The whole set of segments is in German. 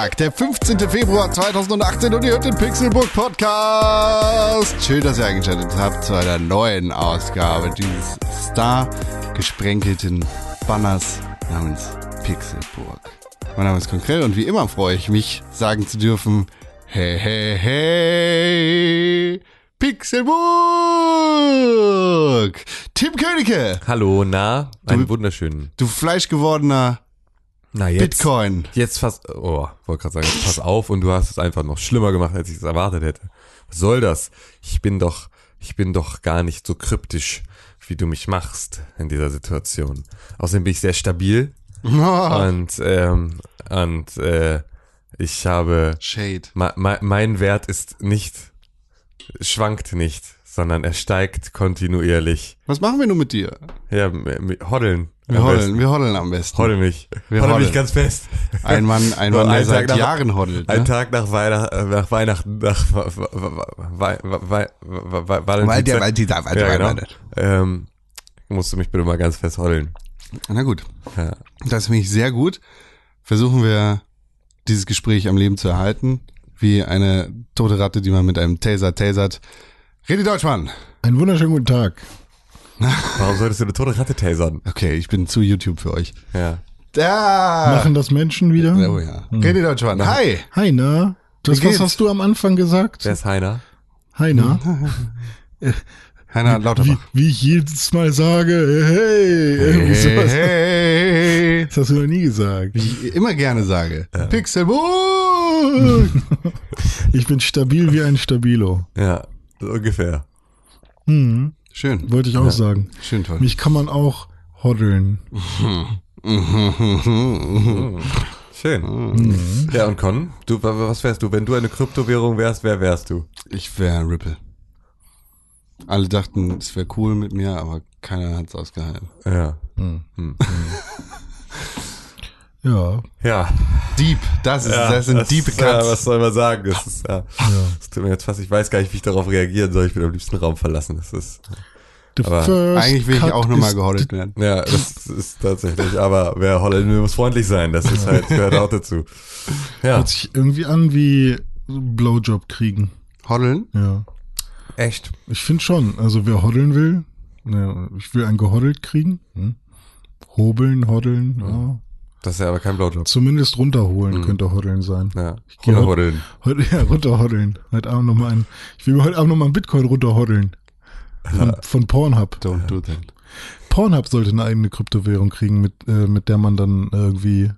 Donnerstag, der 15. Februar 2018 und ihr hört den Pixelbook Podcast. Schön, dass ihr eingeschaltet habt zu einer neuen Ausgabe dieses star-gesprenkelten Banners namens Pixelburg. Mein Name ist Konkrell und wie immer freue ich mich, sagen zu dürfen, hey, hey, hey, Pixelburg! Tim Königke, Hallo, na, einen wunderschönen. du fleischgewordener Na jetzt. Bitcoin. Jetzt fast, oh, wollte gerade sagen, pass auf und du hast es einfach noch schlimmer gemacht, als ich es erwartet hätte. Was soll das? Ich bin doch, ich bin doch gar nicht so kryptisch, wie du mich machst in dieser Situation. Außerdem bin ich sehr stabil und, ähm, und, äh, ich habe, Shade. ma, ma, mein Wert ist nicht, schwankt nicht, sondern er steigt kontinuierlich. Was machen wir nun mit dir? Ja, hoddeln. Wir hoddeln, besten. wir hoddeln am besten. Hoddel mich. Wir Hoddel mich ganz fest. Ein Mann, ein Mann, der seit Tag nach- Jahren hoddelt. Ein Ne? Tag nach, Weihnacht, äh, nach Weihnachten, nach Valentinstag. Valentinstag, genau. Valentinstag. Ähm, musst du mich bitte mal ganz fest hoddeln. Na gut, Ja. das finde ich sehr gut. Versuchen wir dieses Gespräch am Leben zu erhalten, wie eine tote Ratte, die man mit einem Taser tasert. Redi Deutschmann. Einen wunderschönen guten Tag. Warum solltest du eine tote Ratte tasern? Okay, ich bin zu YouTube für euch. Ja. Da. Machen das Menschen wieder? Oh ja. Redi Deutschmann. Hi. Hi, na? Das, Wie was hast du am Anfang gesagt? Wer ist Heiner? Heiner Wie, Lauterbach. wie ich jedes Mal sage, hey, Hey, sowas. hey. Das hast du noch nie gesagt. Wie ich immer gerne sage. Pixelburg. Ich bin stabil wie ein Stabilo. Ja, so ungefähr. Hm, Schön. wollte ich auch sagen. Schön toll. Mich kann man auch hoddeln. Schön. Ja, und Con, du, wa- was wärst du? Wenn du eine Kryptowährung wärst, wer wärst du? Ich wäre Ripple. Alle dachten, es wäre cool mit mir, aber keiner hat's ausgehalten. Ja. Ja. Ja. Deep, das ist, das sind deep Ja, Cuts. was soll man sagen? Das ist, ja. Das tut mir jetzt fast, ich weiß gar nicht, wie ich darauf reagieren soll. Ich will am liebsten den Raum verlassen. Das ist, The Aber first Eigentlich will ich auch nochmal gehoddelt werden. ja, das ist tatsächlich, aber wer will, muss freundlich sein. Das ist halt, gehört auch dazu. Ja. Hört sich irgendwie an wie Blowjob kriegen. Hoddeln? Ja. Echt? Ich finde schon. Also wer hoddeln will, ja, ich will ein gehoddelt kriegen. Hm? Hobeln, hoddeln, ja. Das ist ja aber kein Blowjob. Zumindest runterholen könnte hoddeln sein. Ja. geh Oder heute- Hoddeln. Heute, ja, runterhoddeln. Heute Abend noch mal ein, ich will mir heute Abend noch mal ein Bitcoin runterhoddeln. Von, von Pornhub. Don't do that. Pornhub sollte eine eigene Kryptowährung kriegen, mit, äh, mit der man dann irgendwie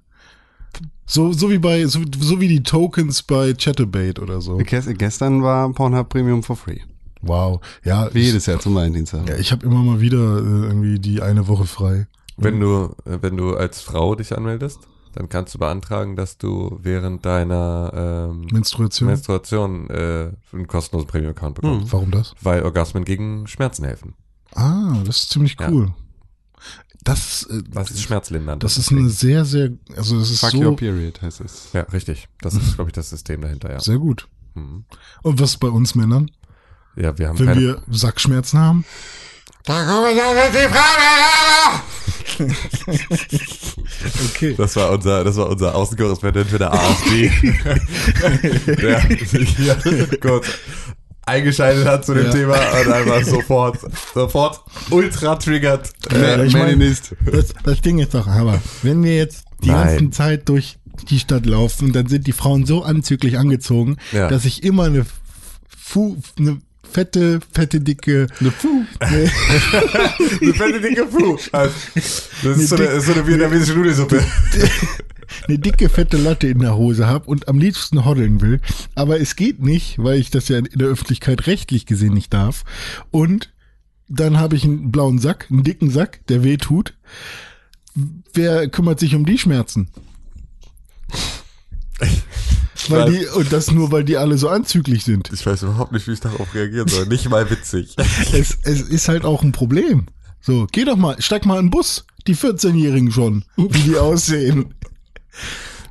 so, so wie bei, so, so wie die Tokens bei Chatterbait oder so. Gest- Gestern war Pornhub Premium for free. Wow. Ja, Wie ich, jedes Jahr zum Valentinstag. ja, ich habe immer mal wieder äh, irgendwie die eine Woche frei. Wenn du, äh, wenn du als Frau dich anmeldest, dann kannst du beantragen, dass du während deiner ähm, Menstruation. Menstruation äh, einen kostenlosen Premium-Account bekommst. Warum das? Weil Orgasmen gegen Schmerzen helfen. Ah, das ist ziemlich Ja. cool. Das, äh, Das ist schmerzlindernd. das ist eine sehr, sehr, also es ist Fuck so your period heißt es. Ja, richtig. Das ist, glaube ich, das System dahinter, ja. sehr gut. Mhm. Und was bei uns Männern? Ja, wir haben Wenn keine. wir Sackschmerzen haben? Da komme ich auf die Frage! Okay. Das war unser, das war unser Außenkorrespondent für der AfD, der sich hier kurz eingeschaltet hat zu dem Ja. Thema und einfach sofort, sofort ultra triggert. Ja, ich mein- Meninist. Das, das Ding ist doch, aber wenn wir jetzt die Nein. ganze Zeit durch die Stadt laufen, dann sind die Frauen so anzüglich angezogen, Ja. dass ich immer eine, Fu, eine fette, fette, dicke, Eine Puh. nee, Eine fette dicke Puh. Also, Das ist so eine, so eine vietnamesische Nudelsuppe. eine dicke, fette Latte in der Hose habe und am liebsten hoddeln will. Aber es geht nicht, weil ich das ja in der Öffentlichkeit rechtlich gesehen nicht darf. Und dann habe ich einen blauen Sack, einen dicken Sack, der weh tut. Wer kümmert sich um die Schmerzen? Weil die, und das nur, weil die alle so anzüglich sind. Ich weiß überhaupt nicht, wie ich darauf reagieren soll. Nicht mal witzig. Es, es ist halt auch ein Problem. So, geh doch mal, steig mal in den Bus. Die 14-Jährigen schon, wie die aussehen.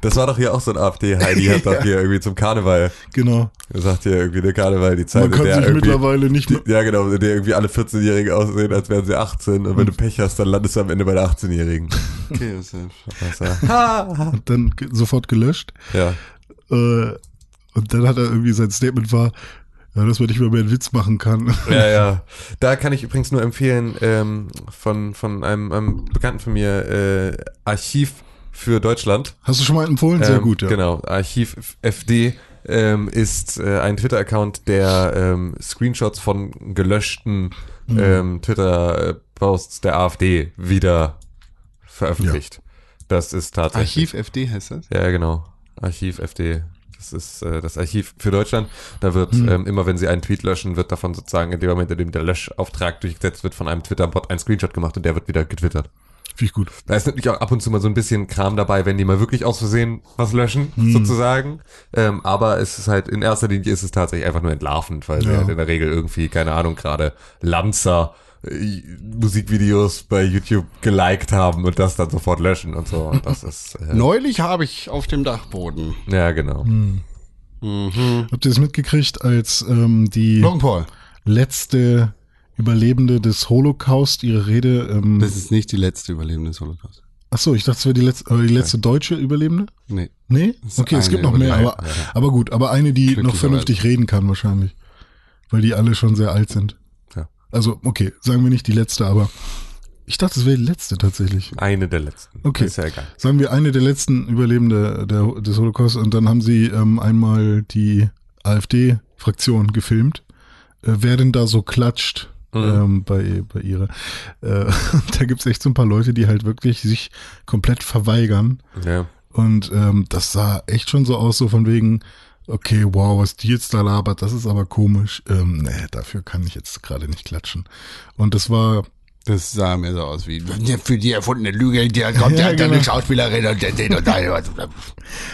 Das war doch hier auch so ein AfD-Heidi, hat doch hier irgendwie zum Karneval, Genau. er sagt hier irgendwie der Karneval, die Zeit, Man in kann der sich mittlerweile nicht mehr. die, ja genau, in der irgendwie alle 14-Jährigen aussehen, als wären sie 18 und wenn du Pech hast, dann landest du am Ende bei der 18-Jährigen. Okay, das ist ja ja. Dann sofort gelöscht. ja. Äh, und dann hat er irgendwie sein Statement war, ja, dass man nicht mehr mehr einen Witz machen kann. Ja, ja. Da kann ich übrigens nur empfehlen, ähm, von, von einem, einem Bekannten von mir, äh, Archiv für Deutschland. Hast du schon mal empfohlen? Sehr ähm, gut, ja. Genau, Archiv FD ähm, ist äh, ein Twitter-Account, der ähm, Screenshots von gelöschten Mhm. ähm, Twitter-Posts der AfD wieder veröffentlicht. Das ist tatsächlich. Archiv FD heißt das? Ja, genau. Archiv FD. Das ist äh, das Archiv für Deutschland. Da wird Hm. ähm, immer, wenn sie einen Tweet löschen, wird davon sozusagen in dem Moment, in dem der Löschauftrag durchgesetzt wird, von einem Twitter-Bot ein Screenshot gemacht und der wird wieder getwittert. Finde ich gut. Da ist natürlich auch ab und zu mal so ein bisschen Kram dabei, wenn die mal wirklich aus Versehen was löschen, Hm. sozusagen. Ähm, aber es ist halt, in erster Linie ist es tatsächlich einfach nur entlarvend, weil sie Ja. halt in der Regel irgendwie, keine Ahnung, gerade Lanzer Musikvideos bei YouTube geliked haben und das dann sofort löschen und so. Und das ist, äh, Neulich habe ich auf dem Dachboden. ja, genau. Hm. Mhm. Habt ihr das mitgekriegt, als ähm, die letzte Überlebende des Holocaust ihre Rede. Ähm, Das ist nicht die letzte Überlebende des Holocaust. ach so, ich dachte, es wäre die letzte, äh, die letzte deutsche Überlebende. Nee. Nee? Okay, es gibt noch mehr, aber, aber gut, aber eine, die noch vernünftig reden kann wahrscheinlich. Weil die alle schon sehr alt sind. Also, okay, sagen wir nicht die letzte, aber ich dachte, es wäre die letzte tatsächlich. Eine der letzten. Okay. Ist ja egal. Sagen wir eine der letzten Überlebende der, des Holocaust und dann haben sie ähm, einmal die AfD-Fraktion gefilmt, äh, wer denn da so klatscht Mhm. ähm, bei, bei ihrer. Äh, da gibt's echt so ein paar Leute, die halt wirklich sich komplett verweigern Ja. und ähm, das sah echt schon so aus, so von wegen, okay, wow, was die jetzt da labert, das ist aber komisch. Ähm, nee, dafür kann ich jetzt gerade nicht klatschen. Und das war, Das sah mir so aus wie für die erfundene Lüge, der kommt Ja, genau. eine Schauspielerin und der den und da.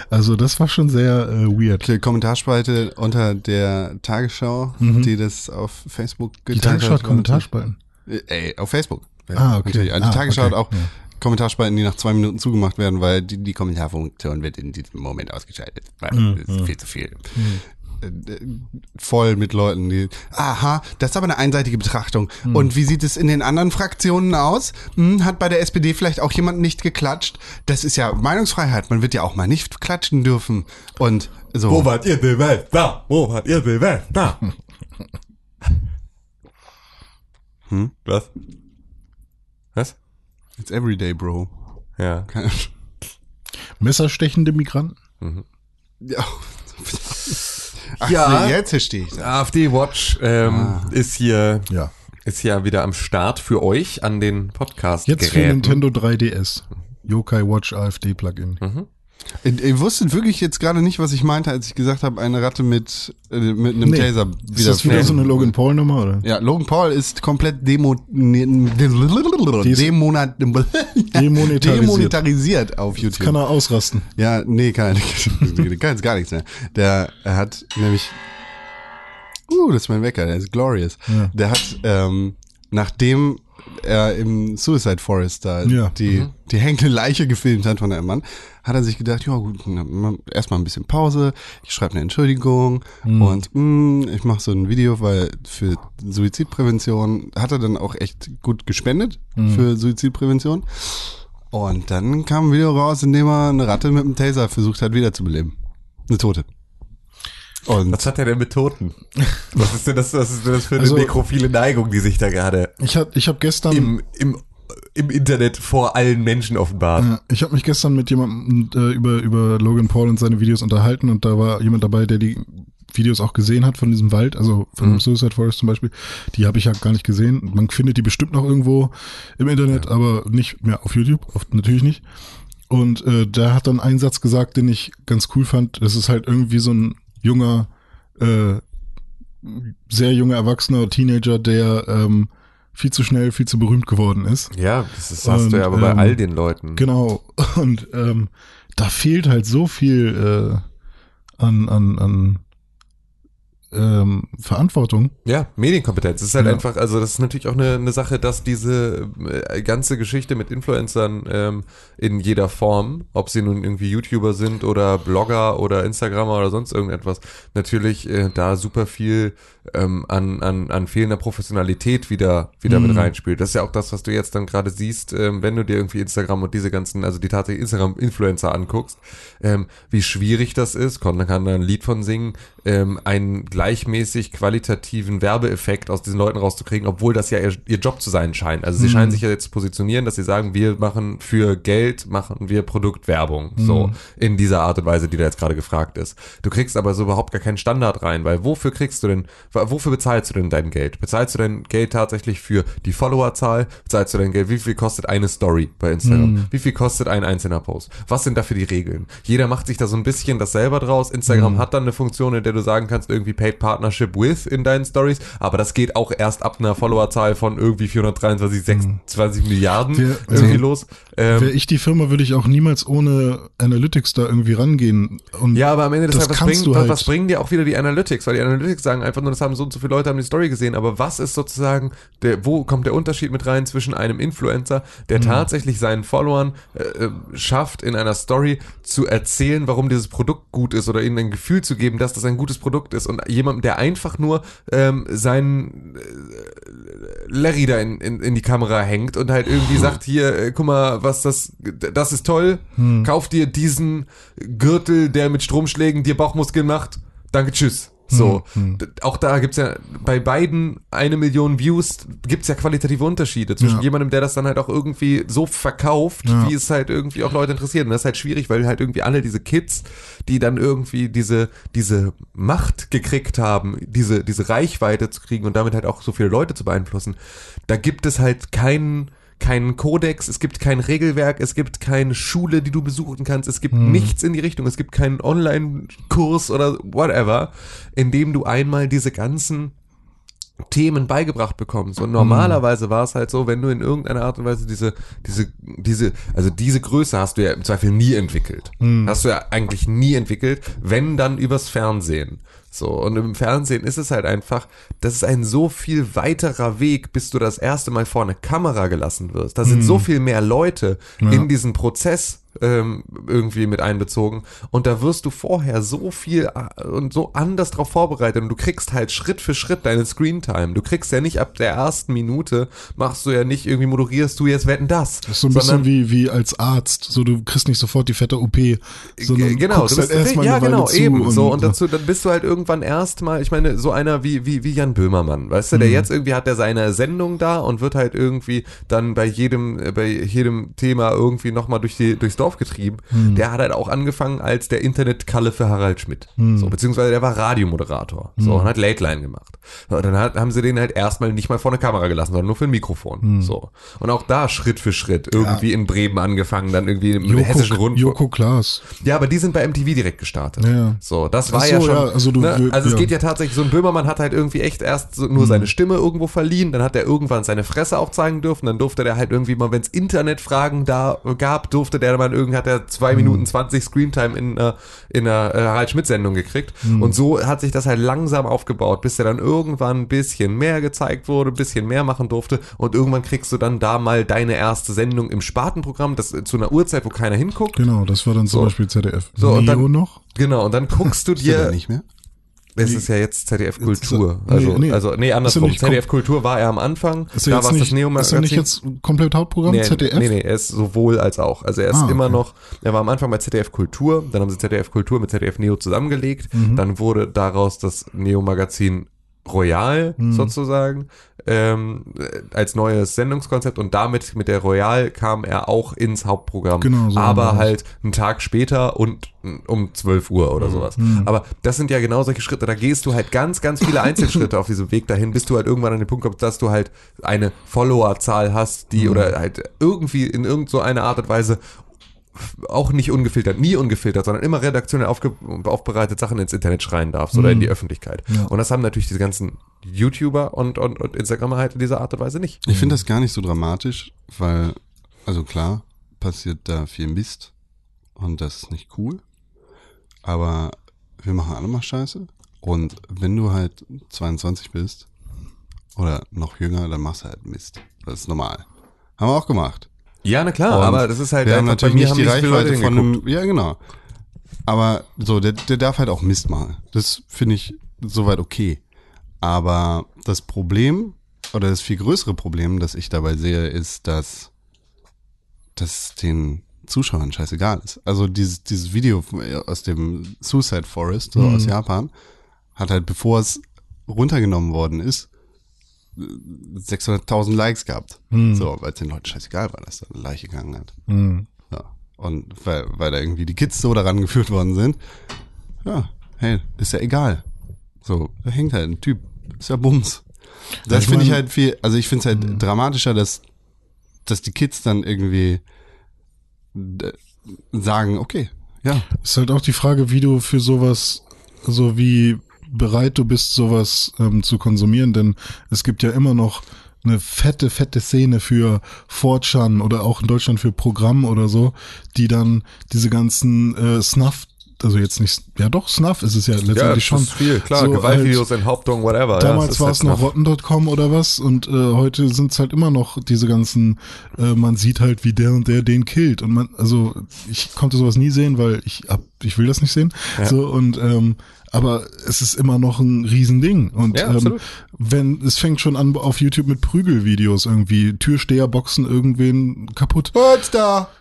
also das war schon sehr äh, weird. Die Kommentarspalte unter der Tagesschau, die das auf Facebook Die geteilt Tagesschau hat Kommentarspalten. äh, Ey, auf Facebook. Ah, okay. Natürlich. Also Ah, die Tagesschau okay. hat auch Ja. Kommentarspalten, die nach zwei Minuten zugemacht werden, weil die, die Kommentarfunktion wird in diesem Moment ausgeschaltet. Weil Mhm, es ist viel zu viel. Äh, äh, Voll mit Leuten, die, aha, das ist aber eine einseitige Betrachtung. Mhm. Und wie sieht es in den anderen Fraktionen aus? Hm, hat bei der SPD vielleicht auch jemand nicht geklatscht? Das ist ja Meinungsfreiheit. Man wird ja auch mal nicht klatschen dürfen. Und so. Wo wart ihr die Welt? Da! Wo wart ihr die Welt? Da! Hm? Was? Was? It's everyday, bro. Ja. Messerstechende Migranten. Ja. Ach, Ja. jetzt verstehe ich das. AfD Watch ähm, Ah. ist hier Ja. ist ja wieder am Start für euch an den Podcast Jetzt für Nintendo 3DS. Yokai Watch AfD Plugin. Ihr, ihr wusstet wirklich jetzt gerade nicht, was ich meinte, als ich gesagt habe, eine Ratte mit, äh, mit einem Nee. Taser Ist das wieder so eine Logan Paul Nummer oder? Ja, Logan Paul ist komplett demo, ne, demonat, Demonetarisiert. demonetarisiert auf YouTube. Kann er ausrasten. Ja, nee, kann, kann jetzt gar nichts mehr. Der er hat nämlich, uh, das ist mein Wecker, der ist glorious. Ja. Der hat, ähm, nachdem er im Suicide Forest da Ja. die, die hängende Leiche gefilmt hat von einem Mann, hat er sich gedacht, ja gut, erstmal ein bisschen Pause, ich schreibe eine Entschuldigung und mh, ich mache so ein Video, weil für Suizidprävention hat er dann auch echt gut gespendet für Suizidprävention. Und dann kam ein Video raus, in dem er eine Ratte mit einem Taser versucht hat wiederzubeleben. Eine Tote. Und Was hat er denn mit Toten? Was ist denn das, was ist denn das für eine Also- nekrophile Neigung, die sich da gerade Ich hab, ich hab gestern, im, im, im Internet vor allen Menschen offenbart? Ja, ich habe mich gestern mit jemandem äh, über, über Logan Paul und seine Videos unterhalten und da war jemand dabei, der die Videos auch gesehen hat von diesem Wald, also von dem Suicide Forest zum Beispiel. Die habe ich ja gar nicht gesehen. Man findet die bestimmt noch irgendwo im Internet, aber nicht mehr auf YouTube, oft natürlich nicht. Und äh, der hat dann einen Satz gesagt, den ich ganz cool fand. Das ist halt irgendwie so ein junger, äh, sehr junger Erwachsener, Teenager, der ähm, viel zu schnell, viel zu berühmt geworden ist. Ja, das ist, hast Und, du ja aber bei ähm, all den Leuten. Genau. Und ähm, da fehlt halt so viel äh, an, an, an ähm, Verantwortung. Ja, Medienkompetenz. Es ist halt Ja. einfach, also das ist natürlich auch eine, eine Sache, dass diese äh, ganze Geschichte mit Influencern ähm, in jeder Form, ob sie nun irgendwie YouTuber sind oder Blogger oder Instagrammer oder sonst irgendetwas, natürlich äh, da super viel ähm, an, an, an fehlender Professionalität wieder, wieder mit reinspielt. Das ist ja auch das, was du jetzt dann gerade siehst, ähm, wenn du dir irgendwie Instagram und diese ganzen, also die tatsächlich Instagram-Influencer anguckst, ähm, wie schwierig das ist, Con kann da ein Lied von singen, ähm, einen gleichmäßig qualitativen Werbeeffekt aus diesen Leuten rauszukriegen, obwohl das ja ihr, ihr Job zu sein scheint. Also sie scheinen sich ja jetzt zu positionieren, dass sie sagen, wir machen für Geld, machen wir Produktwerbung, so in dieser Art und Weise, die da jetzt gerade gefragt ist. Du kriegst aber so überhaupt gar keinen Standard rein, weil wofür kriegst du denn, wofür bezahlst du denn dein Geld? Bezahlst du dein Geld tatsächlich für die Followerzahl? Bezahlst du dein Geld? Wie viel kostet eine Story bei Instagram? Wie viel kostet ein einzelner Post? Was sind dafür die Regeln? Jeder macht sich da so ein bisschen das selber draus. Instagram hat dann eine Funktion, in der du sagen kannst, irgendwie Paid Partnership with in deinen Stories, aber das geht auch erst ab einer Followerzahl von irgendwie 423, 26 Milliarden Wir- irgendwie also- los. Ähm, Wäre ich die Firma, würde ich auch niemals ohne Analytics da irgendwie rangehen. Und Ja, aber am Ende des Tages, was, bringen, halt. was bringen dir auch wieder die Analytics? Weil die Analytics sagen einfach nur, das haben so und so viele Leute haben die Story gesehen. Aber was ist sozusagen, der, wo kommt der Unterschied mit rein zwischen einem Influencer, der tatsächlich seinen Followern äh, äh, schafft, in einer Story zu erzählen, warum dieses Produkt gut ist oder ihnen ein Gefühl zu geben, dass das ein gutes Produkt ist und jemandem, der einfach nur ähm, seinen äh, Larry da in, in, in die Kamera hängt und halt irgendwie sagt, hier, äh, guck mal, was das, das ist toll, kauf dir diesen Gürtel, der mit Stromschlägen dir Bauchmuskeln macht, danke, tschüss. So, D- auch da gibt's ja bei beiden eine Million Views, gibt's ja qualitative Unterschiede zwischen Ja. jemandem, der das dann halt auch irgendwie so verkauft, Ja. wie es halt irgendwie auch Leute interessiert. Und das ist halt schwierig, weil halt irgendwie alle diese Kids, die dann irgendwie diese, diese Macht gekriegt haben, diese, diese Reichweite zu kriegen und damit halt auch so viele Leute zu beeinflussen, da gibt es halt keinen keinen Kodex, es gibt kein Regelwerk, es gibt keine Schule, die du besuchen kannst, es gibt nichts in die Richtung, es gibt keinen Online-Kurs oder whatever, in dem du einmal diese ganzen Themen beigebracht bekommst. Und normalerweise war es halt so, wenn du in irgendeiner Art und Weise diese, diese, diese, also diese Größe hast du ja im Zweifel nie entwickelt. Hast du ja eigentlich nie entwickelt, wenn dann übers Fernsehen. So, und im Fernsehen ist es halt einfach, das ist ein so viel weiterer Weg, bis du das erste Mal vor eine Kamera gelassen wirst. Da sind so viel mehr Leute in diesen Prozess ähm, irgendwie mit einbezogen und da wirst du vorher so viel äh, und so anders drauf vorbereitet und du kriegst halt Schritt für Schritt deine Screentime. Du kriegst ja nicht ab der ersten Minute, machst du ja nicht irgendwie moderierst du jetzt wetten das. Das ist so ein bisschen wie, wie als Arzt. So, du kriegst nicht sofort die fette OP, sondern genau, guckst halt erstmal ja genau, eben so und und dazu dann bist du halt irgendwann erstmal, ich meine, so einer wie wie wie Jan Böhmermann, weißt Mhm. du, der jetzt irgendwie hat der seine Sendung da und wird halt irgendwie dann bei jedem äh, bei jedem Thema irgendwie nochmal durch die durchs Dorf getrieben. Mhm. Der hat halt auch angefangen als der Internetkalle für Harald Schmidt, so beziehungsweise der war Radiomoderator, so Mhm. und hat Late Line gemacht. So, und dann hat, haben sie den halt erstmal nicht mal vor eine Kamera gelassen, sondern nur für ein Mikrofon, Mhm. so und auch da Schritt für Schritt irgendwie in Bremen angefangen, dann irgendwie im hessischen Joko, Rundfunk. Joko Klaas. Ja, aber die sind bei MTV direkt gestartet. Ja. So, das war so, ja schon. ja, also du- ne? also es ja. geht ja tatsächlich, so ein Böhmermann hat halt irgendwie echt erst so nur seine Stimme irgendwo verliehen, dann hat er irgendwann seine Fresse auch zeigen dürfen, dann durfte der halt irgendwie mal, wenn es Internetfragen da gab, durfte der mal irgendwie, hat er zwei Minuten 20 Screentime in, äh, in einer äh, Harald Schmidt-Sendung gekriegt. Und so hat sich das halt langsam aufgebaut, bis er dann irgendwann ein bisschen mehr gezeigt wurde, ein bisschen mehr machen durfte und irgendwann kriegst du dann da mal deine erste Sendung im Spartenprogramm, das äh, zu einer Uhrzeit, wo keiner hinguckt. Genau, das war dann zum So. Beispiel ZDF. So, und Neo dann- noch? Genau, und dann guckst du Ist der dir, nicht mehr? Es ist ja jetzt ZDF Kultur. Nee, Also, nee. also nee, ja andersrum. ZDF Kultur war er am Anfang. Ist da war es das nicht, neo ist er nicht jetzt komplett Hauptprogramm Nee, ZDF? nee, nee, er ist sowohl als auch. Also er ist Ah, immer okay. noch, er war am Anfang bei ZDF Kultur, dann haben sie ZDF Kultur mit ZDF Neo zusammengelegt, Mhm. dann wurde daraus das Neo-Magazin Royal Mhm. sozusagen ähm, äh, als neues Sendungskonzept und damit mit der Royal kam er auch ins Hauptprogramm, Genau, so aber halt einen Tag später und um 12 Uhr Mhm. oder sowas. Aber das sind ja genau solche Schritte, da gehst du halt ganz, ganz viele Einzelschritte auf diesem Weg dahin, bis du halt irgendwann an den Punkt kommst, dass du halt eine Followerzahl hast, Mhm. die oder halt irgendwie in irgend so Art und Weise auch nicht ungefiltert, nie ungefiltert, sondern immer redaktionell aufge aufbereitet Sachen ins Internet schreien darfst oder in die Öffentlichkeit. Mhm. Ja. Und das haben natürlich diese ganzen YouTuber und, und, und Instagramer halt in dieser Art und Weise nicht. Ich finde das gar nicht so dramatisch, weil, also klar, passiert da viel Mist und das ist nicht cool. Aber wir machen alle mal Scheiße. Und wenn du halt 22 bist oder noch jünger, dann machst du halt Mist. Das ist normal. Haben wir auch gemacht. Ja, na klar, Und aber das ist halt wir haben natürlich mir nicht haben die Reichweite von einem, ja genau. Aber so, der, der darf halt auch Mist machen. Das finde ich soweit okay. Aber das Problem oder das viel größere Problem, das ich dabei sehe, ist, dass das den Zuschauern scheißegal ist. Also dieses, dieses Video aus dem Suicide Forest, so aus Japan, hat halt, bevor es runtergenommen worden ist, 600.000 Likes gehabt. So, weil es den Leuten scheißegal war, dass da eine Leiche gegangen hat. Mhm. Ja. Und weil, weil da irgendwie die Kids so daran geführt worden sind. Ja, hey, ist ja egal. So, da hängt halt ein Typ. Ist ja Bums. Das ich finde ich halt viel, also ich finde es halt dramatischer, dass, dass die Kids dann irgendwie sagen, okay, ja, Ist halt auch die Frage, wie du für sowas, so wie bereit du bist, sowas ähm, zu konsumieren, denn es gibt ja immer noch eine fette, fette Szene für 4chan oder auch in Deutschland für Programm oder so, die dann diese ganzen äh, Snuff, also jetzt nicht, ja doch, Snuff ist es ja Ja, letztendlich das schon. ist viel, klar, So Gewaltvideos, Enthauptung, whatever. ja, Damals ist war halt es noch rotten.com oder was und äh, heute sind es halt immer noch diese ganzen, äh, man sieht halt, wie der und der den killt und man, also ich konnte sowas nie sehen, weil ich hab, ich will das nicht sehen. So und ähm, aber es ist immer noch ein Riesending und Ja, ähm, wenn es fängt schon an auf YouTube mit Prügelvideos irgendwie, Türsteher boxen irgendwen kaputt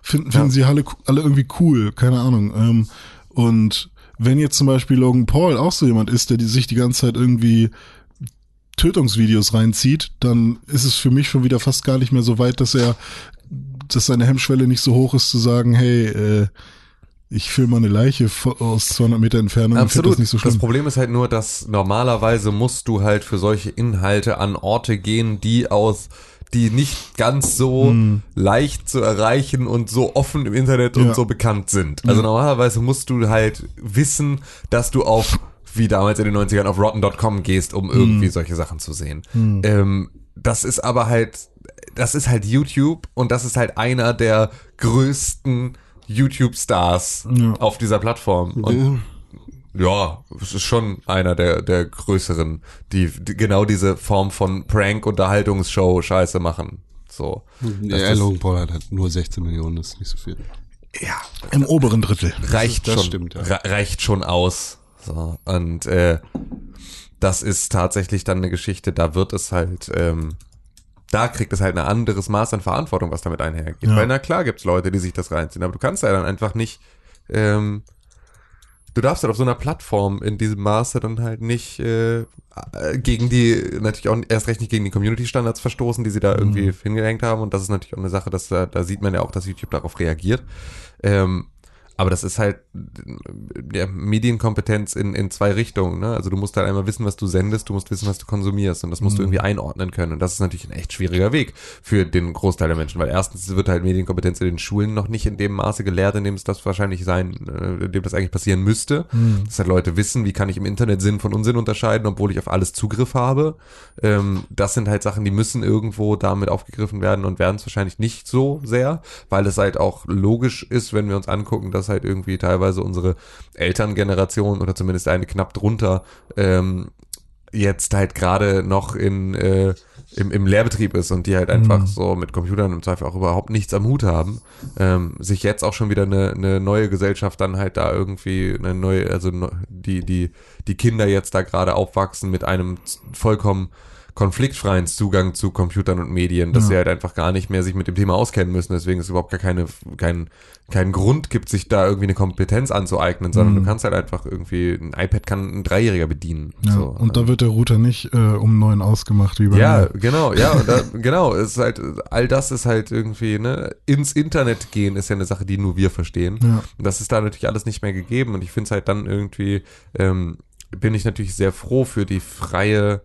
finden, finden sie alle, alle irgendwie cool, keine Ahnung. Ähm, und wenn jetzt zum Beispiel Logan Paul auch so jemand ist, der die, sich die ganze Zeit irgendwie Tötungsvideos reinzieht, dann ist es für mich schon wieder fast gar nicht mehr so weit, dass er, dass seine Hemmschwelle nicht so hoch ist zu sagen, hey, äh, ich filme mal eine Leiche aus 200 Meter Entfernung Absolut. das nicht so das schlimm. Problem ist halt nur, dass normalerweise musst du halt für solche Inhalte an Orte gehen, die aus die nicht ganz so leicht zu erreichen und so offen im Internet und Ja. so bekannt sind. Also normalerweise musst du halt wissen, dass du auf, wie damals in den 90ern, auf rotten.com gehst, um irgendwie solche Sachen zu sehen. Ähm, das ist aber halt, das ist halt YouTube und das ist halt einer der größten YouTube-Stars Ja. auf dieser Plattform. Und ja, es ist schon einer der, der größeren, die, die genau diese Form von Prank-Unterhaltungsshow Scheiße machen. So. Ja, Logan Paul hat halt nur 16 Millionen, das ist nicht so viel. ja, Im oberen Drittel. reicht das schon. stimmt, ja. re- reicht schon aus. So. Und äh, das ist tatsächlich dann eine Geschichte, da wird es halt, ähm, da kriegt es halt ein anderes Maß an Verantwortung, was damit einhergeht. Ja. Weil na klar gibt's Leute, die sich das reinziehen, aber du kannst ja dann einfach nicht, ähm, du darfst halt auf so einer Plattform in diesem Maße dann halt nicht äh, äh, gegen die, natürlich auch erst recht nicht gegen die Community-Standards verstoßen, die sie da irgendwie hingehängt haben. Und das ist natürlich auch eine Sache, dass da, da sieht man ja auch, dass YouTube darauf reagiert. Ähm, aber das ist halt ja, Medienkompetenz in, in zwei Richtungen. Ne? Also du musst halt einmal wissen, was du sendest, du musst wissen, was du konsumierst und das musst du irgendwie einordnen können. Und das ist natürlich ein echt schwieriger Weg für den Großteil der Menschen, weil erstens wird halt Medienkompetenz in den Schulen noch nicht in dem Maße gelehrt, in dem es das wahrscheinlich sein, äh, in dem das eigentlich passieren müsste. Dass halt Leute wissen, wie kann ich im Internet Sinn von Unsinn unterscheiden, obwohl ich auf alles Zugriff habe. Ähm, das sind halt Sachen, die müssen irgendwo damit aufgegriffen werden und werden es wahrscheinlich nicht so sehr, weil es halt auch logisch ist, wenn wir uns angucken, dass halt irgendwie teilweise unsere Elterngeneration oder zumindest eine knapp drunter ähm, jetzt halt gerade noch in äh, im, im Lehrbetrieb ist und die halt einfach so mit Computern im Zweifel auch überhaupt nichts am Hut haben, ähm, sich jetzt auch schon wieder eine, eine neue Gesellschaft dann halt da irgendwie eine neue, also ne- die, die, die Kinder jetzt da gerade aufwachsen mit einem vollkommen konfliktfreien Zugang zu Computern und Medien, dass Ja. sie halt einfach gar nicht mehr sich mit dem Thema auskennen müssen, deswegen es überhaupt gar keine, kein, keinen Grund gibt, sich da irgendwie eine Kompetenz anzueignen, sondern du kannst halt einfach irgendwie, ein iPad kann ein Dreijähriger bedienen. Ja, so. und da wird der Router nicht äh, um neun ausgemacht wie bei Ja, mir. genau, ja, da, genau, es ist halt, all das ist halt irgendwie, ne, ins Internet gehen ist ja eine Sache, die nur wir verstehen. Ja. Und das ist da natürlich alles nicht mehr gegeben und ich finde es halt dann irgendwie, ähm, bin ich natürlich sehr froh für die freie,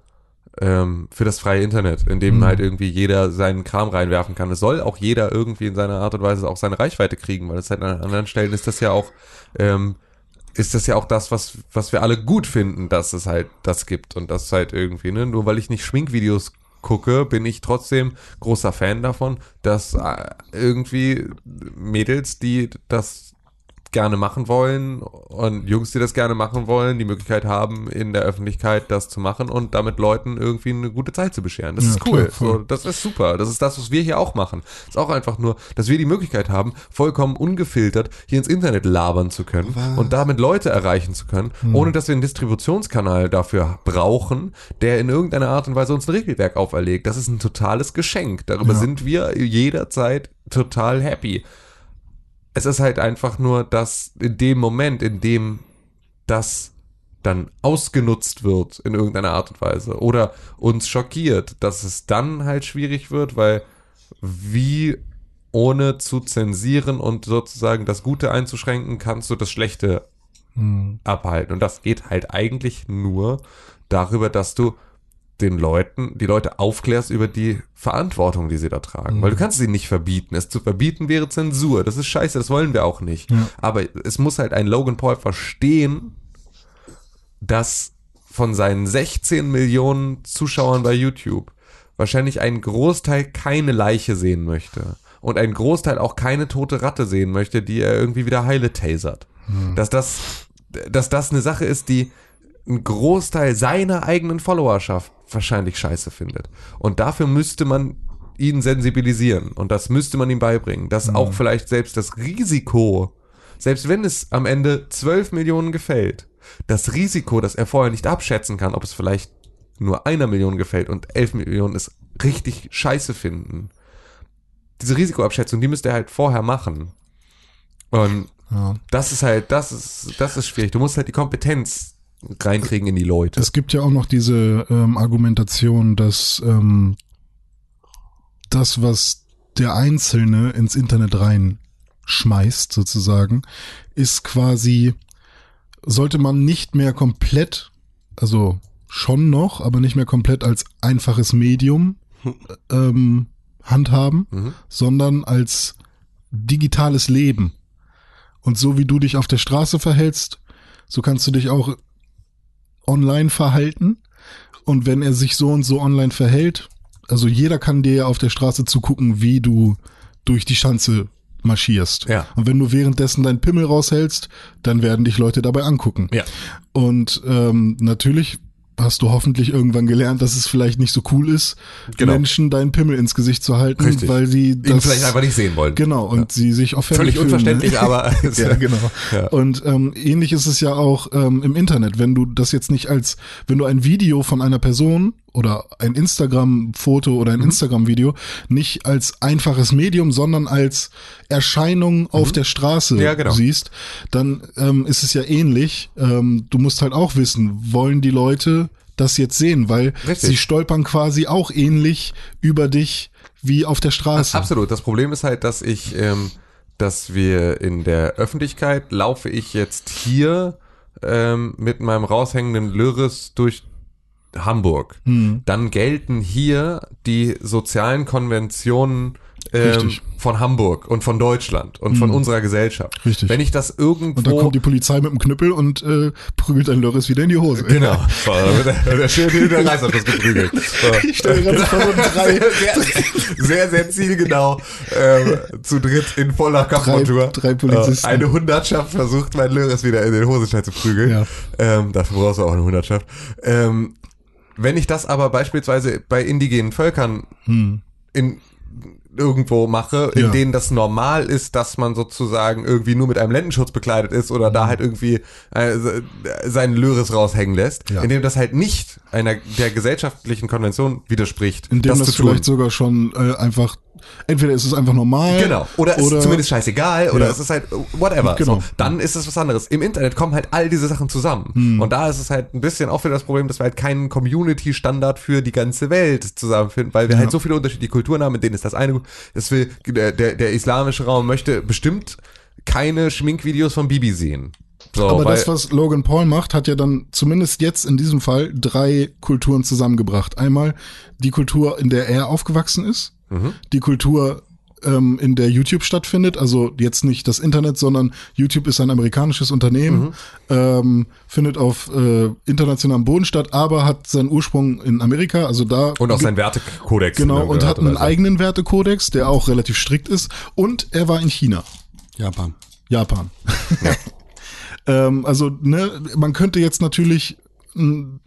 ähm, für das freie Internet, in dem Mhm. halt irgendwie jeder seinen Kram reinwerfen kann. Es soll auch jeder irgendwie in seiner Art und Weise auch seine Reichweite kriegen, weil es halt an anderen Stellen ist das ja auch, ähm, ist das ja auch das, was, was wir alle gut finden, dass es halt das gibt und das halt irgendwie, ne, nur weil ich nicht Schminkvideos gucke, bin ich trotzdem großer Fan davon, dass äh, irgendwie Mädels, die das gerne machen wollen und Jungs, die das gerne machen wollen, die Möglichkeit haben, in der Öffentlichkeit das zu machen und damit Leuten irgendwie eine gute Zeit zu bescheren. Das Ja, ist cool. klar, so, das ist super. Das ist das, was wir hier auch machen. ist auch einfach nur, dass wir die Möglichkeit haben, vollkommen ungefiltert hier ins Internet labern zu können und damit Leute erreichen zu können, ohne dass wir einen Distributionskanal dafür brauchen, der in irgendeiner Art und Weise uns ein Regelwerk auferlegt. Das ist ein totales Geschenk. Darüber Ja. sind wir jederzeit total happy. Es ist halt einfach nur, dass in dem Moment, in dem das dann ausgenutzt wird in irgendeiner Art und Weise oder uns schockiert, dass es dann halt schwierig wird, weil wie ohne zu zensieren und sozusagen das Gute einzuschränken, kannst du das Schlechte abhalten. Und das geht halt eigentlich nur darüber, dass du den Leuten, die Leute aufklärst über die Verantwortung, die sie da tragen. Weil du kannst sie nicht verbieten. Es zu verbieten wäre Zensur. Das ist scheiße, das wollen wir auch nicht. Aber es muss halt ein Logan Paul verstehen, dass von seinen 16 Millionen Zuschauern bei YouTube wahrscheinlich ein Großteil keine Leiche sehen möchte. Und ein Großteil auch keine tote Ratte sehen möchte, die er irgendwie wieder heile tasert. Dass das, dass das eine Sache ist, die ein Großteil seiner eigenen Followerschaft wahrscheinlich scheiße findet. Und dafür müsste man ihn sensibilisieren. Und das müsste man ihm beibringen. Dass auch vielleicht selbst das Risiko, selbst wenn es am Ende 12 Millionen gefällt, das Risiko, dass er vorher nicht abschätzen kann, ob es vielleicht nur einer Million gefällt und 11 Millionen es richtig scheiße finden. Diese Risikoabschätzung, die müsste er halt vorher machen. Und Ja. das ist halt, das ist, das ist schwierig. Du musst halt die Kompetenz reinkriegen in die Leute. Es gibt ja auch noch diese ähm, Argumentation, dass ähm, das, was der Einzelne ins Internet reinschmeißt, sozusagen, ist quasi, sollte man nicht mehr komplett, also schon noch, aber nicht mehr komplett als einfaches Medium ähm, handhaben, Mhm. sondern als digitales Leben. Und so wie du dich auf der Straße verhältst, so kannst du dich auch online verhalten. Und wenn er sich so und so online verhält, also jeder kann dir auf der Straße zugucken, wie du durch die Schanze marschierst. Ja. Und wenn du währenddessen deinen Pimmel raushältst, dann werden dich Leute dabei angucken. Ja. Und ähm, natürlich hast du hoffentlich irgendwann gelernt, dass es vielleicht nicht so cool ist, Genau. Menschen deinen Pimmel ins Gesicht zu halten, Richtig. weil sie Ihn das vielleicht einfach nicht sehen wollen. Genau, und sie sich auch Völlig unverständlich, aber ja, genau. Ja. Und ähm, ähnlich ist es ja auch ähm, im Internet, wenn du das jetzt nicht als, wenn du ein Video von einer Person oder ein Instagram-Foto oder ein Mhm. Instagram-Video nicht als einfaches Medium, sondern als Erscheinung auf der Straße Mhm. Ja, genau. siehst, dann ähm, ist es ja ähnlich. Ähm, du musst halt auch wissen, wollen die Leute das jetzt sehen, weil Richtig. sie stolpern quasi auch ähnlich über dich wie auf der Straße. Absolut. Das Problem ist halt, dass ich, ähm, dass wir in der Öffentlichkeit laufe ich jetzt hier ähm, mit meinem raushängenden Lyris durch Hamburg. Hm. Dann gelten hier die sozialen Konventionen ähm, von Hamburg und von Deutschland und von unserer Gesellschaft. Richtig. Wenn ich das irgendwo Und dann kommt die Polizei mit dem Knüppel und äh, prügelt ein Loris wieder in die Hose. Genau. So, der, der schön hinter der Reißabschluss geprügelt. So. Ich stelle gerade vor, so drei, Sehr, sehr, sehr zielgenau ähm, zu dritt in voller Kampfmontur. drei Polizisten. Äh, eine Hundertschaft versucht, mein Löres wieder in den Hosenstall zu prügeln. Ja. Ähm, dafür brauchst du auch eine Hundertschaft. Ähm, wenn ich das aber beispielsweise bei indigenen Völkern in irgendwo mache, in Ja. denen das normal ist, dass man sozusagen irgendwie nur mit einem Lendenschutz bekleidet ist oder Mhm. da halt irgendwie äh, se- seinen Löres raushängen lässt, Ja. in dem das halt nicht einer der gesellschaftlichen Konvention widerspricht, in dem das, tun. vielleicht sogar schon äh, einfach, entweder ist es einfach normal. Genau. Oder, oder ist zumindest scheißegal oder Ja. es ist halt whatever. Genau. So, dann ist es was anderes. Im Internet kommen halt all diese Sachen zusammen. Hm. Und da ist es halt ein bisschen auch wieder das Problem, dass wir halt keinen Community-Standard für die ganze Welt zusammenfinden, weil wir halt so viele unterschiedliche Kulturen haben, in denen ist das eine, das will, der, der, der islamische Raum möchte bestimmt keine Schminkvideos von Bibi sehen. So, Aber das, was Logan Paul macht, hat ja dann zumindest jetzt in diesem Fall drei Kulturen zusammengebracht. Einmal die Kultur, in der er aufgewachsen ist, Mhm. die Kultur, ähm, in der YouTube stattfindet, also jetzt nicht das Internet, sondern YouTube ist ein amerikanisches Unternehmen, Mhm. ähm, findet auf äh, internationalem Boden statt, aber hat seinen Ursprung in Amerika, also da und auch sein Wertekodex. genau irgendeiner und hat einen Weise. eigenen Wertekodex, der auch relativ strikt ist und er war in China. Japan. Japan. ähm, also, ne, man könnte jetzt natürlich mh,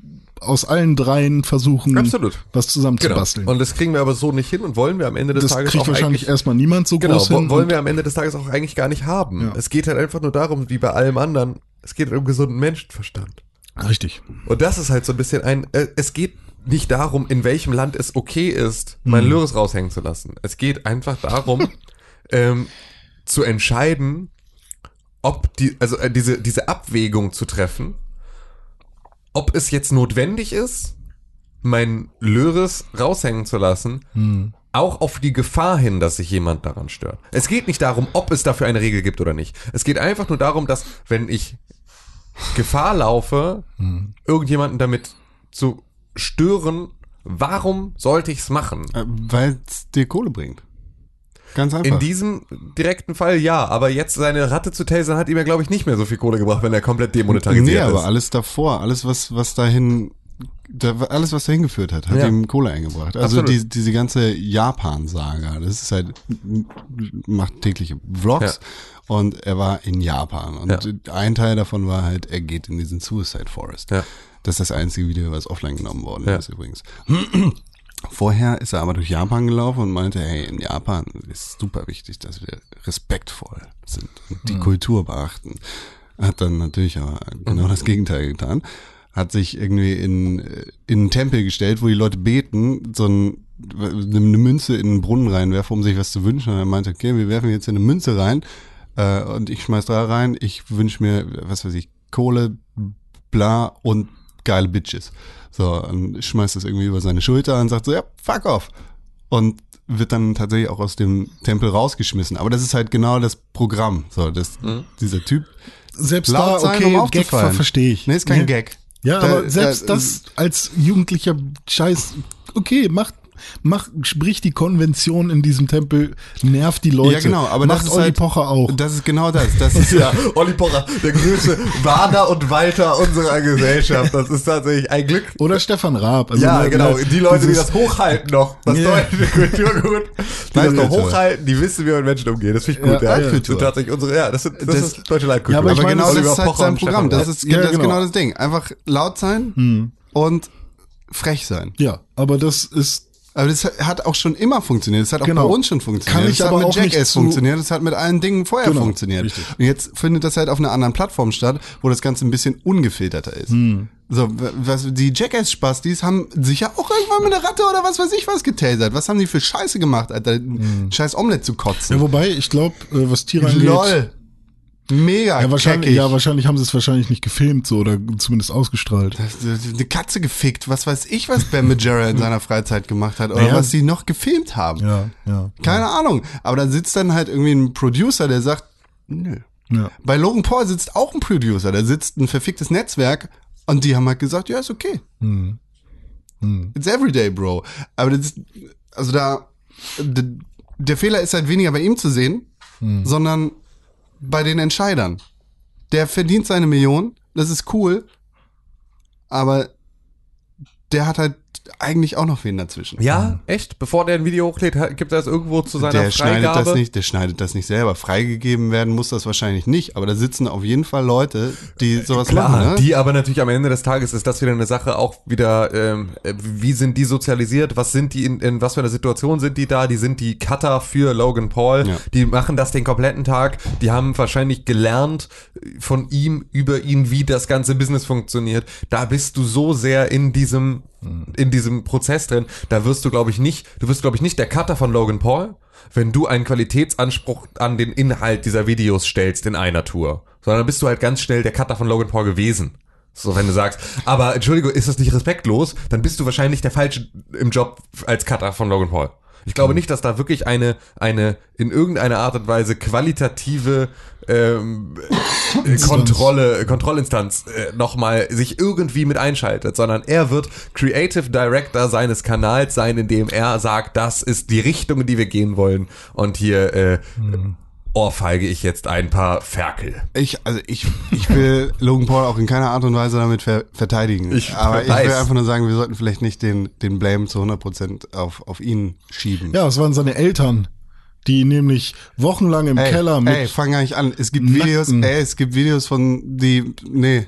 aus allen dreien versuchen, Absolut. was Genau. zusammenzubasteln. Und das kriegen wir aber so nicht hin und wollen wir am Ende des das Tages kriegt auch wahrscheinlich erstmal niemand so Genau, groß hin. wollen wir am Ende des Tages auch eigentlich gar nicht haben. Ja. Es geht halt einfach nur darum, wie bei allem anderen, es geht um gesunden Menschenverstand. Richtig. Und das ist halt so ein bisschen ein, äh, es geht nicht darum, in welchem Land es okay ist, mein Lyris raushängen zu lassen. Es geht einfach darum, ähm, zu entscheiden, ob die, also äh, diese, diese Abwägung zu treffen, ob es jetzt notwendig ist, mein Lyris raushängen zu lassen, auch auf die Gefahr hin, dass sich jemand daran stört. Es geht nicht darum, ob es dafür eine Regel gibt oder nicht. Es geht einfach nur darum, dass wenn ich Gefahr laufe, irgendjemanden damit zu stören, warum sollte ich es machen? Äh, Weil es dir Kohle bringt. Ganz einfach. In diesem direkten Fall ja, aber jetzt seine Ratte zu tasern hat ihm ja, glaube ich, nicht mehr so viel Kohle gebracht, wenn er komplett demonetarisiert nee, ist. aber alles davor, alles was was dahin da, alles was dahin geführt hat, hat Ja. ihm Kohle eingebracht. Also die, diese ganze Japan-Saga, das ist halt macht tägliche Vlogs und er war in Japan und Ja. ein Teil davon war halt, er geht in diesen Suicide Forest. Ja. Das ist das einzige Video, was offline genommen worden Ja. ist übrigens. Vorher ist er aber durch Japan gelaufen und meinte, hey, in Japan ist super wichtig, dass wir respektvoll sind und die Kultur beachten. Hat dann natürlich aber genau das Gegenteil getan. Hat sich irgendwie in, in einen Tempel gestellt, wo die Leute beten, so ein, eine Münze in einen Brunnen reinwerfen, um sich was zu wünschen. Und er meinte, okay, wir werfen jetzt hier eine Münze rein äh, und ich schmeiß da rein. Ich wünsche mir, was weiß ich, Kohle, bla und geile Bitches. So, und schmeißt das irgendwie über seine Schulter und sagt so, ja, fuck off. Und wird dann tatsächlich auch aus dem Tempel rausgeschmissen. Aber das ist halt genau das Programm. So, das, dieser Typ. Selbst Laut da, sein, okay, um Gag verstehe ich. Nee, ist kein Ja. Gag. Ja, Da- aber selbst da- das als jugendlicher Scheiß, okay, macht, mach, sprich die Konvention in diesem Tempel, nervt die Leute. Ja, genau, aber Macht das ist Olli halt, Pocher auch. Das ist genau das. Das ist Ja, Olli Pocher, der größte Warner und Walter unserer Gesellschaft. Das ist tatsächlich ein Glück. Oder Stefan Raab. Also, Ja, ne, genau. ne, Die Leute, die das hochhalten noch, das Ja. deutsche Kulturgut, die das noch hochhalten, die wissen, wie man mit Menschen umgeht. Das finde ich Ja, gut. Ja, Leitkultur. Das sind tatsächlich unsere, ja, das, sind, das, Das- ist deutsche Leitkultur. Ja, aber ich aber meine, genau das Oliver ist halt Pocher sein Programm. Das ist, Ja, das ist genau. genau das Ding. Einfach laut sein und frech sein. Ja, aber das ist, Aber das hat auch schon immer funktioniert. Das hat auch Genau. bei uns schon funktioniert. Kann ich das aber hat mit Jackass funktioniert. Das hat mit allen Dingen vorher Genau, funktioniert. richtig. Und jetzt findet das halt auf einer anderen Plattform statt, wo das Ganze ein bisschen ungefilterter ist. Hm. So, was, die Jackass-Spastis haben sicher auch irgendwann mit einer Ratte oder was weiß ich was getasert. Was haben die für Scheiße gemacht, Alter? Ein Scheiß Omelett zu kotzen. Hm. ja, wobei, ich glaube, was Tiere angeht, LOL. Mega ja, wahrscheinlich, keckig. ja, wahrscheinlich haben sie es wahrscheinlich nicht gefilmt so oder zumindest ausgestrahlt. eine Katze gefickt, was weiß ich, was Ben Majera in seiner Freizeit gemacht hat oder Naja. was sie noch gefilmt haben. Ja, ja. Keine Ahnung. Aber da sitzt dann halt irgendwie ein Producer, der sagt, nö. Ja. Bei Logan Paul sitzt auch ein Producer, da sitzt ein verficktes Netzwerk und die haben halt gesagt, ja, ist okay. Hm. It's everyday, bro. Aber das also da, der Fehler ist halt weniger bei ihm zu sehen, Hm. sondern bei den Entscheidern. Der verdient seine Million, das ist cool, aber der hat halt eigentlich auch noch wen dazwischen. Ja, echt? Bevor der ein Video hochlädt, gibt er das irgendwo zu seiner Der schneidet Freigabe? das nicht, der schneidet das nicht selber. Freigegeben werden muss das wahrscheinlich nicht, aber da sitzen auf jeden Fall Leute, die sowas Klar, machen. Ne? die aber natürlich am Ende des Tages ist das wieder eine Sache auch wieder, ähm, äh, wie sind die sozialisiert, was sind die, in, in was für einer Situation sind die da, die sind die Cutter für Logan Paul, Ja. die machen das den kompletten Tag, die haben wahrscheinlich gelernt von ihm, über ihn, wie das ganze Business funktioniert, da bist du so sehr in diesem, in diesem Prozess drin, da wirst du glaube ich nicht, du wirst glaube ich nicht der Cutter von Logan Paul, wenn du einen Qualitätsanspruch an den Inhalt dieser Videos stellst in einer Tour, sondern bist du halt ganz schnell der Cutter von Logan Paul gewesen. So, wenn du sagst, aber Entschuldigung, ist das nicht respektlos, dann bist du wahrscheinlich der Falsche im Job als Cutter von Logan Paul. Ich glaube nicht, dass da wirklich eine, eine in irgendeiner Art und Weise qualitative ähm, äh, Kontrolle, Kontrollinstanz äh, nochmal sich irgendwie mit einschaltet, sondern er wird Creative Director seines Kanals sein, indem er sagt, das ist die Richtung, in die wir gehen wollen. Und hier äh, ohrfeige ich jetzt ein paar Ferkel. Ich, also ich, ich will Logan Paul auch in keiner Art und Weise damit ver verteidigen. Ich Aber ich weiß. will einfach nur sagen, wir sollten vielleicht nicht den, den Blame zu 100% auf, auf ihn schieben. Ja, es waren seine Eltern, die nämlich wochenlang im Ey, Keller mit. ey, fang gar nicht an. Es gibt Nackten. Videos, ey, es gibt Videos von die, nee,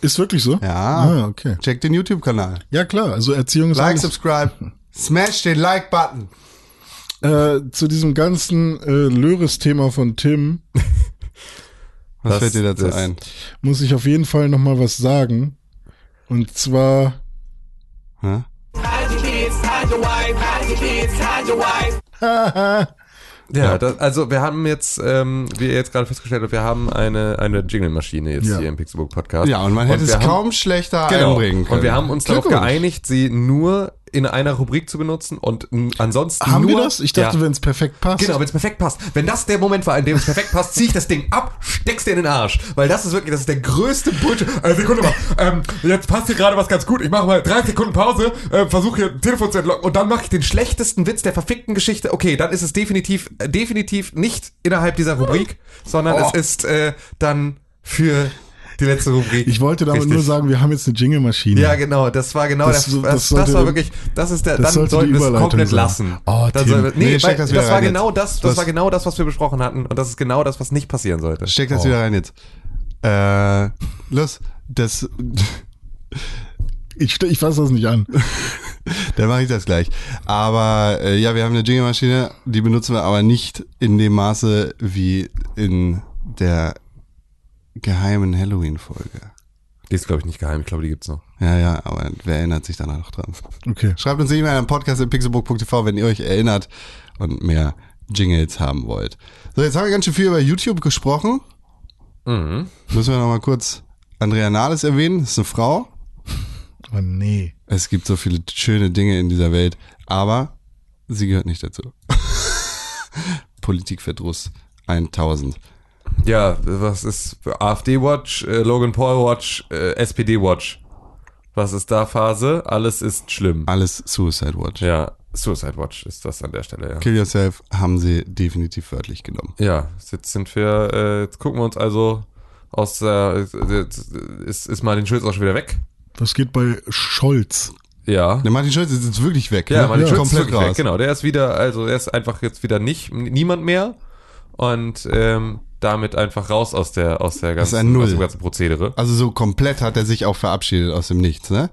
ist wirklich so? ja. Ah, okay. Check den YouTube-Kanal. Ja, klar. Also Erziehung ist Like, subscribe, smash den Like-Button. Äh, zu diesem ganzen äh, Löres-Thema von Tim Was Das- fällt dir dazu ein? muss ich auf jeden Fall noch mal was sagen. Und zwar Hä? Ja, Das, also wir haben jetzt, ähm, wie ihr jetzt gerade festgestellt habt, wir haben eine, eine Jingle-Maschine jetzt Ja. hier im Pixelbook Podcast. Ja, und man hätte wir es haben- kaum schlechter Genau. einbringen können. Und wir haben uns darauf geeinigt, sie nur in einer Rubrik zu benutzen und ansonsten haben nur, wir das? Ich dachte, ja, wenn es perfekt passt. Genau, wenn es perfekt passt. Wenn das der Moment war, in dem es perfekt passt, zieh ich das Ding ab, steck's dir in den Arsch. Weil das ist wirklich, das ist der größte Bullshit. Äh, Sekunde mal, ähm, jetzt passt hier gerade was ganz gut. Ich mache mal drei Sekunden Pause, äh, versuche hier ein Telefon zu entlocken und dann mache ich den schlechtesten Witz der verfickten Geschichte. Okay, dann ist es definitiv, äh, definitiv nicht innerhalb dieser Rubrik, sondern Oh. es ist äh, dann für die letzte Rubrik. Ich wollte damit Richtig. nur sagen, wir haben jetzt eine Jingle-Maschine. Ja, genau, das war genau Das das. Das, das das, sollte- war wirklich, das ist der, das dann sollte sollten wir es komplett sein. lassen. Oh, Dann Tim. nee, Nee, weil, das das, war genau jetzt. das, das war genau das, was wir besprochen hatten und das ist genau das, was nicht passieren sollte. Steck das wieder rein jetzt. Äh, los, das, Ich, ich fasse das nicht an. dann mache ich das gleich. Aber äh, ja, wir haben eine Jingle-Maschine, die benutzen wir aber nicht in dem Maße wie in der geheimen Halloween-Folge. Die ist, glaube ich, nicht geheim. Ich glaube, die gibt's noch. Ja, ja, aber wer erinnert sich danach noch dran? Okay. Schreibt uns E-Mail an podcast.pixelbook.tv, wenn ihr euch erinnert und mehr Jingles haben wollt. So, jetzt haben wir ganz schön viel über YouTube gesprochen. Mhm. Müssen wir noch mal kurz Andrea Nahles erwähnen. Das ist eine Frau. Oh nee. Es gibt so viele schöne Dinge in dieser Welt, aber sie gehört nicht dazu. Politikverdruss 1000. Ja, was ist AfD-Watch, äh, Logan Paul-Watch, äh, SPD-Watch? Was ist da Phase? Alles ist schlimm. Alles Suicide Watch. Ja, Suicide Watch ist das an der Stelle, ja. Kill Yourself haben sie definitiv wörtlich genommen. Ja, jetzt sind wir, äh, jetzt gucken wir uns also aus der, jetzt ist, ist Martin Schulz auch schon wieder weg. Was geht bei Scholz? Ja. Der Martin Schulz ist jetzt wirklich weg. Ja, ne? Martin Schulz ist komplett weg, raus. Genau, der ist wieder, also er ist einfach jetzt wieder nicht, niemand mehr und ähm, damit einfach raus aus der, aus der ist ganzen, ein Null. aus dem ganzen Prozedere. Also so komplett hat er sich auch verabschiedet aus dem Nichts, ne?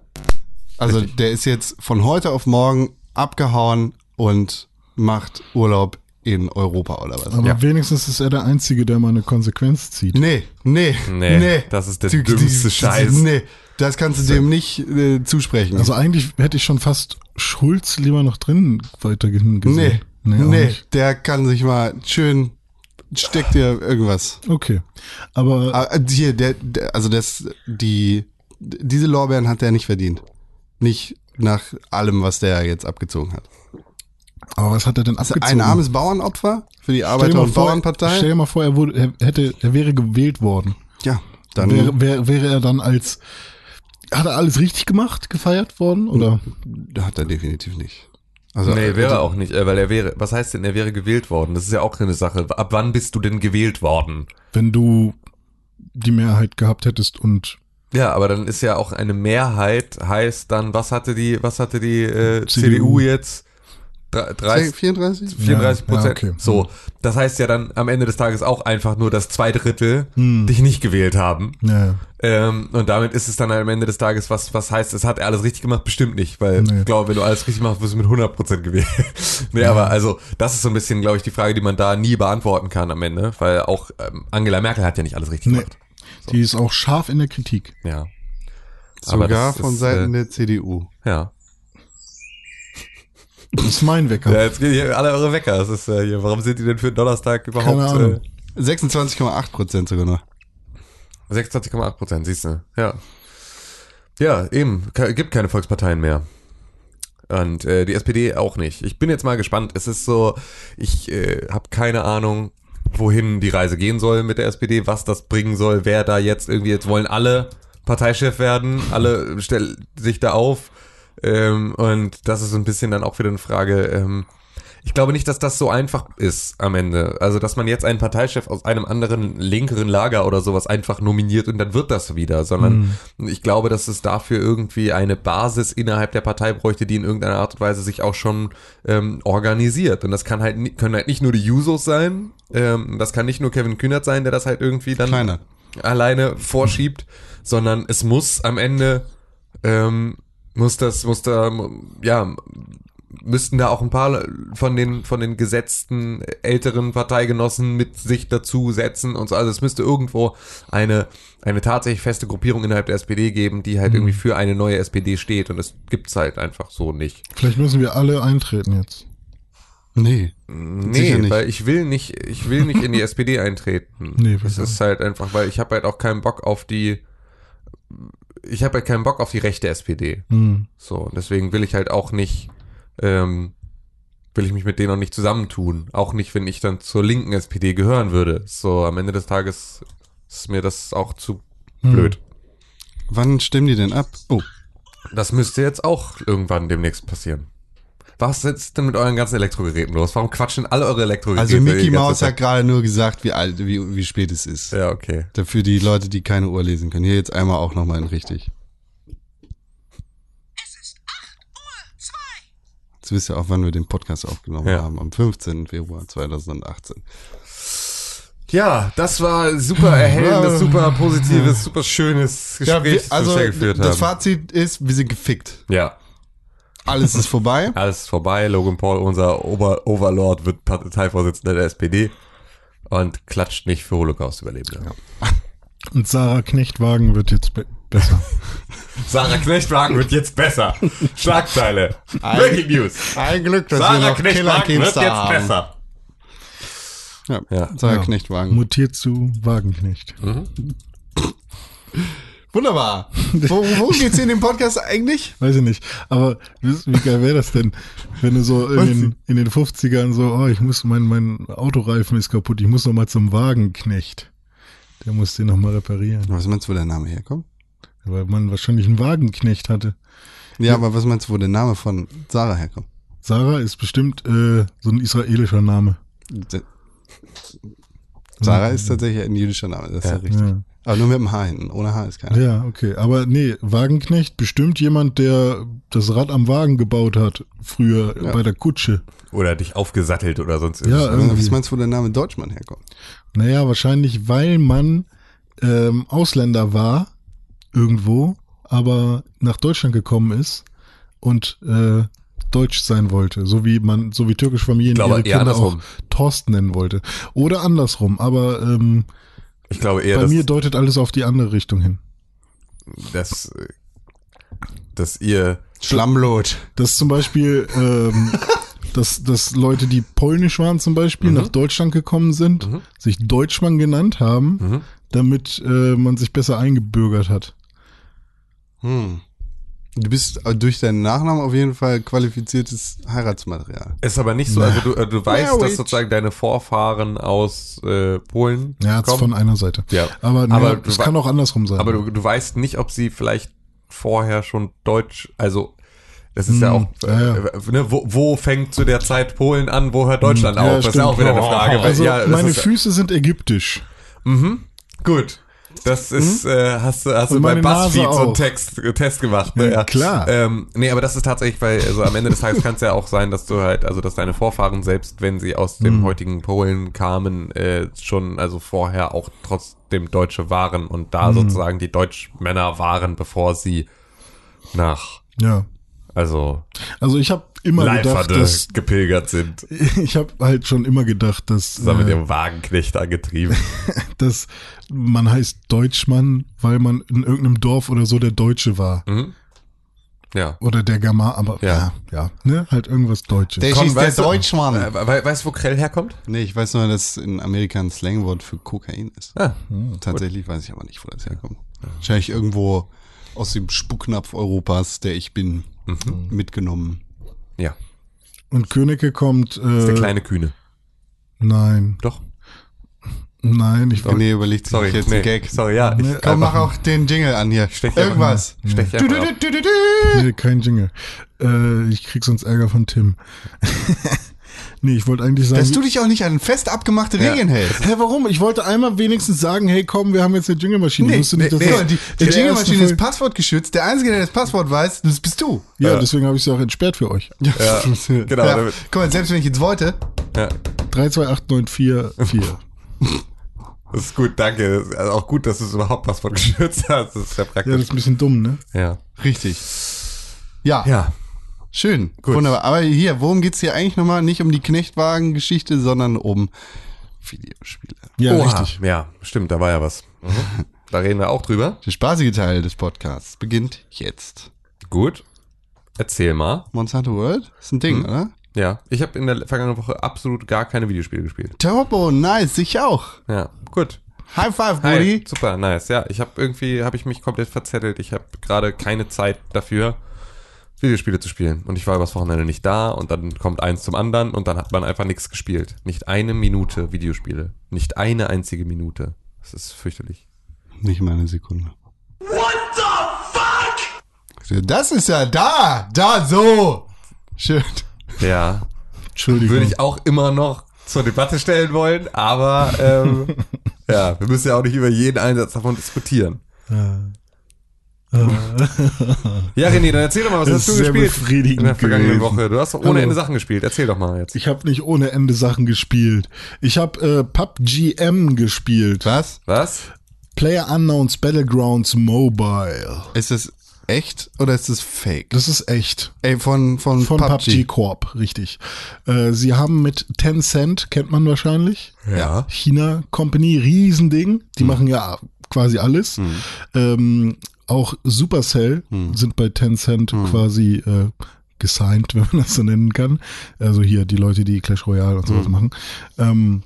Also der ist jetzt von heute auf morgen abgehauen und macht Urlaub in Europa oder was? Aber Ja. wenigstens ist er der Einzige, der mal eine Konsequenz zieht. Nee, nee, Nee, nee. das ist der Du- dümmste die- Scheiß. Nee, das kannst du dem nicht äh, zusprechen. Also eigentlich hätte ich schon fast Schulz lieber noch drin weiterhin gesehen. nee, nee, nicht. der kann sich mal schön, steckt dir irgendwas. Okay. Aber Aber äh, hier, der, der, also das, die, diese Lorbeeren hat der nicht verdient. Nicht nach allem, was der jetzt abgezogen hat. Aber was hat er denn abgezogen? ein armes Bauernopfer für die Arbeiter- und vor, Bauernpartei. Stell dir mal vor, er, wurde, er, hätte, er wäre gewählt worden. Ja, dann Wäre, wäre, wäre er dann als, hat er alles richtig gemacht, gefeiert worden? Oder? hat er definitiv nicht. Also, Nee, wäre also, auch nicht, äh, weil er wäre, was heißt denn, er wäre gewählt worden? Das ist ja auch eine Sache. Ab wann bist du denn gewählt worden? Wenn du die Mehrheit gehabt hättest und Ja, aber dann ist ja auch eine Mehrheit, heißt dann, was hatte die, was hatte die äh, CDU. CDU jetzt? Dre- 30, 34? 34 Ja, ja, Prozent. okay. So, das heißt ja dann am Ende des Tages auch einfach nur, dass zwei Drittel Hm. dich nicht gewählt haben. ja, Ähm, und damit ist es dann am Ende des Tages, was, was heißt, es hat er alles richtig gemacht? Bestimmt nicht, weil Nee. ich glaube, wenn du alles richtig machst, wirst du mit 100% gewählt. nee, aber also, das ist so ein bisschen, glaube ich, die Frage, die man da nie beantworten kann am Ende, weil auch ähm, Angela Merkel hat ja nicht alles richtig Nee. gemacht. die ist auch scharf in der Kritik. Ja. Aber Sogar das von ist, Seiten äh, der CDU. Ja. Das ist mein Wecker. Ja, jetzt gehen hier alle eure Wecker. Das ist, äh, hier, warum sind die denn für den Donnerstag überhaupt? Keine Ahnung. Äh, 26,8 Prozent sogar noch. 26,8 Prozent, siehst du. Ja. Ja, eben. Ke- Gibt keine Volksparteien mehr. Und äh, die SPD auch nicht. Ich bin jetzt mal gespannt. Es ist so, ich äh, habe keine Ahnung, wohin die Reise gehen soll mit der SPD, was das bringen soll, wer da jetzt irgendwie, jetzt wollen alle Parteichef werden, alle stellen sich da auf. Ähm, und das ist so ein bisschen dann auch wieder eine Frage, ähm, ich glaube nicht, dass das so einfach ist am Ende. Also, dass man jetzt einen Parteichef aus einem anderen linkeren Lager oder sowas einfach nominiert und dann wird das wieder, sondern ich glaube, dass es dafür irgendwie eine Basis innerhalb der Partei bräuchte, die in irgendeiner Art und Weise sich auch schon ähm, organisiert. Und das kann halt, können halt nicht nur die Jusos sein, ähm, das kann nicht nur Kevin Kühnert sein, der das halt irgendwie dann Kleiner. alleine vorschiebt, sondern es muss am Ende ähm, muss das muss da ja müssten da auch ein paar von den von den gesetzten älteren Parteigenossen mit sich dazu setzen und so also es müsste irgendwo eine eine tatsächlich feste Gruppierung innerhalb der SPD geben, die halt irgendwie für eine neue SPD steht und das gibt's halt einfach so nicht. Vielleicht müssen wir alle eintreten jetzt. Nee. Nee, weil ich will nicht, ich will nicht in die SPD eintreten. Nee, das ist halt einfach, weil ich habe halt auch keinen Bock auf die, ich habe halt keinen Bock auf die rechte SPD. Hm. So, und deswegen will ich halt auch nicht, ähm, will ich mich mit denen auch nicht zusammentun. Auch nicht, wenn ich dann zur linken SPD gehören würde. So, am Ende des Tages ist mir das auch zu blöd. Wann stimmen die denn ab? Oh, Das müsste jetzt auch irgendwann demnächst passieren. Was ist denn mit euren ganzen Elektrogeräten los? Warum quatschen alle eure Elektrogeräte? also Mickey Mouse hat gerade nur gesagt, wie alt, wie, wie spät es ist. Ja, okay. Dafür die Leute, die keine Uhr lesen können. Hier jetzt einmal auch nochmal in richtig. Es ist 8 Uhr 2. Jetzt wisst ihr auch, wann wir den Podcast aufgenommen Ja. haben. Am 15. Februar 2018. Ja, das war super erhellendes, Ja. super positives, super schönes Gespräch, wir- das also wir bisher geführt das haben. Fazit ist, wir sind gefickt. Ja, Alles ist vorbei. alles ist vorbei. Logan Paul, unser Ober Overlord, wird Parteivorsitzender der SPD und klatscht nicht für Holocaust-Überlebende. Und Sarah Knechtwagen wird jetzt be besser. Sarah Knechtwagen wird jetzt besser. Schlagzeile. Breaking News. Ein Glück, dass Sarah wir noch Knechtwagen wird jetzt haben. besser. Ja, Ja. Sarah Ja. Knechtwagen. Mutiert zu Wagenknecht. Wunderbar. Wo, worum geht's hier in dem Podcast eigentlich? Weiß ich nicht. Aber wie geil wäre das denn, wenn du so in den, in den 50ern so, oh, ich muss, mein, mein Autoreifen ist kaputt, ich muss noch mal zum Wagenknecht. Der muss den noch mal reparieren. Was meinst du, wo der Name herkommt? Weil man wahrscheinlich einen Wagenknecht hatte. Ja, aber was meinst du, wo der Name von Sarah herkommt? Sarah ist bestimmt äh, so ein israelischer Name. Sarah ist tatsächlich ein jüdischer Name, das ist ja, richtig. Ja. Aber nur mit dem H hinten. Ohne H ist keiner. ja, okay. Aber nee, Wagenknecht, bestimmt jemand, der das Rad am Wagen gebaut hat, früher bei der Kutsche. Oder dich aufgesattelt oder sonst Ja, irgendwas. irgendwie. Was meinst du, wo der Name Deutschmann herkommt? Naja, wahrscheinlich, weil man ähm, Ausländer war, irgendwo, aber nach Deutschland gekommen ist und äh, deutsch sein wollte, so wie man, so wie türkische Familien glaube, ihre Kinder auch. Thorsten nennen wollte. Oder andersrum, aber ähm, Ich glaube eher, bei dass, mir deutet alles auf die andere Richtung hin. dass, dass ihr Schlammblut. Das zum Beispiel, ähm, dass, dass Leute, die polnisch waren zum Beispiel, Mhm. nach Deutschland gekommen sind, sich Deutschmann genannt haben, Mhm. damit äh, man sich besser eingebürgert hat. Hm. Du bist durch deinen Nachnamen auf jeden Fall qualifiziertes Heiratsmaterial. Ist aber nicht so, also du, äh, du weißt, Ja, dass sozusagen deine Vorfahren aus äh, Polen Ja, jetzt kommen. von einer Seite. Ja. Aber, Aber ja, du es kann auch andersrum sein. aber du, du weißt nicht, ob sie vielleicht vorher schon Deutsch, also das ist ja Hm, auch, ja, äh, ne, wo, wo fängt zu der Zeit Polen an, wo hört Deutschland Hm, Ja, auf? Das ist stimmt. ja auch wieder eine Frage. Weil, also ja, meine ist, Füße sind ägyptisch. Gut. Das ist, äh, hast du, hast du bei BuzzFeed so einen. Text, äh, Test gemacht, ne? Ja, klar. Ähm, nee, aber das ist tatsächlich, weil, also am Ende des Tages kann es ja auch sein, dass du halt, also dass deine Vorfahren, selbst wenn sie aus dem Hm. heutigen Polen kamen, äh, schon, also vorher auch trotzdem Deutsche waren und da Hm. sozusagen die Deutschmänner waren, bevor sie nach, Ja. also Also ich habe immer gedacht, Leiferde dass gepilgert sind, ich habe halt schon immer gedacht, dass, zusammen mit äh, ihrem Wagenknecht angetrieben. dass man heißt Deutschmann, weil man in irgendeinem Dorf oder so der Deutsche war. Mhm. Ja. Oder der Gamma, aber Ja. ja, ja, ne, halt irgendwas Deutsches. Der Komm, schießt der Deutschmann. Äh, we- weißt du, wo Krell herkommt? nee, ich weiß nur, dass in Amerika ein Slangwort für Kokain ist. Ah, Tatsächlich weiß ich aber nicht, wo das herkommt. Wahrscheinlich irgendwo aus dem Spucknapf Europas, der ich bin, Mhm. mitgenommen. Ja. Und Königke kommt, Das ist der äh, kleine Kühne. nein, Doch. nein, ich Nee, überlegt sich Sorry, jetzt nee, Gag. sorry, ja. Ich, Komm, mach auch den Jingle an hier. Stech dir Irgendwas. Stech dir Du, du, du, du, du. Nee, kein Jingle. Äh, ich krieg sonst Ärger von Tim. Nee, ich wollte eigentlich sagen. Dass du dich auch nicht an fest abgemachte Regeln hältst. Hä, warum? Ich wollte einmal wenigstens sagen, hey komm, wir haben jetzt eine Jingle-Maschine. Nee, nee, nee, das die, die Jingle-Maschine ist passwortgeschützt. Der Einzige, der das Passwort weiß, das bist du. Ja, Ja. deswegen habe ich sie auch entsperrt für euch. Ja, genau. Ja. damit- Guck mal, selbst wenn ich jetzt wollte, Ja. 328944. Das ist gut, danke. Das ist also auch gut, dass du es überhaupt Passwort geschützt hast. Das ist ja Ja, das praktisch. ist ein bisschen dumm, ne? Ja. richtig. Ja, Ja. Schön. Gut. Wunderbar. Aber hier, worum geht's hier eigentlich nochmal? Nicht um die Knechtwagen-Geschichte, sondern um Videospiele. Ja, Oha. richtig. Ja, stimmt, da war ja was. Mhm. Da reden wir auch drüber. Der spaßige Teil des Podcasts beginnt jetzt. Gut. Erzähl mal. Monster Hunter World? Ist ein Ding, oder? Ja, ich habe in der vergangenen Woche absolut gar keine Videospiele gespielt. Turbo, nice, ich auch. Ja, gut. High five, Hi, Buddy. super, nice. Ja, ich habe irgendwie, habe ich mich komplett verzettelt. Ich habe gerade keine Zeit dafür, Videospiele zu spielen. Und ich war übers Wochenende nicht da und dann kommt eins zum anderen und dann hat man einfach nichts gespielt. Nicht eine Minute Videospiele. Nicht eine einzige Minute. Das ist fürchterlich. Nicht mal eine Sekunde. What the fuck? Das ist ja da, da so. Schön. Ja, Entschuldigung. würde ich auch immer noch zur Debatte stellen wollen, aber ähm, ja, wir müssen ja auch nicht über jeden Einsatz davon diskutieren. Ja, René, dann erzähl doch mal, was Das hast du gespielt befriedigend in der vergangenen gewesen. Woche? Du hast doch ohne Hallo. Ende Sachen gespielt. Erzähl doch mal jetzt. Ich habe nicht ohne Ende Sachen gespielt. Ich habe äh, PUBGM gespielt. Was? Was? Player Unknowns Battlegrounds Mobile. Ist es echt oder ist es fake? Das ist echt. Ey, von, von, Von PUBG. PUBG, Corp, richtig. Äh, sie haben mit Tencent, kennt man wahrscheinlich, Ja. China Company, Riesending. Die machen ja quasi alles. Ähm, auch Supercell sind bei Tencent quasi äh, gesigned, wenn man das so nennen kann. Also hier die Leute, die Clash Royale und sowas machen. Ähm,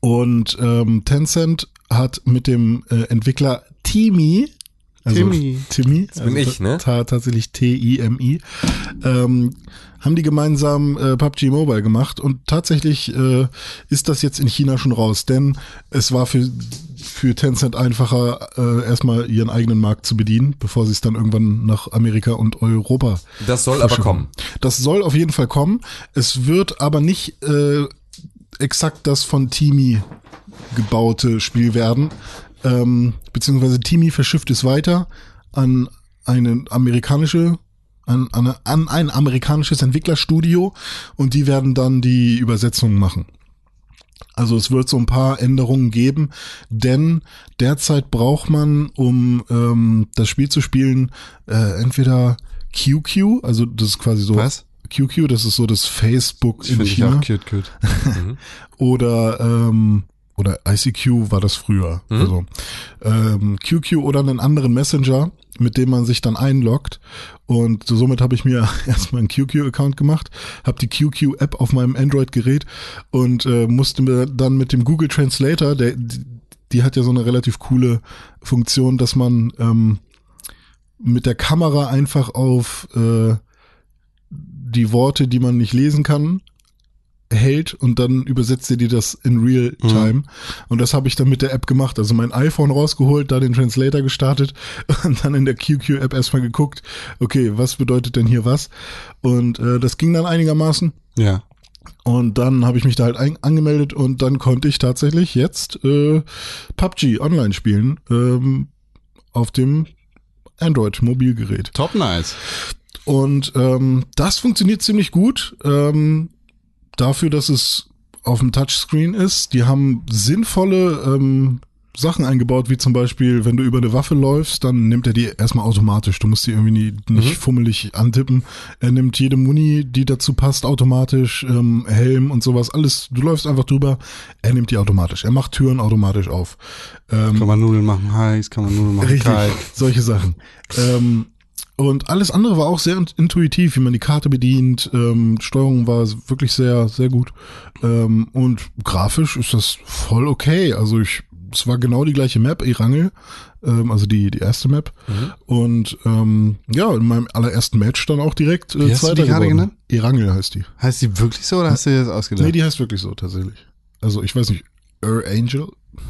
und ähm, Tencent hat mit dem äh, Entwickler Timi, also Timmy. Timmy, das bin ich, ne? Ta tatsächlich T-I-M-I, ähm, haben die gemeinsam äh, PUBG Mobile gemacht und tatsächlich äh, ist das jetzt in China schon raus, denn es war für für Tencent einfacher, äh, erstmal ihren eigenen Markt zu bedienen, bevor sie es dann irgendwann nach Amerika und Europa Das soll aber kommen. Das soll auf jeden Fall kommen. Es wird aber nicht äh, exakt das von Timi gebaute Spiel werden. Ähm, beziehungsweise Timi verschifft es weiter an eine amerikanische an, an, an ein amerikanisches Entwicklerstudio und die werden dann die Übersetzung machen. Also es wird so ein paar Änderungen geben, denn derzeit braucht man, um ähm, das Spiel zu spielen, äh, entweder QQ, also das ist quasi so Was? QQ, das ist so das Facebook Das in finde ich China auch cute, cute. oder ähm, oder ICQ war das früher. Also ähm, QQ oder einen anderen Messenger, mit dem man sich dann einloggt. Und somit habe ich mir erstmal einen QQ-Account gemacht, habe die QQ-App auf meinem Android-Gerät und äh, musste mir dann mit dem Google Translator, der die, die hat ja so eine relativ coole Funktion, dass man ähm, mit der Kamera einfach auf äh, die Worte, die man nicht lesen kann, hält und dann übersetzt ihr dir das in real time. Und das habe ich dann mit der App gemacht. Also mein iPhone rausgeholt, da den Translator gestartet und dann in der QQ-App erstmal geguckt, okay, was bedeutet denn hier was? Und äh, das ging dann einigermaßen. Ja. Und dann habe ich mich da halt ein angemeldet und dann konnte ich tatsächlich jetzt äh, PUBG online spielen ähm, auf dem Android-Mobilgerät. Top nice. Und ähm, das funktioniert ziemlich gut. Ähm, dafür, dass es auf dem Touchscreen ist. Die haben sinnvolle ähm, Sachen eingebaut, wie zum Beispiel, wenn du über eine Waffe läufst, dann nimmt er die erstmal automatisch. Du musst die irgendwie nie, nicht fummelig antippen. Er nimmt jede Muni, die dazu passt, automatisch, ähm, Helm und sowas, alles. Du läufst einfach drüber, er nimmt die automatisch. Er macht Türen automatisch auf. Ähm, Kann man Nudeln machen heiß, kann man Nudeln machen Richtig, kalt. solche Sachen. Ähm, und alles andere war auch sehr int- intuitiv, wie man die Karte bedient. Ähm, Steuerung war wirklich sehr, sehr gut. Ähm, und grafisch ist das voll okay. Also ich, es war genau die gleiche Map, Erangel, ähm, also die, die erste Map. Und ähm, ja, in meinem allerersten Match dann auch direkt äh, Wie hast du Zweiter die gerade geworden. genannt? Erangel heißt die. Heißt die wirklich so oder hast du dir das ausgedacht? Nee, die heißt wirklich so tatsächlich. Also ich weiß nicht, Erangel,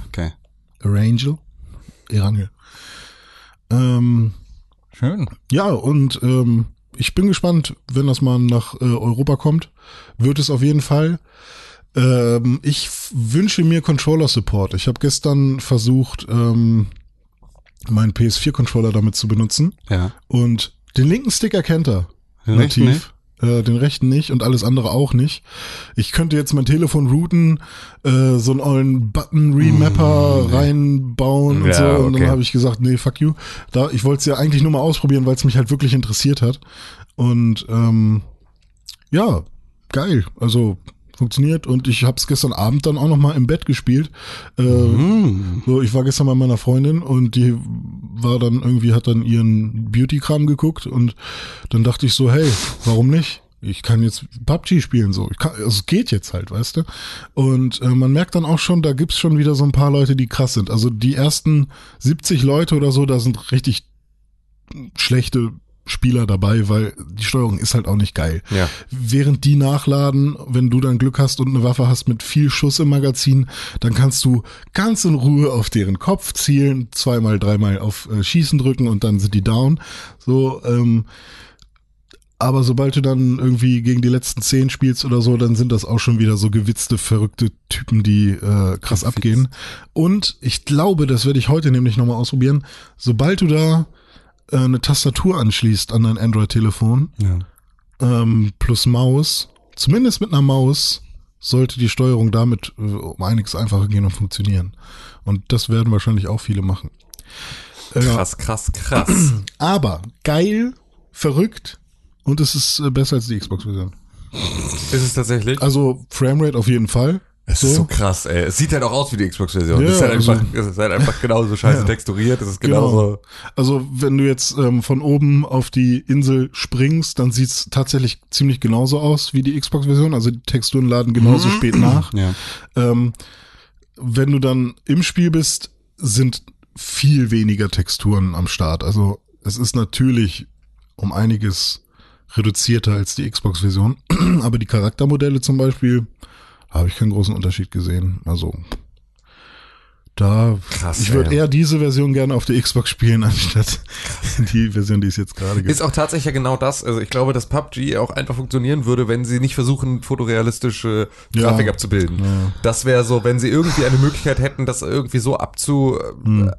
okay. Erangel, Erangel. Ähm, Schön. Ja, und ähm, ich bin gespannt, wenn das mal nach äh, Europa kommt. Wird es auf jeden Fall. Ähm, ich wünsche mir Controller-Support. Ich habe gestern versucht, ähm, meinen PS4-Controller damit zu benutzen. Ja. Und den linken Stick erkennt er. Nativ. Äh, den rechten nicht und alles andere auch nicht. Ich könnte jetzt mein Telefon routen, äh, so einen ollen Button-Remapper reinbauen und Ja, so. Und okay. dann habe ich gesagt, nee, fuck you. Da, ich wollte es ja eigentlich nur mal ausprobieren, weil es mich halt wirklich interessiert hat. Und ähm, ja, geil. Also funktioniert und ich habe es gestern Abend dann auch noch mal im Bett gespielt. Äh, Hm. so, ich war gestern bei meiner Freundin und die war dann irgendwie, hat dann ihren Beauty-Kram geguckt und dann dachte ich so, hey, warum nicht? Ich kann jetzt PUBG spielen, so. Ich kann, also es geht jetzt halt, weißt du? Und äh, man merkt dann auch schon, da gibt's schon wieder so ein paar Leute, die krass sind. Also die ersten 70 Leute oder so, da sind richtig schlechte Spieler dabei, weil die Steuerung ist halt auch nicht geil. Ja. Während die nachladen, wenn du dann Glück hast und eine Waffe hast mit viel Schuss im Magazin, dann kannst du ganz in Ruhe auf deren Kopf zielen, zweimal, dreimal auf äh, Schießen drücken und dann sind die down. So, ähm, aber sobald du dann irgendwie gegen die letzten zehn spielst oder so, dann sind das auch schon wieder so gewitzte, verrückte Typen, die äh, krass abgehen. Und ich glaube, das werde ich heute nämlich nochmal ausprobieren, sobald du da eine Tastatur anschließt an dein Android-Telefon, Ja. ähm, plus Maus, zumindest mit einer Maus, sollte die Steuerung damit äh, um einiges einfacher gehen und funktionieren. Und das werden wahrscheinlich auch viele machen. Äh, Krass, krass, krass. aber geil, verrückt und es ist äh, besser als die Xbox-Version. ist es tatsächlich? Also Framerate auf jeden Fall. Es ist so krass, ey. Es sieht halt auch aus wie die Xbox-Version. Ja, es, ist halt also- einfach, es ist halt einfach genauso scheiße Ja. texturiert. Es ist Genau. genauso. Also wenn du jetzt ähm, von oben auf die Insel springst, dann sieht's tatsächlich ziemlich genauso aus wie die Xbox-Version. Also die Texturen laden genauso spät nach. Ja. Ähm, wenn du dann im Spiel bist, sind viel weniger Texturen am Start. Also es ist natürlich um einiges reduzierter als die Xbox-Version. Aber die Charaktermodelle zum Beispiel habe ich keinen großen Unterschied gesehen. Also da, Krass, ich würde eher diese Version gerne auf der Xbox spielen, anstatt die Version, die es jetzt gerade gibt. Ist auch tatsächlich ja genau das. Also ich glaube, dass PUBG auch einfach funktionieren würde, wenn sie nicht versuchen, fotorealistische Ja. Grafik abzubilden. Das wäre so, wenn sie irgendwie eine Möglichkeit hätten, das irgendwie so abzu... Hm.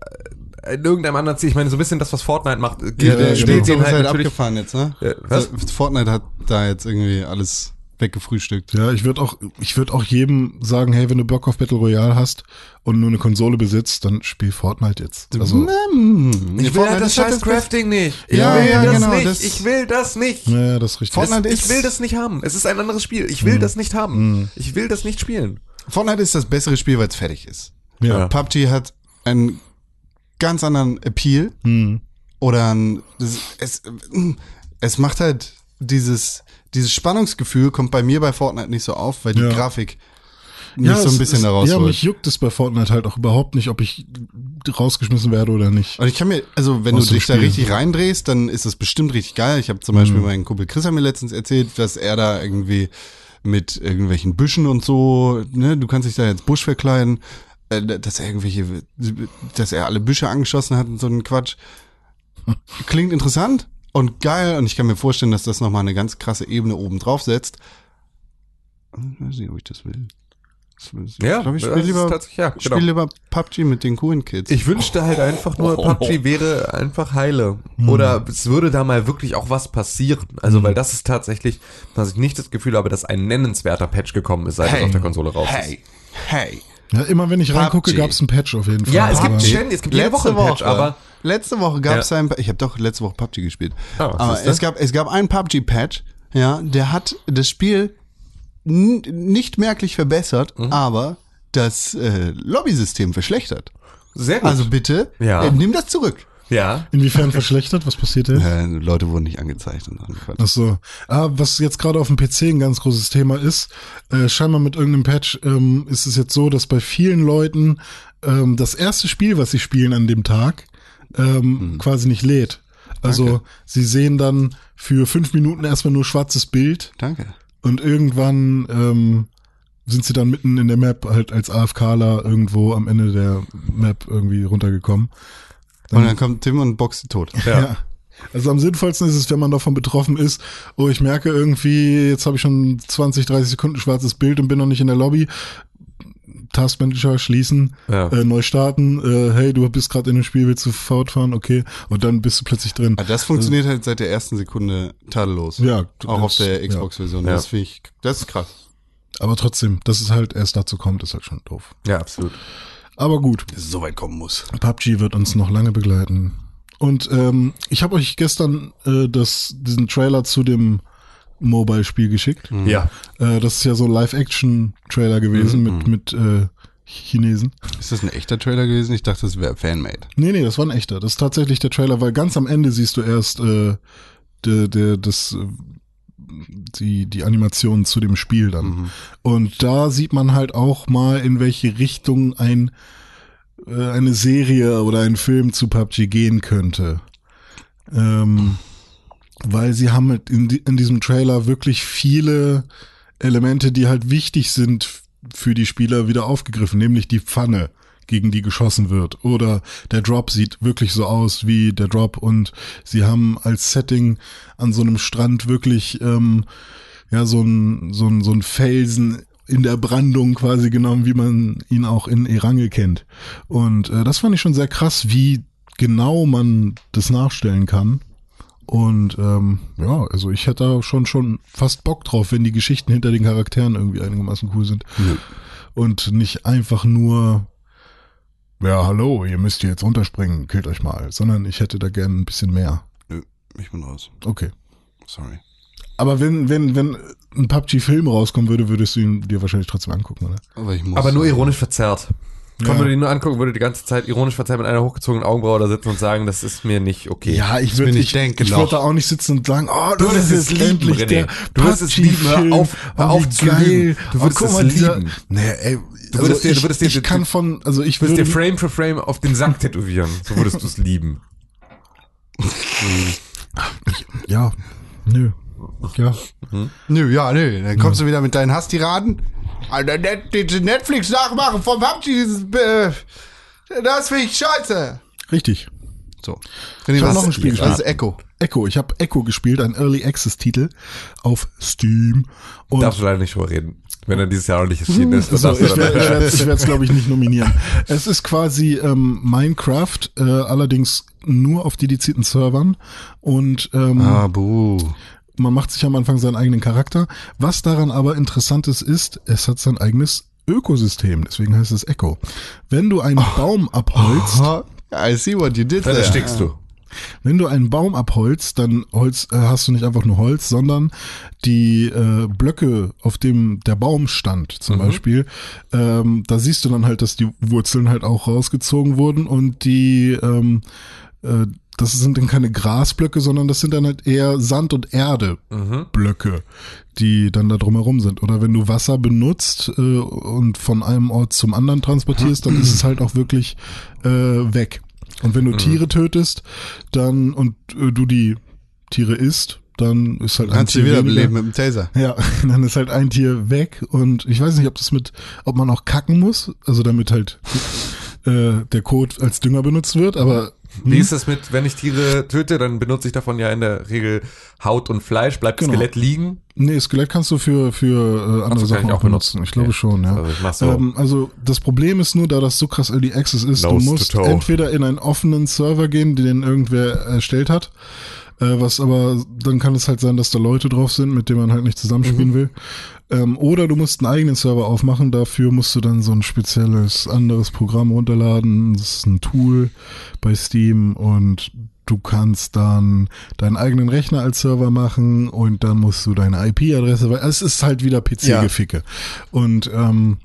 äh, In irgendeinem anderen Ziel. Ich meine, so ein bisschen das, was Fortnite macht, Ja, steht Spielzug denen halt halt natürlich... abgefahren jetzt, ne? Ja, was? Fortnite hat da jetzt irgendwie alles weggefrühstückt. Ja, ich würde auch, ich würde auch jedem sagen, hey, wenn du Bock auf Battle Royale hast und nur eine Konsole besitzt, dann spiel Fortnite jetzt. Also, Mm, Ich will Fortnite halt das halt scheiß Crafting nicht. Ich Ja, will ja, das genau, nicht. das- ich will das nicht. naja, das ist richtig. Fortnite Es, ist- ich will das nicht haben. Es ist ein anderes Spiel. Ich will das nicht haben. Ich will das nicht spielen. Fortnite ist das bessere Spiel, weil es fertig ist. ja. PUBG hat einen ganz anderen Appeal Hm. oder ein, das, es, es macht halt dieses, dieses Spannungsgefühl kommt bei mir bei Fortnite nicht so auf, weil die Ja. Grafik mich so ein bisschen ist, daraus Ja, holt. mich juckt es bei Fortnite halt auch überhaupt nicht, ob ich rausgeschmissen werde oder nicht. Und ich kann mir, also wenn Aus du dich da Spiel. richtig reindrehst, dann ist das bestimmt richtig geil. Ich habe zum Beispiel meinen Kumpel Chris hat mir letztens erzählt, dass er da irgendwie mit irgendwelchen Büschen und so, ne, du kannst dich da jetzt Busch verkleiden, äh, dass er irgendwelche, dass er alle Büsche angeschossen hat und so einen Quatsch. Klingt interessant und geil und ich kann mir vorstellen, dass das nochmal eine ganz krasse Ebene oben drauf setzt. Ich weiß nicht, ob ich das will. Will- Ja, ich glaube, ich spiele lieber, ja, ich genau. spiel lieber PUBG mit den coolen Kids. Ich wünschte halt einfach nur, PUBG wäre einfach heile. Oder es würde da mal wirklich auch was passieren. Also, weil das ist tatsächlich, dass ich nicht das Gefühl habe, dass ein nennenswerter Patch gekommen ist, seit es auf der Konsole raus ist. Hey, hey. Ja, immer wenn ich reingucke, gab es einen Patch auf jeden Fall. Ja, es gibt Aber- ständig, es gibt jede Woche einen Patch, aber letzte Woche gab es Ja. ein, ich habe doch letzte Woche PUBG gespielt, was aber es gab es gab einen PUBG Patch, ja, der hat das Spiel nicht merklich verbessert, Mhm. aber das äh, Lobbysystem verschlechtert. sehr gut. Also bitte, Ja. äh, nimm das zurück. ja. Inwiefern verschlechtert? Was passiert denn? Äh, Leute wurden nicht angezeigt und. Ach so. Ah, was jetzt gerade auf dem PC ein ganz großes Thema ist, äh, scheinbar mit irgendeinem Patch ähm, ist es jetzt so, dass bei vielen Leuten ähm, das erste Spiel, was sie spielen an dem Tag, ähm, quasi nicht lädt. Also Danke. sie sehen dann für fünf Minuten erstmal nur schwarzes Bild Danke. und irgendwann ähm, sind sie dann mitten in der Map halt als AFKler irgendwo am Ende der Map irgendwie runtergekommen. Und dann kommt Tim und boxt sie tot. Ja. Also am sinnvollsten ist es, wenn man davon betroffen ist, oh, ich merke irgendwie, jetzt habe ich schon 20, 30 Sekunden schwarzes Bild und bin noch nicht in der Lobby. Taskmanager schließen, Ja. äh, neu starten, äh, hey, du bist gerade in dem Spiel, willst du fortfahren, okay, und dann bist du plötzlich drin. Aber das funktioniert halt seit der ersten Sekunde tadellos. Ja, Auch auf der. Xbox-Version. Ja. Das finde ich, das ist krass. Aber trotzdem, dass es halt erst dazu kommt, ist halt schon doof. Ja, absolut. Aber gut, Dass es so weit kommen muss. PUBG wird uns noch lange begleiten. Und ähm, ich habe euch gestern äh, das, diesen Trailer zu dem Mobile-Spiel geschickt. Ja. Äh, das ist ja so ein Live-Action-Trailer gewesen mit, mit äh, Chinesen. Ist das ein echter Trailer gewesen? Ich dachte, das wäre Fanmade. Nee, nee, das war ein echter. Das ist tatsächlich der Trailer, weil ganz am Ende siehst du erst äh, de, de, das, äh, die, die Animation zu dem Spiel dann. Und da sieht man halt auch mal, in welche Richtung ein, äh, eine Serie oder ein Film zu PUBG gehen könnte. Ähm, weil sie haben mit in, in diesem Trailer wirklich viele Elemente, die halt wichtig sind für die Spieler wieder aufgegriffen, nämlich die Pfanne, gegen die geschossen wird. Oder der Drop sieht wirklich so aus wie der Drop und sie haben als Setting an so einem Strand wirklich ähm, ja so ein, so ein, so ein Felsen in der Brandung quasi genommen, wie man ihn auch in Erangel kennt. Und äh, das fand ich schon sehr krass, wie genau man das nachstellen kann. Und ähm, ja, also ich hätte da schon schon fast Bock drauf, wenn die Geschichten hinter den Charakteren irgendwie einigermaßen cool sind. Und nicht einfach nur, ja, hallo, ihr müsst hier jetzt runterspringen, killt euch mal, sondern ich hätte da gern ein bisschen mehr. Nö, ich bin raus. Okay. Sorry. Aber wenn, wenn, wenn ein PUBG-Film rauskommen würde, würdest du ihn dir wahrscheinlich trotzdem angucken, oder? Aber ich muss. Aber nur ironisch verzerrt. Komm, Ja. würde die nur angucken, würde die ganze Zeit ironisch verzerrt mit einer hochgezogenen Augenbraue da sitzen und sagen, das ist mir nicht okay. Ja, ich würde nicht ich, denken ich würde da auch nicht sitzen und sagen, oh, Du das würdest ist es jetzt lieben, René. der Du würdest es lieben. Hör auf- hör Oh, auf zu lügen. Du Oh, würdest guck es mal, lieben. Nee, ey, Du also würdest dir- ich, du würdest dir- ich kann von, also ich Du würdest würde, dir Frame für Frame auf den Sack tätowieren. So würdest du es lieben. ja, nö, ja, Nö, ja, nö. Dann kommst du wieder mit deinen Hasti-Raden. Alter, net, diese Netflix-Nachmachen vom PUBG, dieses, äh, das finde ich scheiße. richtig. So. Ich hab was- noch ein Spiel Was ist gespielt. Echo? Echo, ich habe Echo gespielt, ein Early Access Titel auf Steam. Und Darfst du leider nicht drüber reden. Wenn er dieses Jahr noch nicht erschienen ist, dann So, ich werde es glaube ich nicht nominieren. Es ist quasi ähm, Minecraft, äh, allerdings nur auf dedizierten Servern und ähm, Ah, buh. Man macht sich am Anfang seinen eigenen Charakter. Was daran aber interessant ist, ist, es hat sein eigenes Ökosystem, deswegen heißt es Echo. Wenn du einen Baum abholzt, I see what you did Dann there. erstickst du. Wenn du einen Baum abholzt, dann Holz, äh, hast du nicht einfach nur Holz, sondern die äh, Blöcke, auf dem der Baum stand, zum Beispiel, ähm, da siehst du dann halt, dass die Wurzeln halt auch rausgezogen wurden und die, ähm, äh, das sind dann keine Grasblöcke, sondern das sind dann halt eher Sand- und Erde-Blöcke, die dann da drumherum sind. Oder wenn du Wasser benutzt äh, und von einem Ort zum anderen transportierst, dann ist es halt auch wirklich äh, weg. Und wenn du Tiere tötest, dann und äh, du die Tiere isst, dann ist halt ein Kannst du Tier wiederbeleben weniger. mit dem Taser. Ja, dann ist halt ein Tier weg und ich weiß nicht, ob das mit, ob man auch kacken muss, also damit halt äh, der Kot als Dünger benutzt wird, aber Wie ist es mit, wenn ich Tiere töte, dann benutze ich davon ja in der Regel Haut und Fleisch, bleibt Genau. Skelett liegen. nee, Skelett kannst du für für äh, andere Sachen ich auch benutzen. benutzen. Ich glaube Okay. schon, ja. Also so. Ähm, also das Problem ist nur, da das so krass Early Access ist, Nose du musst entweder in einen offenen Server gehen, den irgendwer erstellt hat, äh, was aber dann kann es halt sein, dass da Leute drauf sind, mit denen man halt nicht zusammenspielen will. Ähm, oder du musst einen eigenen Server aufmachen, dafür musst du dann so ein spezielles anderes Programm runterladen. Das ist ein Tool bei Steam und du kannst dann deinen eigenen Rechner als Server machen und dann musst du deine IP-Adresse, weil es ist halt wieder PC-Geficke. Und ähm,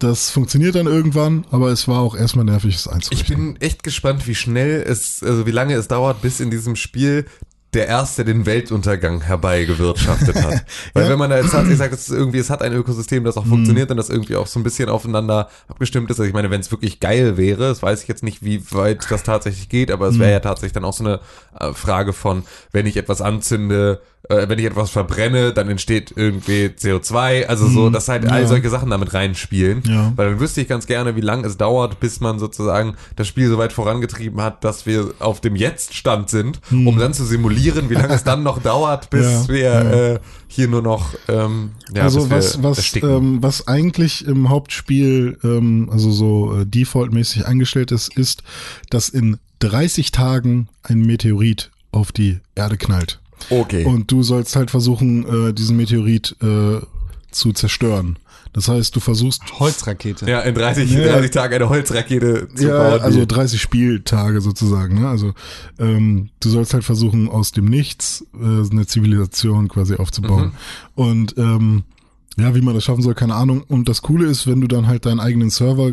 das funktioniert dann irgendwann, aber es war auch erstmal nervig, es Ich einzurichten. bin echt gespannt, wie schnell es, also wie lange es dauert, bis in diesem Spiel der Erste den Weltuntergang herbeigewirtschaftet hat. Weil wenn man da jetzt tatsächlich sagt, es ist irgendwie, es hat ein Ökosystem, das auch Mhm. funktioniert und das irgendwie auch so ein bisschen aufeinander abgestimmt ist. Also ich meine, wenn es wirklich geil wäre, das weiß ich jetzt nicht, wie weit das tatsächlich geht, aber es Mhm. wäre ja tatsächlich dann auch so eine äh, Frage von, wenn ich etwas anzünde, äh, wenn ich etwas verbrenne, dann entsteht irgendwie CO2. Also so, dass halt all ja. solche Sachen damit reinspielen. Ja. Weil dann wüsste ich ganz gerne, wie lange es dauert, bis man sozusagen das Spiel so weit vorangetrieben hat, dass wir auf dem Jetzt-Stand sind, um dann zu simulieren, wie lange es dann noch dauert, bis Ja, wir. Äh, hier nur noch ähm, ja, also was, was, ähm, was eigentlich im Hauptspiel, ähm, also so äh, defaultmäßig eingestellt ist, ist, dass in 30 Tagen ein Meteorit auf die Erde knallt. Okay. Und du sollst halt versuchen, äh, diesen Meteorit äh, zu zerstören. Das heißt, du versuchst Holzrakete. ja, in 30, Ja. 30 Tagen eine Holzrakete zu ja, bauen. also die- 30 Spieltage sozusagen. Ne? Also ähm, du sollst halt versuchen, aus dem Nichts äh, eine Zivilisation quasi aufzubauen. Und ähm, ja, wie man das schaffen soll, keine Ahnung. Und das Coole ist, wenn du dann halt deinen eigenen Server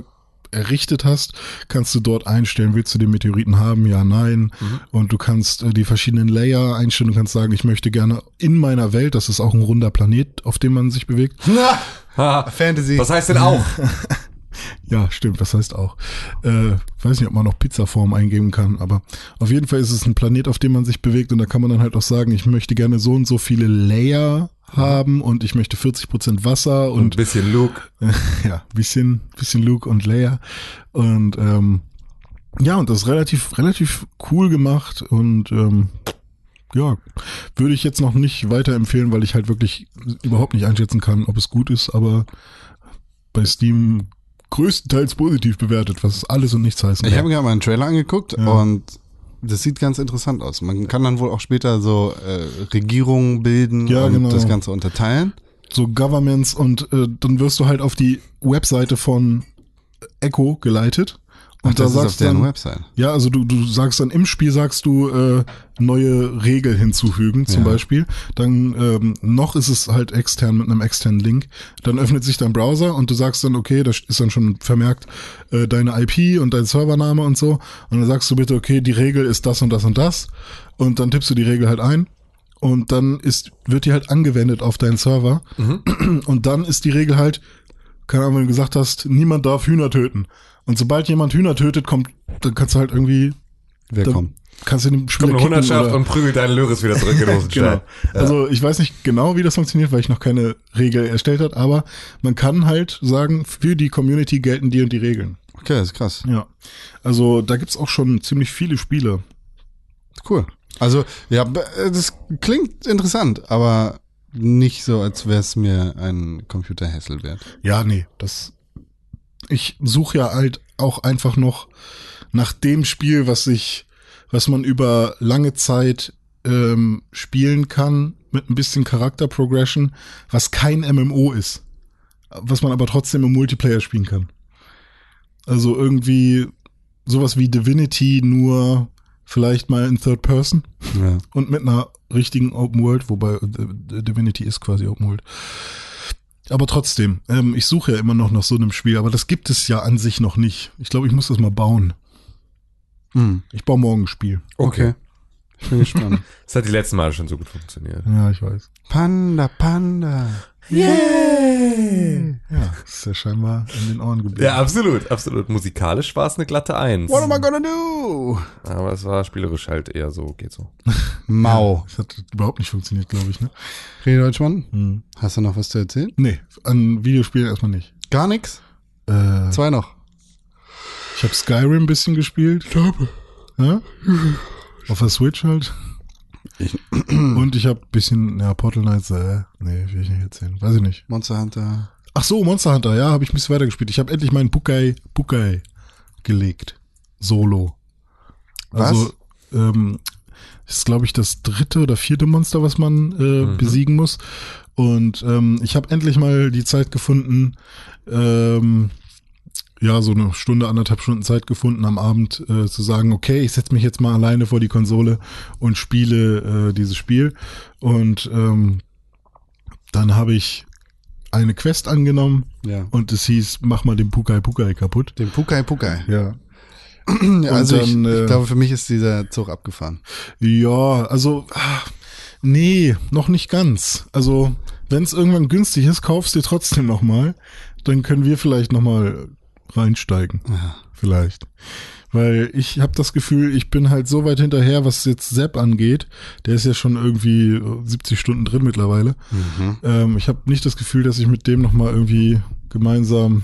errichtet hast, kannst du dort einstellen, willst du den Meteoriten haben, ja, nein. Und du kannst äh, die verschiedenen Layer einstellen. Du kannst sagen, ich möchte gerne in meiner Welt, das ist auch ein runder Planet, auf dem man sich bewegt. Fantasy. was heißt denn auch? Ja, stimmt, das heißt auch. Äh, weiß nicht, ob man noch Pizzaform eingeben kann, aber auf jeden Fall ist es ein Planet, auf dem man sich bewegt und da kann man dann halt auch sagen, ich möchte gerne so und so viele Layer haben und ich möchte 40% Wasser Und ein bisschen Luke. ja, bisschen, bisschen Luke und Layer und ähm, ja, und das ist relativ, relativ cool gemacht und ähm, ja, würde ich jetzt noch nicht weiterempfehlen, weil ich halt wirklich überhaupt nicht einschätzen kann, ob es gut ist, aber bei Steam größtenteils positiv bewertet, was alles und nichts heißen Ich habe mir gerade mal einen Trailer angeguckt Ja. und das sieht ganz interessant aus. Man kann dann wohl auch später so äh, Regierungen bilden Ja, und genau. das Ganze unterteilen. so Governments und äh, dann wirst du halt auf die Webseite von Echo geleitet. Und Ach, das da ist sagst auf deren dann, Website. Ja, also du, du sagst dann im Spiel sagst du äh, neue Regel hinzufügen zum Ja. Beispiel. Dann ähm, noch ist es halt extern mit einem externen Link. Dann öffnet sich dein Browser und du sagst dann, okay, da ist dann schon vermerkt äh, deine IP und dein Servername und so. Und dann sagst du bitte, okay, die Regel ist das und das und das. Und dann tippst du die Regel halt ein. Und dann ist, wird die halt angewendet auf deinen Server. Und dann ist die Regel halt, keine Ahnung, wenn du gesagt hast, niemand darf Hühner töten. Und sobald jemand Hühner tötet, kommt, dann kannst du halt irgendwie, Wer kommt? kannst du den Spieler Kommt eine kicken Hundertschaft oder- und prügelt deinen Löris wieder zurück in den Genau. Hosenstall. Also ich weiß nicht genau, wie das funktioniert, weil ich noch keine Regel erstellt hat, aber man kann halt sagen, für die Community gelten die und die Regeln. Okay, das ist krass. Ja. Also da gibt's auch schon ziemlich viele Spiele. Cool. Also, ja, das klingt interessant, aber nicht so, als wäre es mir ein Computerhässel wert. Ja, nee, das. Ich suche ja halt auch einfach noch nach dem Spiel, was ich, was man über lange Zeit ähm, spielen kann, mit ein bisschen Charakterprogression, was kein MMO ist. Was man aber trotzdem im Multiplayer spielen kann. Also irgendwie sowas wie Divinity, nur vielleicht mal in Third Person Ja. und mit einer richtigen Open World, wobei äh, Divinity ist quasi Open World. Aber trotzdem, ähm, ich suche ja immer noch nach so einem Spiel, aber das gibt es ja an sich noch nicht. Ich glaube, ich muss das mal bauen. Hm. Ich baue morgen ein Spiel. Okay. Ich bin gespannt. Das hat die letzten Male schon so gut funktioniert. Ja, ich weiß. Panda, Panda. Ja, ist ja scheinbar in den Ohren geblieben. Ja, absolut, absolut. Musikalisch war es eine glatte Eins. What am I gonna do? Aber es war spielerisch halt eher so, geht so. Mau. Das hat überhaupt nicht funktioniert, glaube ich, ne? Rede Deutschmann, Hm. hast du noch was zu erzählen? Nee, an Videospielen erstmal nicht. Gar nichts? Äh, Zwei noch. ich habe Skyrim ein bisschen gespielt. Ja? Auf der Switch halt. Und ich habe ein bisschen, ja, Portal Knights, äh, nee, will ich nicht erzählen. Weiß ich nicht. Monster Hunter. Ach so, Monster Hunter, ja, habe ich ein bisschen weitergespielt. Ich habe endlich meinen Bukai, Bukai gelegt. Solo. Also, ähm, ist, glaube ich, das dritte oder vierte Monster, was man äh, besiegen muss. Und ähm, ich habe endlich mal die Zeit gefunden, ähm, ja, so eine Stunde, anderthalb Stunden Zeit gefunden am Abend äh, zu sagen, okay, ich setze mich jetzt mal alleine vor die Konsole und spiele äh, dieses Spiel. Und ähm, dann habe ich eine Quest angenommen Ja. und es hieß, mach mal den Pukai Pukai kaputt. Den Pukai Pukai. Ja. also dann, ich, äh, ich glaube, für mich ist dieser Zug abgefahren. Ja, also, ah, nee, noch nicht ganz. Also, wenn es irgendwann günstig ist, kaufst dir trotzdem noch mal. Dann können wir vielleicht noch mal reinsteigen. Vielleicht. Weil ich habe das Gefühl, ich bin halt so weit hinterher, was jetzt Sepp angeht. Der ist ja schon irgendwie äh, 70 Stunden drin mittlerweile. Mhm. Ähm, ich habe nicht das Gefühl, dass ich mit dem nochmal irgendwie gemeinsam.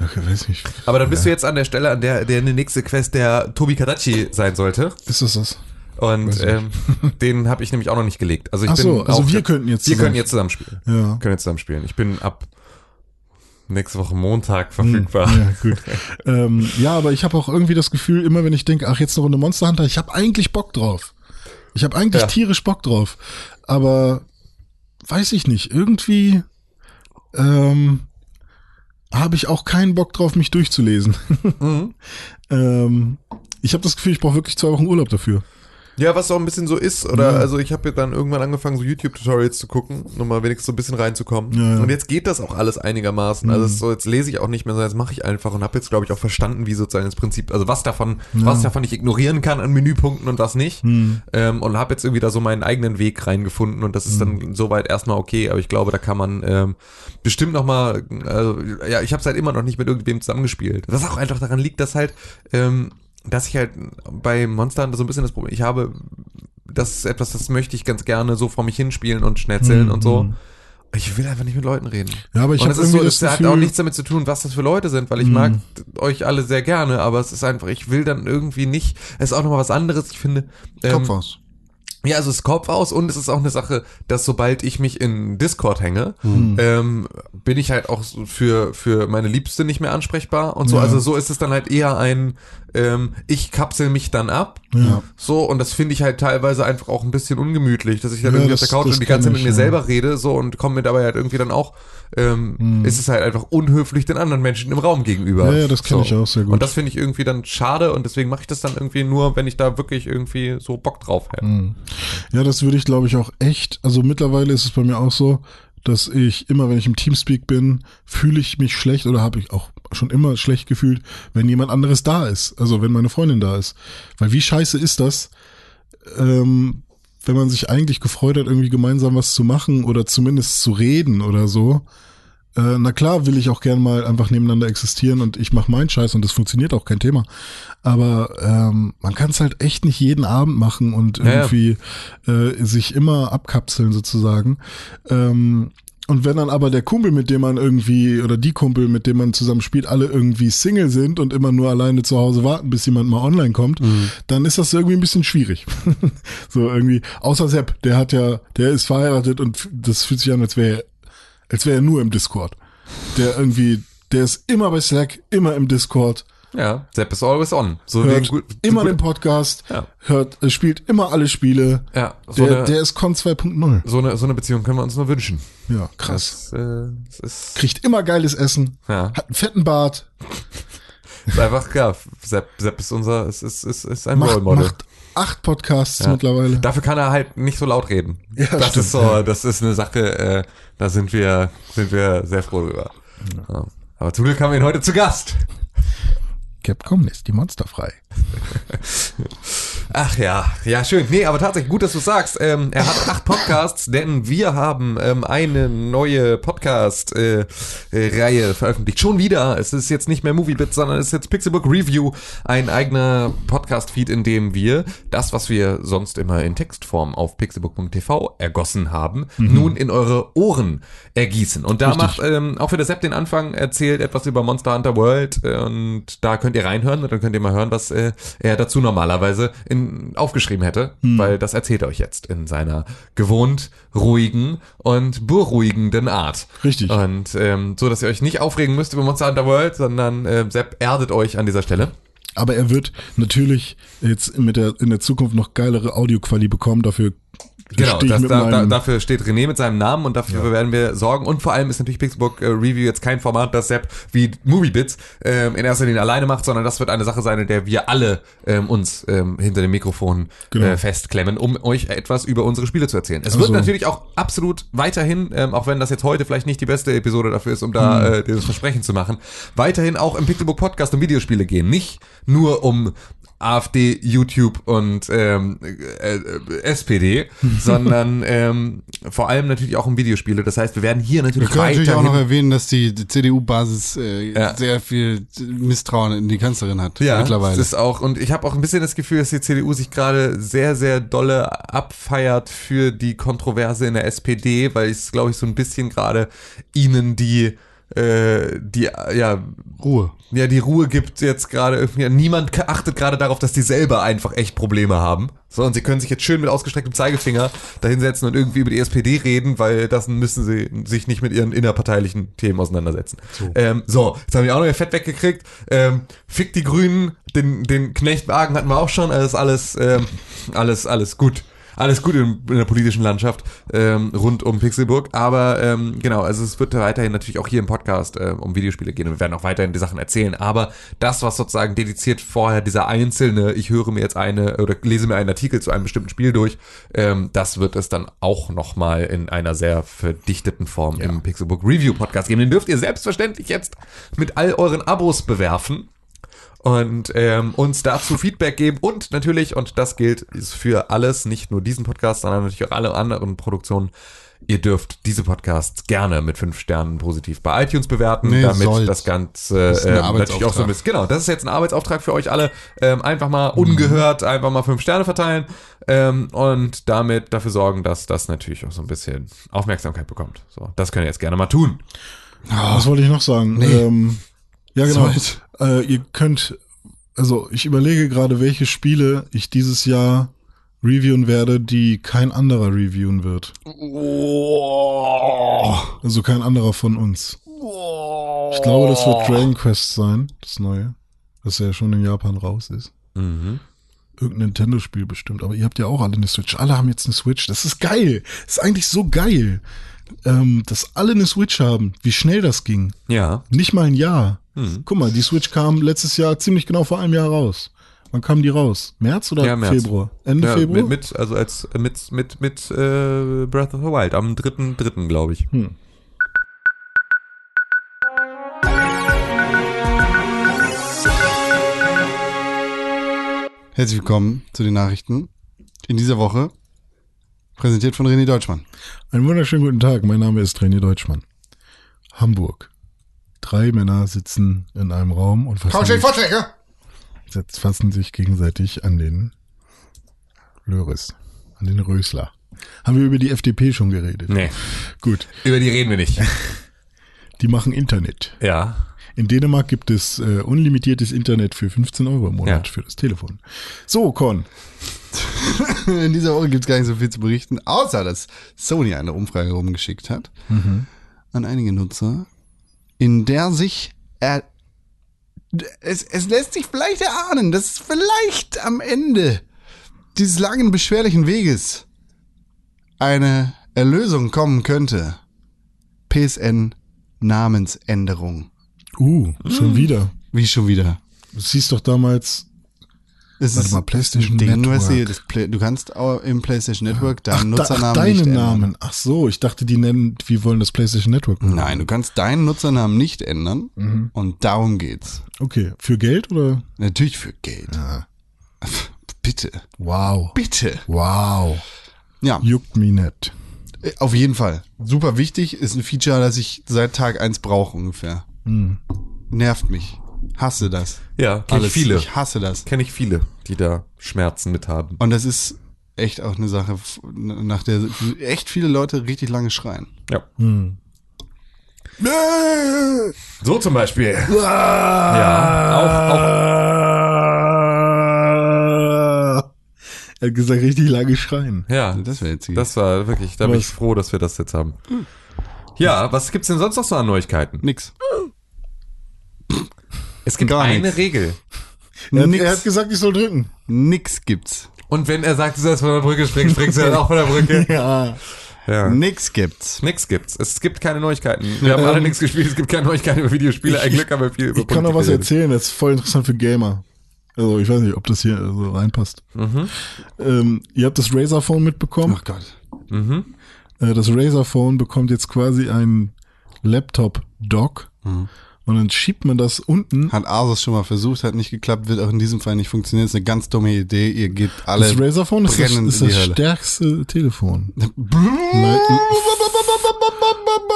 Okay, weiß nicht. Aber dann bist du jetzt an der Stelle, an der, der eine nächste Quest der Tobi Kadachi sein sollte. Ist das das? Und ähm, den habe ich nämlich auch noch nicht gelegt. Also ich Ach bin so, also auch, wir könnten jetzt wir zusammen- können jetzt zusammen spielen. Ja. Können jetzt zusammen spielen. Ich bin ab nächste Woche Montag verfügbar. Ja, gut. ähm, ja, aber ich habe auch irgendwie das Gefühl, immer wenn ich denke, ach, jetzt eine Runde Monster Hunter, ich habe eigentlich Bock drauf. Ich habe eigentlich Ja. tierisch Bock drauf. Aber weiß ich nicht, irgendwie ähm, habe ich auch keinen Bock drauf, mich durchzulesen. Mhm. ähm, ich habe das Gefühl, ich brauche wirklich zwei Wochen Urlaub dafür. Ja, was auch ein bisschen so ist, oder Ja. also ich habe dann irgendwann angefangen, so YouTube-Tutorials zu gucken, um mal wenigstens so ein bisschen reinzukommen. Ja, ja. Und jetzt geht das auch alles einigermaßen. Also es ist so, jetzt lese ich auch nicht mehr, sondern jetzt mache ich einfach und habe jetzt, glaube ich, auch verstanden, wie sozusagen das Prinzip, also was davon, was davon ich ignorieren kann an Menüpunkten und was nicht. Hm. Ähm, und habe jetzt irgendwie da so meinen eigenen Weg reingefunden und das ist dann soweit erstmal okay, aber ich glaube, da kann man ähm, bestimmt noch mal, also, ja, ich habe es halt immer noch nicht mit irgendwem zusammengespielt. Was auch einfach daran liegt, dass halt, ähm, dass ich halt bei Monster Hunter so ein bisschen das Problem, ich habe, das ist etwas, das möchte ich ganz gerne so vor mich hinspielen und schnetzeln Mhm, und so. mhm. Ich will einfach nicht mit Leuten reden. Ja, aber ich und es ist so, das das hat auch nichts damit zu tun, was das für Leute sind, weil ich Mhm. mag euch alle sehr gerne, aber es ist einfach, ich will dann irgendwie nicht, es ist auch nochmal was anderes, ich finde. ähm, Kopf aus. ja, also es ist Kopf aus und es ist auch eine Sache, dass sobald ich mich in Discord hänge, Hm. ähm, bin ich halt auch für, für meine Liebste nicht mehr ansprechbar und so. Ja. Also so ist es dann halt eher ein, ähm, ich kapsel mich dann ab. Ja. So, und das finde ich halt teilweise einfach auch ein bisschen ungemütlich, dass ich dann Ja, irgendwie auf das- der Couch und die ganze Zeit mit mir ja. selber rede, so und komme mir dabei halt irgendwie dann auch, ähm, Hm. ist es halt einfach unhöflich den anderen Menschen im Raum gegenüber. Ja, ja, das kenn so. ich auch sehr gut. Und das finde ich irgendwie dann schade und deswegen mache ich das dann irgendwie nur, wenn ich da wirklich irgendwie so Bock drauf hätte. Ja, das würde ich, glaube ich, auch echt. Also mittlerweile ist es bei mir auch so, dass ich immer, wenn ich im Teamspeak bin, fühle ich mich schlecht oder habe ich auch schon immer schlecht gefühlt, wenn jemand anderes da ist. Also wenn meine Freundin da ist. Weil wie scheiße ist das, ähm, wenn man sich eigentlich gefreut hat, irgendwie gemeinsam was zu machen oder zumindest zu reden oder so. Äh, na klar will ich auch gern mal einfach nebeneinander existieren und ich mache meinen Scheiß und das funktioniert auch kein Thema. Aber ähm, man kann es halt echt nicht jeden Abend machen und Ja, ja. irgendwie äh, sich immer abkapseln sozusagen. Ähm, und wenn dann aber der Kumpel, mit dem man irgendwie, oder die Kumpel, mit dem man zusammen spielt, alle irgendwie Single sind und immer nur alleine zu Hause warten, bis jemand mal online kommt, dann ist das irgendwie ein bisschen schwierig. so irgendwie, außer Sepp, der hat ja, der ist verheiratet und das fühlt sich an, als wäre als wäre er nur im Discord. Der irgendwie, der ist immer bei Slack, immer im Discord, Ja, Sepp is always on. So hört gut, immer gut, den Podcast, Ja. hört, äh, spielt immer alle Spiele. Ja, so Der, eine, der ist Con 2.0. so eine, so eine Beziehung können wir uns nur wünschen. Ja, krass. Das, äh, das ist, Kriegt immer geiles Essen, ja, hat einen fetten Bart, ist einfach, ja, Sepp, Sepp ist unser, ist, ist, ist, ist ein Role macht, Model. macht acht Podcasts Ja. mittlerweile. Dafür kann er halt nicht so laut reden. Ja, das stimmt, ist so, das ist eine Sache, äh, da sind wir, sind wir sehr froh drüber. Ja. Aber zum Glück haben wir ihn heute zu Gast. Capcom lässt die Monster frei. Ach ja, ja schön. Nee, aber tatsächlich gut, dass du sagst. Ähm, er hat acht Podcasts, denn wir haben ähm, eine neue Podcast-Reihe äh, Reihe veröffentlicht. Schon wieder. Es ist jetzt nicht mehr Moviebits, sondern es ist jetzt Pixelbook Review, ein eigener Podcast-Feed, in dem wir das, was wir sonst immer in Textform auf pixelbook.tv ergossen haben, nun in eure Ohren ergießen. Und da Richtig. macht ähm, auch für der Sepp den Anfang erzählt etwas über Monster Hunter World äh, und da könnt ihr reinhören und dann könnt ihr mal hören, was äh, er dazu normalerweise in, aufgeschrieben hätte, Hm. weil das erzählt er euch jetzt in seiner gewohnt ruhigen und beruhigenden Art. Richtig. Und ähm, so, dass ihr euch nicht aufregen müsst über Monster Hunter World, sondern äh, Sepp erdet euch an dieser Stelle. Aber er wird natürlich jetzt mit der, in der Zukunft noch geilere Audioquali bekommen, dafür Genau, das, da, da, dafür steht René mit seinem Namen und dafür werden wir sorgen. Und vor allem ist natürlich Pixelbook äh, Review jetzt kein Format, das Sepp wie Moviebits ähm, in erster Linie alleine macht, sondern das wird eine Sache sein, in der wir alle ähm, uns ähm, hinter dem Mikrofon Genau. äh, festklemmen, um euch etwas über unsere Spiele zu erzählen. Es wird Also- natürlich auch absolut weiterhin, ähm, auch wenn das jetzt heute vielleicht nicht die beste Episode dafür ist, um da Hm. äh, dieses Versprechen zu machen, weiterhin auch im Pixelbook Podcast um Videospiele gehen. Nicht nur um AfD, YouTube und ähm, äh, äh, SPD, sondern ähm, vor allem natürlich auch um Videospiele. Das heißt, wir werden hier Wir natürlich können natürlich auch noch erwähnen, dass die, die CDU-Basis äh, Ja. sehr viel Misstrauen in die Kanzlerin hat Ja, mittlerweile. Das ist auch, und ich habe auch ein bisschen das Gefühl, dass die CDU sich gerade sehr, sehr dolle abfeiert für die Kontroverse in der SPD, weil es, glaube ich, so ein bisschen gerade ihnen die, äh, die, ja, Ruhe. ja, die Ruhe gibt jetzt gerade irgendwie, niemand achtet gerade darauf, dass die selber einfach echt Probleme haben. So, und sie können sich jetzt schön mit ausgestrecktem Zeigefinger dahinsetzen und irgendwie über die SPD reden, weil das müssen sie sich nicht mit ihren innerparteilichen Themen auseinandersetzen. So, ähm, so jetzt haben wir auch noch ihr Fett weggekriegt. Ähm, fick die Grünen, den, den Knechtwagen hatten wir auch schon, alles, alles, ähm, alles, alles gut. Alles gut in, in der politischen Landschaft ähm, rund um Pixelburg. Aber ähm, genau, also es wird weiterhin natürlich auch hier im Podcast äh, um Videospiele gehen und wir werden auch weiterhin die Sachen erzählen. Aber das, was sozusagen dediziert vorher dieser einzelne, ich höre mir jetzt eine oder lese mir einen Artikel zu einem bestimmten Spiel durch, ähm, das wird es dann auch nochmal in einer sehr verdichteten Form im Pixelburg Review Podcast geben. Den dürft ihr selbstverständlich jetzt mit all euren Abos bewerfen und ähm, uns dazu Feedback geben und natürlich, und das gilt ist für alles, nicht nur diesen Podcast, sondern natürlich auch alle anderen Produktionen, ihr dürft diese Podcasts gerne mit fünf Sternen positiv bei iTunes bewerten, Nee, damit sollt. das Ganze ein ähm, natürlich auch so ein bisschen, genau, das ist jetzt ein Arbeitsauftrag für euch alle, ähm, einfach mal ungehört, einfach mal fünf Sterne verteilen ähm, und damit dafür sorgen, dass das natürlich auch so ein bisschen Aufmerksamkeit bekommt. So, das könnt ihr jetzt gerne mal tun. Was wollte ich noch sagen? Ähm, ja, genau. Sollt. Äh, ihr könnt, also ich überlege gerade, welche Spiele ich dieses Jahr reviewen werde, die kein anderer reviewen wird. Also kein anderer von uns. Ich glaube, das wird Dragon Quest sein, das neue, das ja schon in Japan raus ist. Mhm. Irgendein Nintendo-Spiel bestimmt, aber ihr habt ja auch alle eine Switch. Alle haben jetzt eine Switch. Das ist geil. Das ist eigentlich so geil, ähm, dass alle eine Switch haben. Wie schnell das ging. Ja. Nicht mal ein Jahr. Hm. Guck mal, die Switch kam letztes Jahr ziemlich genau vor einem Jahr raus. Wann kam die raus? März oder Ja, März. Februar? Ende ja, Februar? Mit, mit, also als mit mit mit äh, Breath of the Wild am dritten dritten glaube ich. Hm. Herzlich willkommen zu den Nachrichten. In dieser Woche präsentiert von René Deutschmann. Einen wunderschönen guten Tag. Mein Name ist René Deutschmann. Hamburg. Drei Männer sitzen in einem Raum und fassen, sich, fassen sich gegenseitig an den Löris, an den Rösler. Haben wir über die FDP schon geredet? Nee, Gut. über die reden wir nicht. Die machen Internet. ja. In Dänemark gibt es äh, unlimitiertes Internet für 15 Euro im Monat Ja. für das Telefon. So, Con. In dieser Woche gibt es gar nicht so viel zu berichten, außer dass Sony eine Umfrage rumgeschickt hat an einige Nutzer, in der sich er, es, es lässt sich vielleicht erahnen, dass vielleicht am Ende dieses langen, beschwerlichen Weges eine Erlösung kommen könnte. PSN Namensänderung. Uh, schon wieder. Wie schon wieder. Du siehst doch damals, Es Warte ist mal, PlayStation ein Ding, Network. Play, du kannst auch im PlayStation Network deinen ach, da, Nutzernamen ach deinen nicht ändern. Namen. Ach so, ich dachte, die nennen, wir wollen das PlayStation Network. benutzen. Nein, du kannst deinen Nutzernamen nicht ändern Mhm. und darum geht's. Okay, für Geld oder? Natürlich für Geld. Bitte, Wow. bitte. Wow. Ja, Juckt mich nicht. äh, auf jeden Fall. Super wichtig, ist ein Feature, das ich seit Tag eins brauche ungefähr. Hm. Nervt mich. Hasse das. Ja, kenn ich viele. Ich hasse das. Kenne ich viele, die da Schmerzen mit haben. Und das ist echt auch eine Sache, nach der echt viele Leute richtig lange schreien. Ja. Hm. So zum Beispiel. Ja, auch, auch Er hat gesagt, richtig lange schreien. ja. Das wäre jetzt. Das war wirklich, da bin ich Was? froh, dass wir das jetzt haben. Ja, was gibt's denn sonst noch so an Neuigkeiten? nix. Es gibt Gar eine nichts. Regel. Er hat, Nix. er hat gesagt, ich soll drücken. Nix gibt's. Und wenn er sagt, du sollst von der Brücke springen, springst du dann auch von der Brücke. Ja. Ja. Nix gibt's. Nix gibt's. Es gibt keine Neuigkeiten. Wir haben alle nichts gespielt. Es gibt keine Neuigkeiten über Videospiele. Ein Glück haben wir viel über Ich kann noch Politik was erzählen, das ist voll interessant für Gamer. Also ich weiß nicht, ob das hier so reinpasst. Mhm. Ähm, ihr habt das Razer Phone mitbekommen. Ach Gott. Mhm. Äh, das Razer Phone bekommt jetzt quasi ein Laptop-Dock. Mhm. Und dann schiebt man das unten. Hat Asus schon mal versucht, hat nicht geklappt, wird auch in diesem Fall nicht funktionieren. Ist eine ganz dumme Idee. Ihr geht alle. Das Razer Phone ist das, ist das stärkste Telefon.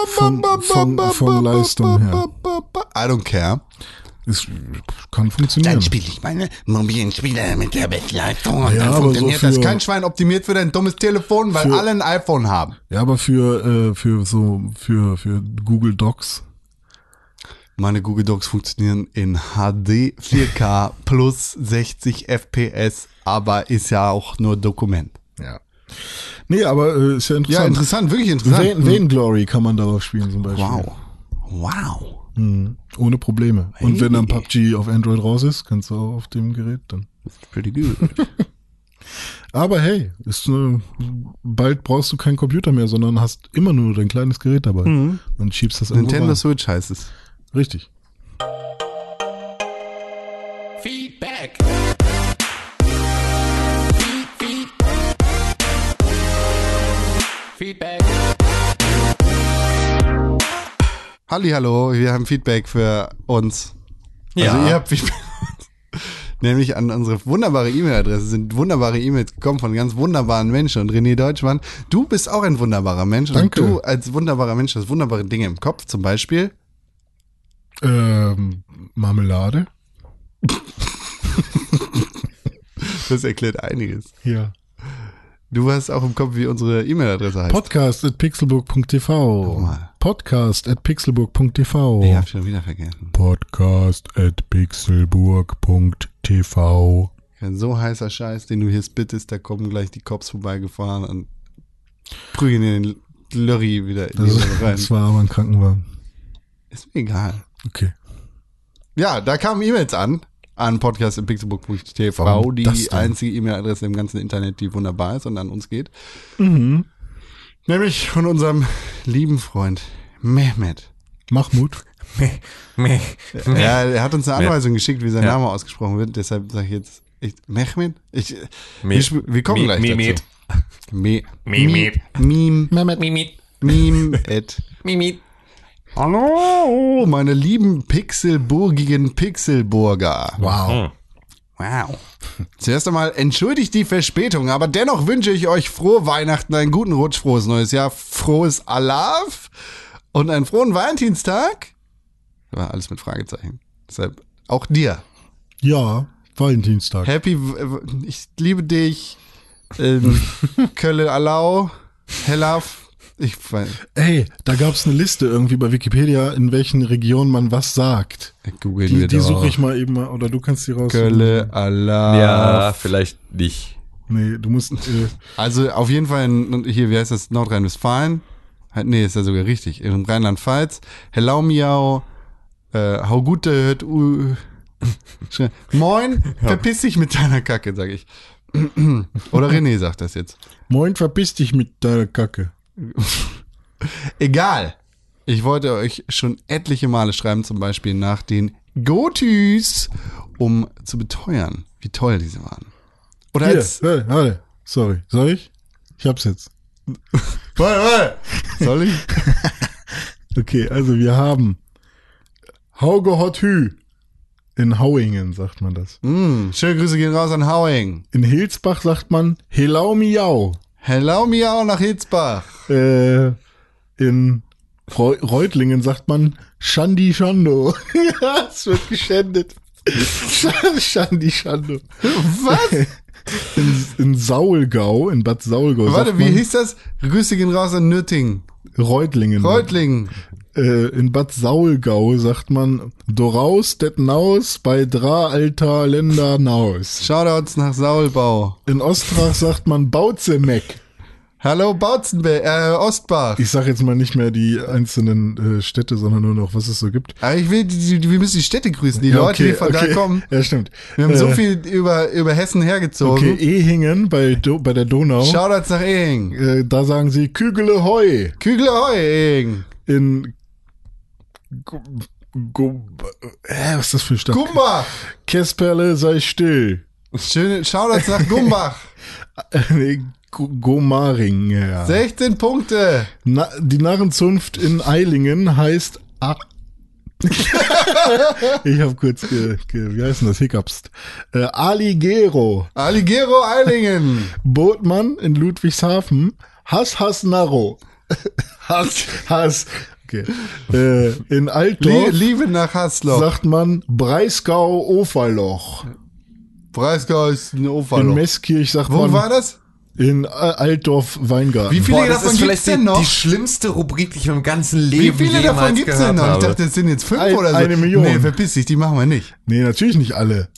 Von- von- von Leistung her. I don't care. Es kann funktionieren. Dann spiele ich meine mobilen Spiele mit der Bestleistung und Ja, dann funktioniert so das. für- Kein Schwein optimiert für dein dummes Telefon, weil Für- alle ein iPhone haben. Ja, aber für, äh, für so, für, für Google Docs. Meine Google Docs funktionieren in HD 4K plus 60 FPS, aber ist ja auch nur Dokument. Ja. Nee, aber äh, ist ja Ja, interessant. interessant, wirklich interessant. Vain, Vainglory kann man darauf spielen zum Beispiel. Wow. Wow. Mhm. Ohne Probleme. Und wenn dann PUBG auf Android raus ist, kannst du auch auf dem Gerät dann. Pretty good. Aber hey, ist äh, bald brauchst du keinen Computer mehr, sondern hast immer nur dein kleines Gerät dabei und schiebst das Nintendo. Switch heißt es. Richtig. Feedback. Feed, feed. Feedback. Hallo, wir haben Feedback für uns. Ja. Also ihr habt Feedback. Nämlich an unsere wunderbare E-Mail-Adresse sind wunderbare E-Mails gekommen von ganz wunderbaren Menschen. Und René Deutschmann, du bist auch ein wunderbarer Mensch. Danke. Und du als wunderbarer Mensch hast wunderbare Dinge im Kopf. Zum Beispiel, Ähm, Marmelade? das erklärt einiges. Ja. Du hast auch im Kopf, wie unsere E-Mail-Adresse heißt. Podcast at pixelburg.tv. Podcast at pixelburg.tv. ich hab schon wieder vergessen. Podcast at pixelburg.tv. Ein so heißer Scheiß, den du hier spittest, da kommen gleich die Cops vorbeigefahren und prügeln in den Lorry wieder in die Das, rein. das war aber ein Krankenwagen. Ist mir egal. Okay. Ja, da kamen E-Mails an, an podcast.pixelbook.tv, Warum die das denn? einzige E-Mail-Adresse im ganzen Internet, die wunderbar ist und an uns geht. Mhm. Nämlich von unserem lieben Freund Mehmet. Mahmoud. Meh. Ja, er hat uns eine Anweisung geschickt, wie sein Ja. Name ausgesprochen wird, deshalb sage ich jetzt, ich, Mehmet? Ich, Meh. wir, wir kommen Meh- gleich Mehmet. dazu. Me, Mehmet. Meme, Mimit. Meme, at. Mimit. Hallo, meine lieben pixelburgigen Pixelburger. Wow. Wow. Zuerst einmal entschuldigt die Verspätung, aber dennoch wünsche ich euch frohe Weihnachten, einen guten Rutsch, frohes neues Jahr, frohes Alav und einen frohen Valentinstag. War alles mit Fragezeichen. Deshalb auch dir. Ja, Valentinstag. Happy, ich liebe dich. Ähm, Kölle Alau, Helav. Ich weiß. Ey, da gab's eine Liste irgendwie bei Wikipedia, in welchen Regionen man was sagt. Google Die, die suche ich mal eben mal, oder du kannst die raus. Kölle Alau. Ja, vielleicht nicht. Nee, du musst, äh, Also auf jeden Fall in, hier, wie heißt das, Nordrhein-Westfalen? Halt, Nee, ist ja sogar richtig. In Rheinland-Pfalz. Hello Miau, äh, hau gute hört u, Schnell. Moin, verpiss dich mit deiner Kacke, sag ich. Oder René sagt das jetzt. moin, verpiss dich mit deiner Kacke. Egal. Ich wollte euch schon etliche Male schreiben, zum Beispiel nach den Gotis, um zu beteuern, wie toll diese waren. Oder Hier, als, warte, warte. Sorry, soll ich? Ich hab's jetzt. warte, warte. Soll ich? Okay, also wir haben Hauge Hot Hü. In Hauingen sagt man das. Mm, schöne Grüße gehen raus an Hauing. In Hilsbach sagt man Helau Miau. Hello Miau nach Hitzbach. Äh, in Reu Reutlingen sagt man Shandi Shando. ja, es wird geschändet. Sch- Shandi Shando. Was? In, in Saulgau, in Bad Saulgau. Warte, wie man hieß das? Grüße gehen raus an Nürting. Reutlingen. Reutlingen. Äh, in Bad Saulgau sagt man Doraus det Naus bei Dra Alter Länder Naus. Shoutouts nach Saulbau. In Ostrach sagt man Bautzemeck. Hallo Bautzenberg, äh, Ostbach. Ich sag jetzt mal nicht mehr die einzelnen äh, Städte, sondern nur noch, was es so gibt. Aber ich will, die, die, wir müssen die Städte grüßen, die Ja, Leute, die von da kommen. Ja, stimmt. Wir haben so Äh, viel über, über Hessen hergezogen. Okay, Ehingen bei, Do bei der Donau. Shoutouts nach Ehing. Äh, da sagen sie Kügele Heu. Kügle Heu, Ehing. In Gu Gu äh, was ist das für eine Stadt? Gumbach. Kesperle sei still. Schöne Shoutouts nach Gumbach. Nee, Gomaring, ja. 16 Punkte. Na, die Narrenzunft in Eilingen heißt A Ich habe kurz, ge, ge, wie heißt denn das, Hiccups. Äh, Aligero, Aligero Eilingen. Bootmann in Ludwigshafen, Hass, Hass, Narro. Hass, Hass. Okay. Äh, in Lie Altdorf Liebe nach Hasloch. sagt man Breisgau, Oferloch. Breisgau ist ein In Oferloch. Messkirch sagt Wo man war das? in äh, Altdorf, Weingarten. Wie viele Boah, das davon gibt's die, denn noch? die schlimmste Rubrik, die ich in meinem ganzen Wie Leben viele jemals davon gibt's gehört denn noch? Ich habe. dachte, es sind jetzt fünf Ein- oder so. eine Million. Nee, verpiss dich, die machen wir nicht. Nee, natürlich nicht alle.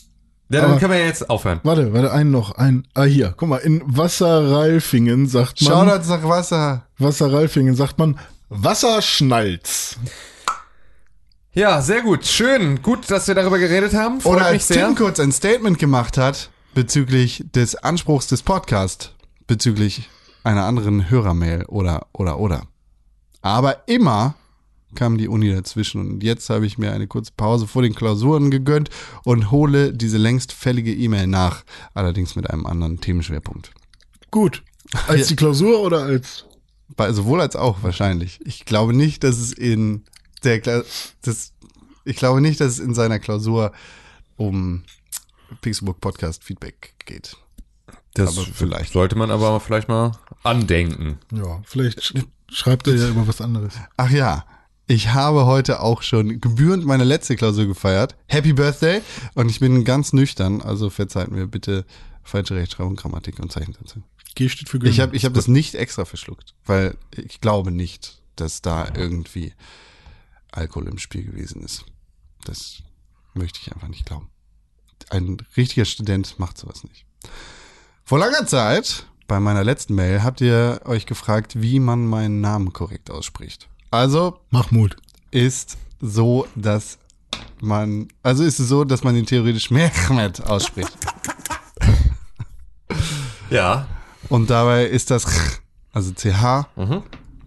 ja, dann aber- können wir ja jetzt aufhören. Warte, warte, einen noch. Ein, ah, hier, guck mal, in Wasserralfingen sagt man, Shoutouts nach Wasser. Wasserralfingen sagt man Wasserschnalz. Ja, sehr gut. Schön. Gut, dass wir darüber geredet haben. Freut Oder mich als sehr. Tim kurz ein Statement gemacht hat bezüglich des Anspruchs des Podcasts, bezüglich einer anderen Hörermail oder, oder, oder. Aber immer kam die Uni dazwischen und jetzt habe ich mir eine kurze Pause vor den Klausuren gegönnt und hole diese längst fällige E-Mail nach, allerdings mit einem anderen Themenschwerpunkt. Gut. Als die Klausur oder als Bei, sowohl als auch wahrscheinlich. Ich glaube nicht, dass es in der Kla das, ich glaube nicht, dass es in seiner Klausur um Pixelbook Podcast Feedback geht. Das Aber vielleicht. sollte man aber vielleicht mal andenken. Ja, vielleicht sch- schreibt er ja über was anderes. Ach ja, ich habe heute auch schon gebührend meine letzte Klausur gefeiert. Happy Birthday! Und ich bin ganz nüchtern, also verzeiht mir bitte falsche Rechtschreibung, Grammatik und Zeichensätze. G steht für Gönnen. Ich habe ich hab das nicht extra verschluckt, weil ich glaube nicht, dass da irgendwie Alkohol im Spiel gewesen ist. Das möchte ich einfach nicht glauben. Ein richtiger Student macht sowas nicht. Vor langer Zeit, bei meiner letzten Mail, habt ihr euch gefragt, wie man meinen Namen korrekt ausspricht. Also Mahmoud. ist so, dass man, also ist es so, dass man ihn theoretisch Mehmet ausspricht. Ja. Und dabei ist das ch, also CH,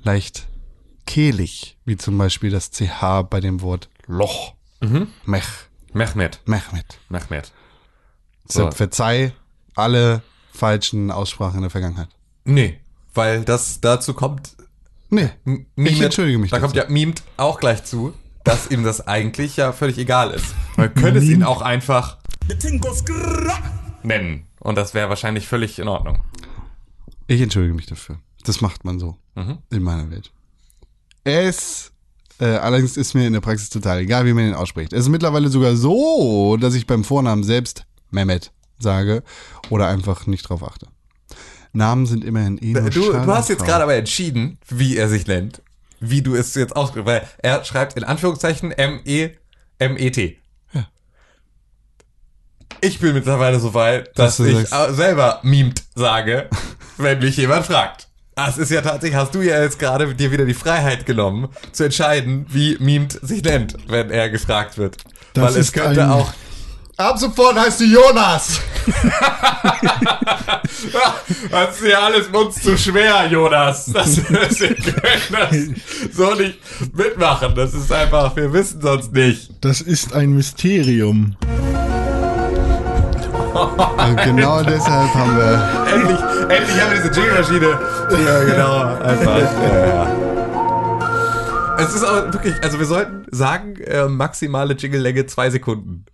leicht kehlig, wie zum Beispiel das CH bei dem Wort Loch. Mech, Mehmet. Mehmet. Mehmet. So. verzeih alle falschen Aussprachen in der Vergangenheit. Nee, weil das dazu kommt. Nee, M- ich Mimet- entschuldige mich. Da dazu. kommt ja Mimt auch gleich zu, dass ihm das eigentlich ja völlig egal ist. Man könnte es ihn auch einfach nennen. Und das wäre wahrscheinlich völlig in Ordnung. Ich entschuldige mich dafür. Das macht man so in meiner Welt. Es äh, allerdings ist mir in der Praxis total egal, wie man ihn ausspricht. Es ist mittlerweile sogar so, dass ich beim Vornamen selbst Mehmet sage oder einfach nicht drauf achte. Namen sind immerhin eh nur Du, du hast jetzt gerade aber entschieden, wie er sich nennt. Wie du es jetzt aussprichst. Weil er schreibt in Anführungszeichen M-E, M-E-T. Ja. Ich bin mittlerweile so weit, dass du ich sagst- selber Mimt sage, wenn mich jemand fragt. Das ist ja tatsächlich, hast du ja jetzt gerade dir wieder die Freiheit genommen, zu entscheiden, wie Mimt sich nennt, wenn er gefragt wird. Das Weil es könnte auch Ab sofort heißt du Jonas. Das ist ja alles uns zu schwer, Jonas. Das, das, wir können das so nicht mitmachen. Das ist einfach, wir wissen sonst nicht. Das ist ein Mysterium. Und genau deshalb haben wir. Endlich, endlich haben wir diese Jingle-Maschine. Ja, genau. Einfach. Ja, ja. Es ist aber wirklich, also wir sollten sagen, äh, maximale Jingle-Länge zwei Sekunden.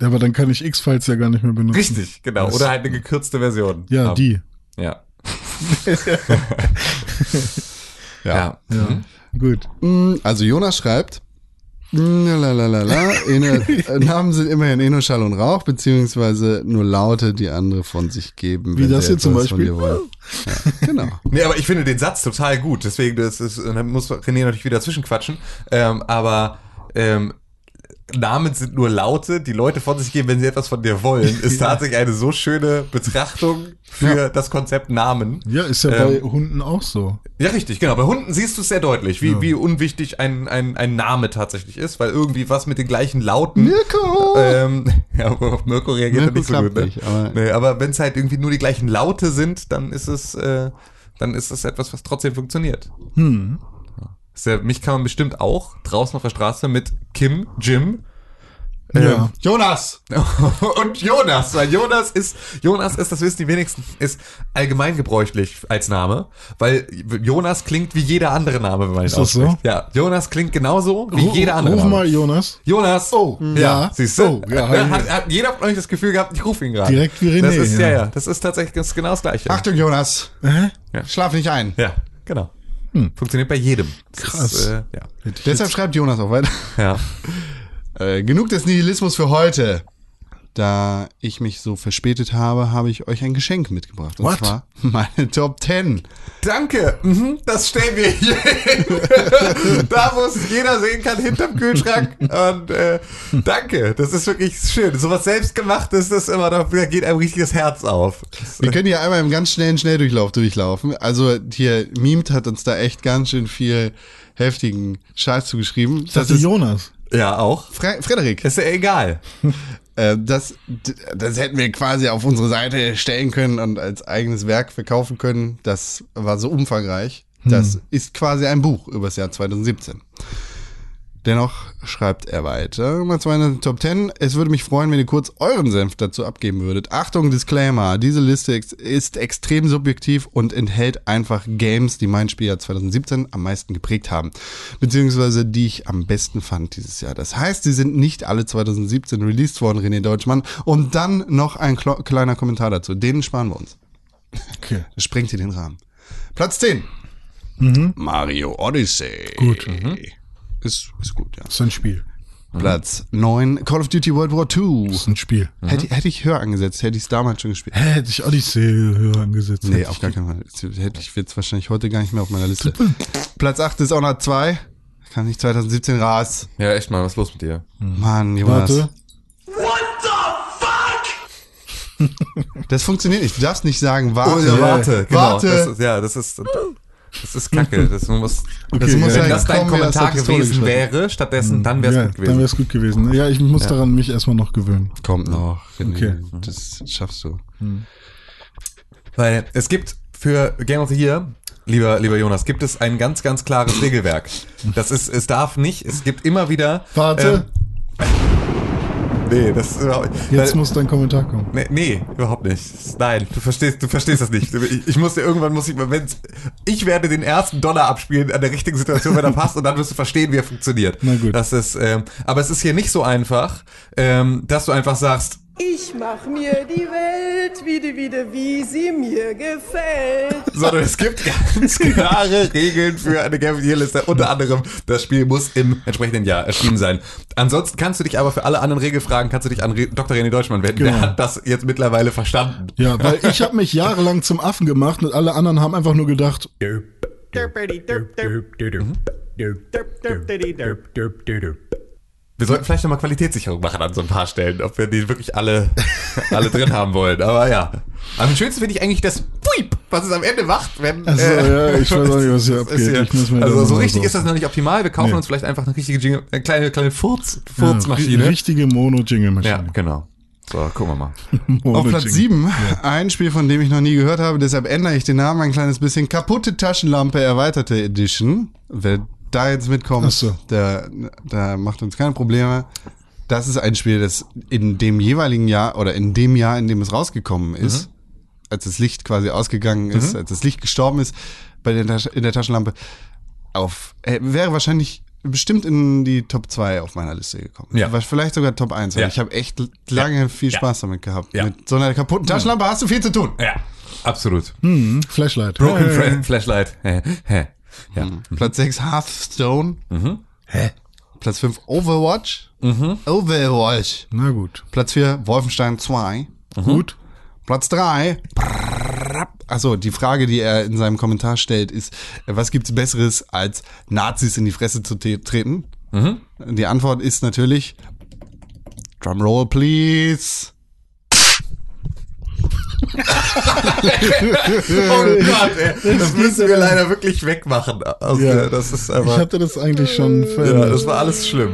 Ja, aber dann kann ich X-Files ja gar nicht mehr benutzen. Richtig, genau. Das- Oder halt eine gekürzte Version. Ja, haben. die. Ja. Ja. Ja. Gut. Also Jonas schreibt. Lalalala, eh Namen sind immerhin nur Schall und Rauch, beziehungsweise nur Laute, die andere von sich geben. Wie das hier zum Beispiel? Ja, genau. Nee, aber ich finde den Satz total gut. Deswegen das ist, muss René natürlich wieder zwischenquatschen. Ähm, aber ähm, Namen sind nur Laute, die Leute von sich geben, wenn sie etwas von dir wollen, ist tatsächlich eine so schöne Betrachtung für Ja. das Konzept Namen. Ja, ist ja Ähm, bei Hunden auch so. Ja, richtig, genau. Bei Hunden siehst du es sehr deutlich, wie, wie unwichtig ein, ein, ein Name tatsächlich ist, weil irgendwie was mit den gleichen Lauten. Mirko! Ähm, ja, aber auf Mirko reagiert er nicht so gut. Ne? nicht, aber- nee, aber wenn es halt irgendwie nur die gleichen Laute sind, dann ist es, äh, dann ist es etwas, was trotzdem funktioniert. Hm. Ja, mich kann man bestimmt auch draußen auf der Straße mit Kim, Jim Ja. Jonas! Und Jonas, weil Jonas ist, Jonas ist, das wissen die wenigsten, ist allgemeingebräuchlich als Name, weil Jonas klingt wie jeder andere Name, wenn man ihn Ist das so? ausspricht. Ja, Jonas klingt genauso wie jeder andere Ruf Name. mal Jonas. Jonas. Oh, ja. ja. Siehst du? Oh, ja, hat, hat jeder von euch das Gefühl gehabt, ich rufe ihn gerade. Direkt wie René, Das ist, ja, ja. ja, das ist tatsächlich genau das Gleiche. Achtung, Jonas. Hä? Schlaf nicht ein. Ja, genau. Funktioniert bei jedem. Das Krass. Ist, äh, ja. Deshalb schreibt Jonas auch weiter. ja. Äh, genug des Nihilismus für heute. Da ich mich so verspätet habe, habe ich euch ein Geschenk mitgebracht. Und What? zwar meine Top 10. Danke, mhm, das stellen wir hier hin. da, wo es jeder sehen kann, hinterm Kühlschrank. Und äh, danke, das ist wirklich schön. So was selbstgemachtes, das ist immer, da geht einem richtig das Herz auf. Das, Wir können hier einmal im ganz schnellen Schnelldurchlauf durchlaufen. Also hier, Mimt hat uns da echt ganz schön viel heftigen Scheiß zugeschrieben. Das ist Jonas. ja, auch. Fre Frederik. Ist ja egal. Äh, das, das hätten wir quasi auf unsere Seite stellen können und als eigenes Werk verkaufen können. Das war so umfangreich. Das ist quasi ein Buch über das Jahr 2017. Dennoch schreibt er weiter, Nummer zwei in der Top 10. Es würde mich freuen, wenn ihr kurz euren Senf dazu abgeben würdet. Achtung, Disclaimer. Diese Liste ist extrem subjektiv und enthält einfach Games, die mein Spieljahr 2017 am meisten geprägt haben. Beziehungsweise die ich am besten fand dieses Jahr. Das heißt, sie sind nicht alle 2017 released worden, René Deutschmann. Und dann noch ein kle- kleiner Kommentar dazu. Den sparen wir uns. Okay. Das sprengt hier den Rahmen. Platz 10. Mario Odyssey. Gut. Ist, ist gut, ja. Das ist ein Spiel. Platz 9, Call of Duty World War II. ist ein Spiel. Hätte, hätte ich höher angesetzt, hätte ich es damals schon gespielt. Hä, hätte ich Odyssey höher angesetzt. Nee, auf ich- gar keinen Fall. Hätte ich jetzt wahrscheinlich heute gar nicht mehr auf meiner Liste. Platz 8 ist auch noch 2. Kann nicht 2017 raus. Ja, echt mal, was ist los mit dir? Mann, Jonas. Warte. Das funktioniert nicht. Du darfst nicht sagen, warte. Oh, ja, warte, genau. Warte. Das ist, ja, das ist, das ist kacke. Das muss, Das muss wenn ja das dein Kommentar gewesen wäre, stattdessen, dann wäre es ja, gut dann gewesen. wäre es gut gewesen. Ja, ich muss daran mich erstmal noch gewöhnen. Kommt noch. Okay. Das schaffst du. Weil es gibt für Game of the Year, lieber, lieber Jonas, gibt es ein ganz, ganz klares Regelwerk. Das ist, es darf nicht, es gibt immer wieder. Warte. Ähm, nee, das ist überhaupt Jetzt weil- muss dein Kommentar kommen. Nee, nee, überhaupt nicht. Nein, du verstehst, du verstehst das nicht. Ich, ich muss dir irgendwann muss ich, wenn ich werde den ersten Dollar abspielen an der richtigen Situation, wenn er passt, und dann wirst du verstehen, wie er funktioniert. Na gut. Das ist, ähm, aber es ist hier nicht so einfach, ähm, dass du einfach sagst, Ich mach mir die Welt wieder, wieder, wie sie mir gefällt. sondern es gibt ganz klare Regeln für eine Game of the Year Liste. Unter anderem, das Spiel muss im entsprechenden Jahr erschienen sein. Ansonsten kannst du dich aber für alle anderen Regelfragen, kannst du dich an Re Dr. René Deutschmann wenden. Der Genau. hat das jetzt mittlerweile verstanden. Ja, weil ich habe mich jahrelang zum Affen gemacht und alle anderen haben einfach nur gedacht, Wir sollten vielleicht nochmal Qualitätssicherung machen an so ein paar Stellen, ob wir die wirklich alle, alle drin haben wollen. Aber ja. Am schönsten finde ich eigentlich das Puip, was es am Ende macht, wenn. Ach so, ja, ich weiß auch nicht, was hier abgeht. hier- Ich muss mir da also so richtig so- ist das noch nicht optimal. Wir kaufen Nee. uns vielleicht einfach eine richtige Jingle, eine kleine, kleine Furz, ja, Furzmaschine. ri- richtige Mono-Jingle-Maschine. Ja, genau. So, gucken wir mal. Auf Platz Mono-Jingle. 7, ein Spiel, von dem ich noch nie gehört habe, deshalb ändere ich den Namen ein kleines bisschen. Kaputte Taschenlampe erweiterte Edition. Wer da jetzt mitkommt, Ach so. der, der macht uns keine Probleme. Das ist ein Spiel, das in dem jeweiligen Jahr oder in dem Jahr, in dem es rausgekommen ist, als das Licht quasi ausgegangen ist, als das Licht gestorben ist bei der, in der Taschenlampe, auf, äh, wäre wahrscheinlich bestimmt in die Top 2 auf meiner Liste gekommen. Ja. Vielleicht sogar Top 1, weil Ja. ich habe echt lange viel Ja. Spaß damit gehabt. Ja. Mit so einer kaputten Taschenlampe hast du viel zu tun. Ja, absolut. Hm, Flashlight. Broken Flashlight. Ja. Platz 6 Hearthstone. Hä? Platz 5 Overwatch. Overwatch. Na gut. Platz 4 Wolfenstein 2. Gut. Platz 3. Achso, die Frage, die er in seinem Kommentar stellt, ist, was gibt's Besseres, als Nazis in die Fresse zu te- treten? Die Antwort ist natürlich Drumroll, please. Oh Gott, ey. Das müssen wir leider wirklich wegmachen. Also, Ja. Das ist Ich einfach. hatte das eigentlich schon Ja, verändert. das war alles schlimm.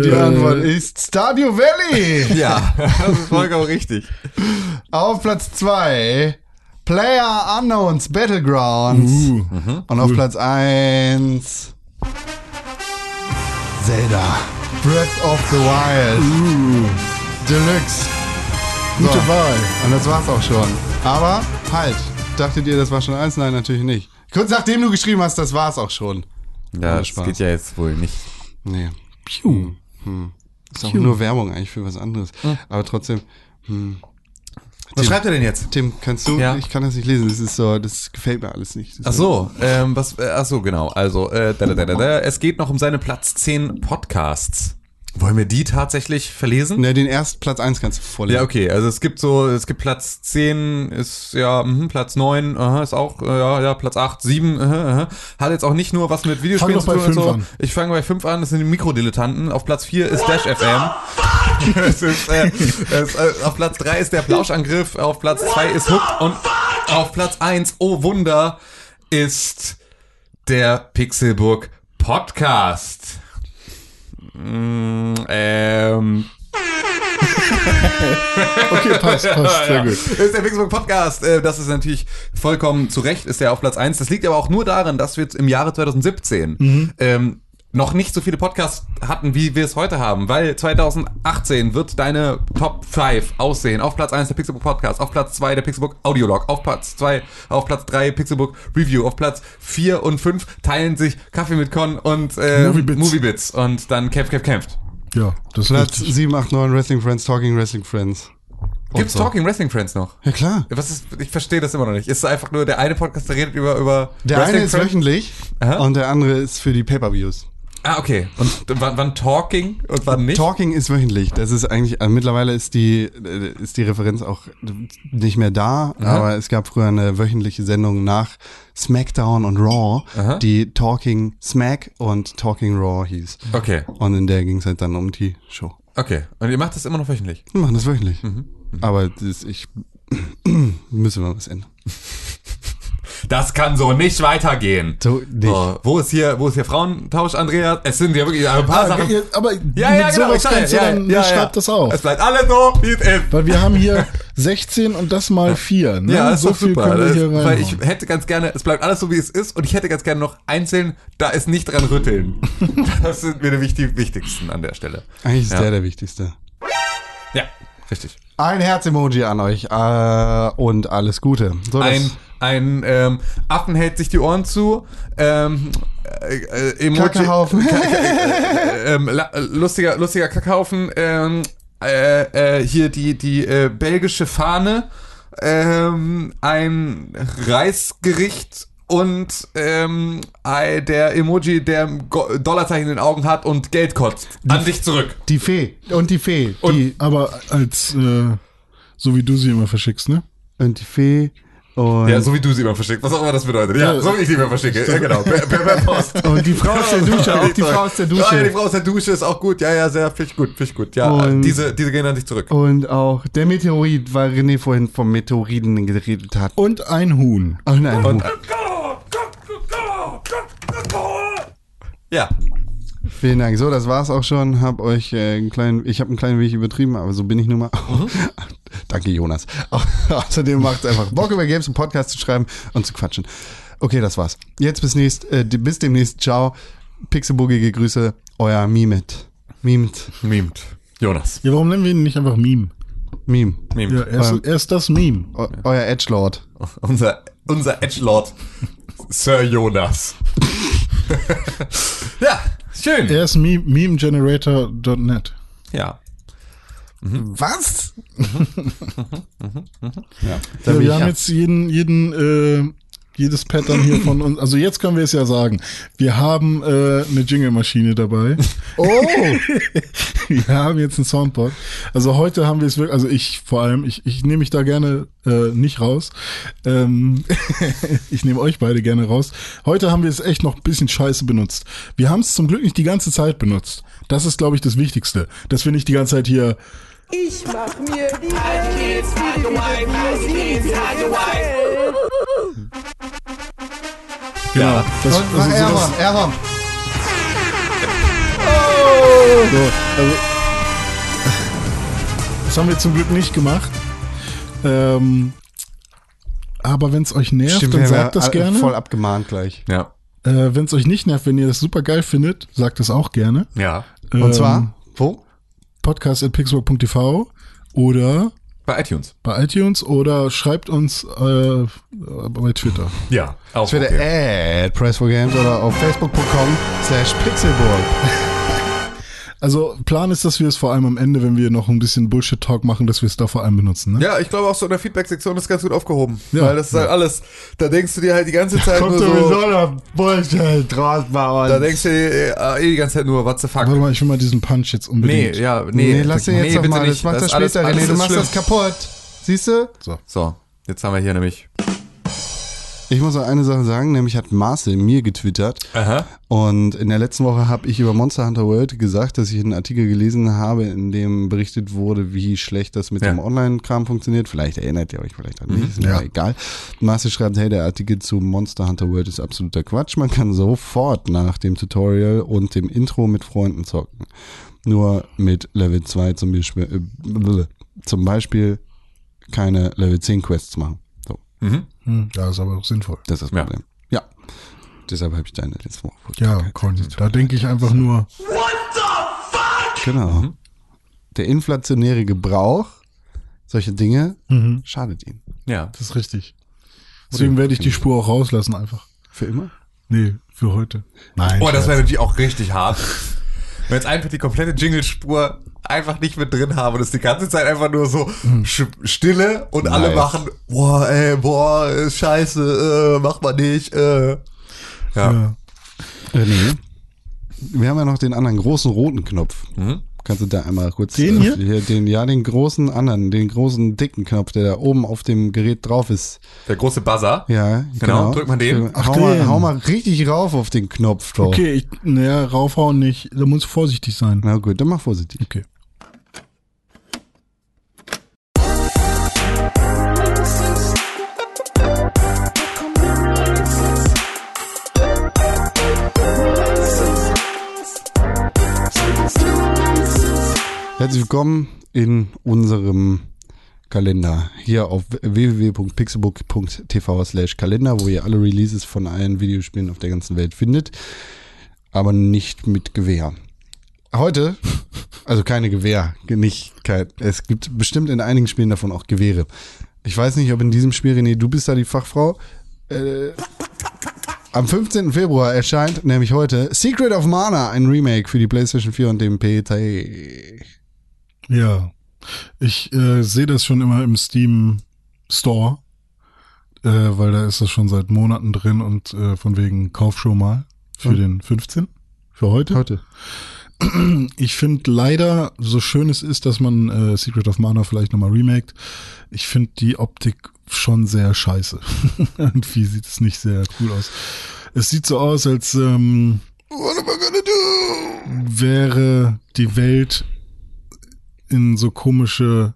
Die. Antwort ist Stadio Valley. Ja, das ist vollkommen richtig. Auf Platz 2 Player Unknowns Battlegrounds. Uh, Und auf Platz 1 Zelda. Breath of the Wild. Deluxe. Gute So. Wahl. Und das war's auch schon. Aber halt, dachtet ihr, das war schon eins? Nein, natürlich nicht. Kurz nachdem du geschrieben hast, das war's auch schon. Ja, das Spaß. geht ja jetzt wohl nicht. Nee. Piu. Ist auch nur Werbung eigentlich für was anderes. Hm. Aber trotzdem, Was schreibt er denn jetzt? Tim, kannst du? Ja. Ich kann das nicht lesen. Das ist so, das gefällt mir alles nicht. Das Ach so, ähm, was, äh, ach so, genau. Also, äh, da, da, da, da, da. es geht noch um seine Platz 10 Podcasts. Wollen wir die tatsächlich verlesen? Ne, den ersten Platz 1 kannst du vorlesen. Ja, okay, also es gibt so, es gibt Platz 10, ist ja, mhm, Platz 9, aha, ist auch, äh, ja, ja, Platz 8, 7, aha, aha. hat jetzt auch nicht nur was mit Videospielen zu tun bei und so. an. Ich fange bei 5 an, das sind die Mikrodilettanten. Auf Platz 4 ist Dash FM. es ist, äh, es, äh, auf Platz 3 ist der Plauschangriff, auf Platz 2 ist Hooked und auf Platz 1, oh Wunder, ist der Pixelburg Podcast. Mm, ähm, Okay, passt, passt. Sehr ja. gut. Ist der Pixelbook Podcast. Äh, Das ist natürlich vollkommen zu Recht, ist der auf Platz 1. Das liegt aber auch nur daran, dass wir jetzt im Jahre 2017 Mhm. ähm, noch nicht so viele Podcasts hatten, wie wir es heute haben, weil 2018 wird deine Top 5 aussehen. Auf Platz 1 der Pixelbook Podcast, auf Platz 2 der Pixelbook Audiolog, auf Platz 2, auf Platz 3 Pixelbook Review, auf Platz 4 und 5 teilen sich Kaffee mit Con und äh, Moviebits. Moviebits und dann Kämpf, Kämpf, kämpft. Ja, das ist Platz richtig. 7, 8, 9 Wrestling Friends, Talking Wrestling Friends. Gibt's so. Talking Wrestling Friends noch? Ja klar. Was ist, ich verstehe das immer noch nicht. Ist einfach nur der eine Podcast, der redet über, über Der Wrestling eine ist Friends? wöchentlich Aha. und der andere ist für die Pay-Per-Views. Ah, okay. Und wann, wann Talking und wann nicht? Talking ist wöchentlich. Das ist eigentlich, also mittlerweile ist die, äh, ist die Referenz auch nicht mehr da, aber es gab früher eine wöchentliche Sendung nach SmackDown und Raw, Aha. die Talking Smack und Talking Raw hieß. Okay, Und in der ging es halt dann um die Show. okay. Und ihr macht das immer noch wöchentlich? Wir machen das wöchentlich. Mhm. Aber das, ich müssen wir was ändern. Das kann so nicht weitergehen. So nicht. So, wo ist hier, wo ist hier Frauentausch, Andreas? Es sind ja wirklich ein paar Ah, Sachen. ja, aber Ja, mit ja, genau. sowas sag kannst ja, du ja, dann, ja, schreib ja. das auf. Es bleibt alles so, wie es ist. Weil wir haben hier 16 und das mal 4. Ne? Ja, so viel super. können wir hier weil ich rein. hätte ganz gerne, es bleibt alles so, wie es ist und ich hätte ganz gerne noch einzeln, da ist nicht dran rütteln. Das sind mir die wichtig, wichtigsten an der Stelle. Eigentlich ist der der wichtigste. Ja, richtig. Ein Herz-Emoji an euch äh, und alles Gute. So, Ein, ein ähm, Affen hält sich die Ohren zu. Ähm, äh, äh, Emoji, Kackehaufen. äh, ähm, la- äh, lustiger, lustiger Kackhaufen. Ähm, äh, äh, hier die, die äh, belgische Fahne. Ähm, ein Reisgericht und ähm, der Emoji, der Dollarzeichen in den Augen hat und Geld kotzt. An dich zurück. Die Fee. Und die Fee. die, Aber als, äh, so wie du sie immer verschickst, ne? und die Fee. Und, Ja, so wie du sie immer verschickst. Was auch immer das bedeutet. Ja, Ja. so wie ich sie immer verschicke. Ja, genau. Per, per, per Post. und die Frau aus der Dusche. Auch die Frau aus der Ja, ja, die Dusche. Frau aus der Dusche ist auch gut. Ja, ja, sehr, finde ich gut, finde ich gut. Ja, Und- diese, diese gehen an dich zurück. Und auch der Meteorit, weil René vorhin vom Meteoriten geredet hat. Und ein Huhn. Oh nein. Und, ja. Vielen Dank. So, das war's auch schon. Hab euch äh, einen kleinen, ich habe einen kleinen Weg übertrieben, aber so bin ich nun mal. Danke, Jonas. Außerdem macht es einfach Bock über Games und Podcast zu schreiben und zu quatschen. Okay, das war's. Jetzt bis nächst, äh, bis demnächst. Ciao. Pixelbugige Grüße. Euer Mimet. Mimet. Mimt. Jonas. Ja, warum nennen wir ihn nicht einfach Meme? Meme. Mimt. Ja, er ist, er ist das Meme. Eu euer Edgelord. Unser, unser Edgelord. Sir Jonas. ja, schön. Er ist Meme, memegenerator.net. Ja. Was? ja, da Ja, bin wir haben ab. jetzt jeden, jeden, äh, jedes Pattern hier von uns. Also jetzt können wir es ja sagen. Wir haben äh, eine Jingle-Maschine dabei. Oh! Wir haben jetzt ein Soundboard. Also heute haben wir es wirklich, also ich vor allem, ich, ich nehme mich da gerne äh, nicht raus. Ähm, ich nehme euch beide gerne raus. Heute haben wir es echt noch ein bisschen scheiße benutzt. Wir haben es zum Glück nicht die ganze Zeit benutzt. Das ist, glaube ich, das Wichtigste. Dass wir nicht die ganze Zeit hier Ich mach mir die your kids, hide your wife. Genau. Das, Und mach also Aaron, sowas, Aaron. so, also, das haben wir zum Glück nicht gemacht. Ähm, aber wenn es euch nervt, dann wir sagt das gerne. Voll abgemahnt gleich. Ja. Äh, wenn es euch nicht nervt, wenn ihr das super geil findet, sagt das auch gerne. Ja. Ähm, Und zwar, wo? podcast.pixburg.tv oder Bei iTunes. bei iTunes oder schreibt uns äh, bei Twitter. Ja, auch Twitter okay. at Press for Games oder auf facebook.com slash pixelburg. Also Plan ist, dass wir es vor allem am Ende, wenn wir noch ein bisschen Bullshit-Talk machen, dass wir es da vor allem benutzen. Ne? Ja, ich glaube auch so in der Feedback-Sektion ist ganz gut aufgehoben. Ja. Weil das ist halt alles, da denkst du dir halt die ganze Zeit nur so, noch Bullshit draus bei da denkst du dir äh, eh die ganze Zeit nur, what the fuck. Warte mal, ich will mal diesen Punch jetzt Nee, unbedingt. ja, nee. Nee, lass den jetzt doch bitte mal, das nicht. macht das, ist alles- später, alles René, du machst schlimm. das kaputt. Siehst du? So, jetzt haben wir hier nämlich. Ich muss noch eine Sache sagen, nämlich hat Marcel mir getwittert. Aha. Und in der letzten Woche habe ich über Monster Hunter World gesagt, dass ich einen Artikel gelesen habe, in dem berichtet wurde, wie schlecht das mit Ja. dem Online-Kram funktioniert. Vielleicht erinnert ihr euch vielleicht auch nicht, ist mir Ja. egal. Marcel schreibt, hey, der Artikel zu Monster Hunter World ist absoluter Quatsch. Man kann sofort nach dem Tutorial und dem Intro mit Freunden zocken. Nur mit Level 2 zum Beispiel, äh, zum Beispiel keine Level 10 Quests machen. So, Mhm. Hm, ja, ist aber auch sinnvoll. das ist das Ja. Problem. Ja. Deshalb habe ich da in der letzten Woche Ja, Conny, da denke ich einfach nur, Genau. Mhm. Der inflationäre Gebrauch solcher Dinge schadet ihm. Ja. das ist richtig. Deswegen werde ich die Spur auch rauslassen einfach. Für immer? Nee, für heute. Nein. Oh, das wäre natürlich auch richtig hart. Wenn jetzt einfach die komplette Jingle-Spur einfach nicht mit drin haben und es die ganze Zeit einfach nur so Sch Stille und alle Nice. machen, boah, ey, boah, äh, scheiße, äh, mach mal nicht, äh. Ja. ja. René, wir haben ja noch den anderen großen roten Knopf. Mhm. Kannst du da einmal kurz... Den hier? äh, den, ja, den großen anderen, den großen dicken Knopf, der da oben auf dem Gerät drauf ist. Der große Buzzer. Ja, Genau, genau. drückt man den? Ach, hau, Mal, den. hau mal richtig rauf auf den Knopf drauf. Okay, ich, naja, raufhauen nicht. Da muss vorsichtig sein. Na gut, dann mach vorsichtig. Okay. Herzlich willkommen in unserem Kalender hier auf www.pixelbook.tv slash Kalender, wo ihr alle Releases von allen Videospielen auf der ganzen Welt findet, aber nicht mit Gewehr. Heute, also keine Gewehr, nicht, kein, es gibt bestimmt in einigen Spielen davon auch Gewehre. Ich weiß nicht, ob in diesem Spiel, René, du bist da die Fachfrau. Äh, am 15. Februar erscheint nämlich heute Secret of Mana, ein Remake für die PlayStation 4 und den PC. Ja. Ich äh, sehe das schon immer im Steam Store, äh, weil da ist das schon seit Monaten drin und äh, von wegen Kauf schon mal für Hm. den 15. Für heute. Heute. Ich finde leider, so schön es ist, dass man äh, Secret of Mana vielleicht nochmal remaked, ich finde die Optik schon sehr scheiße. Irgendwie sieht es nicht sehr cool aus. Es sieht so aus, als ähm, What am I gonna do? wäre die Welt in so komische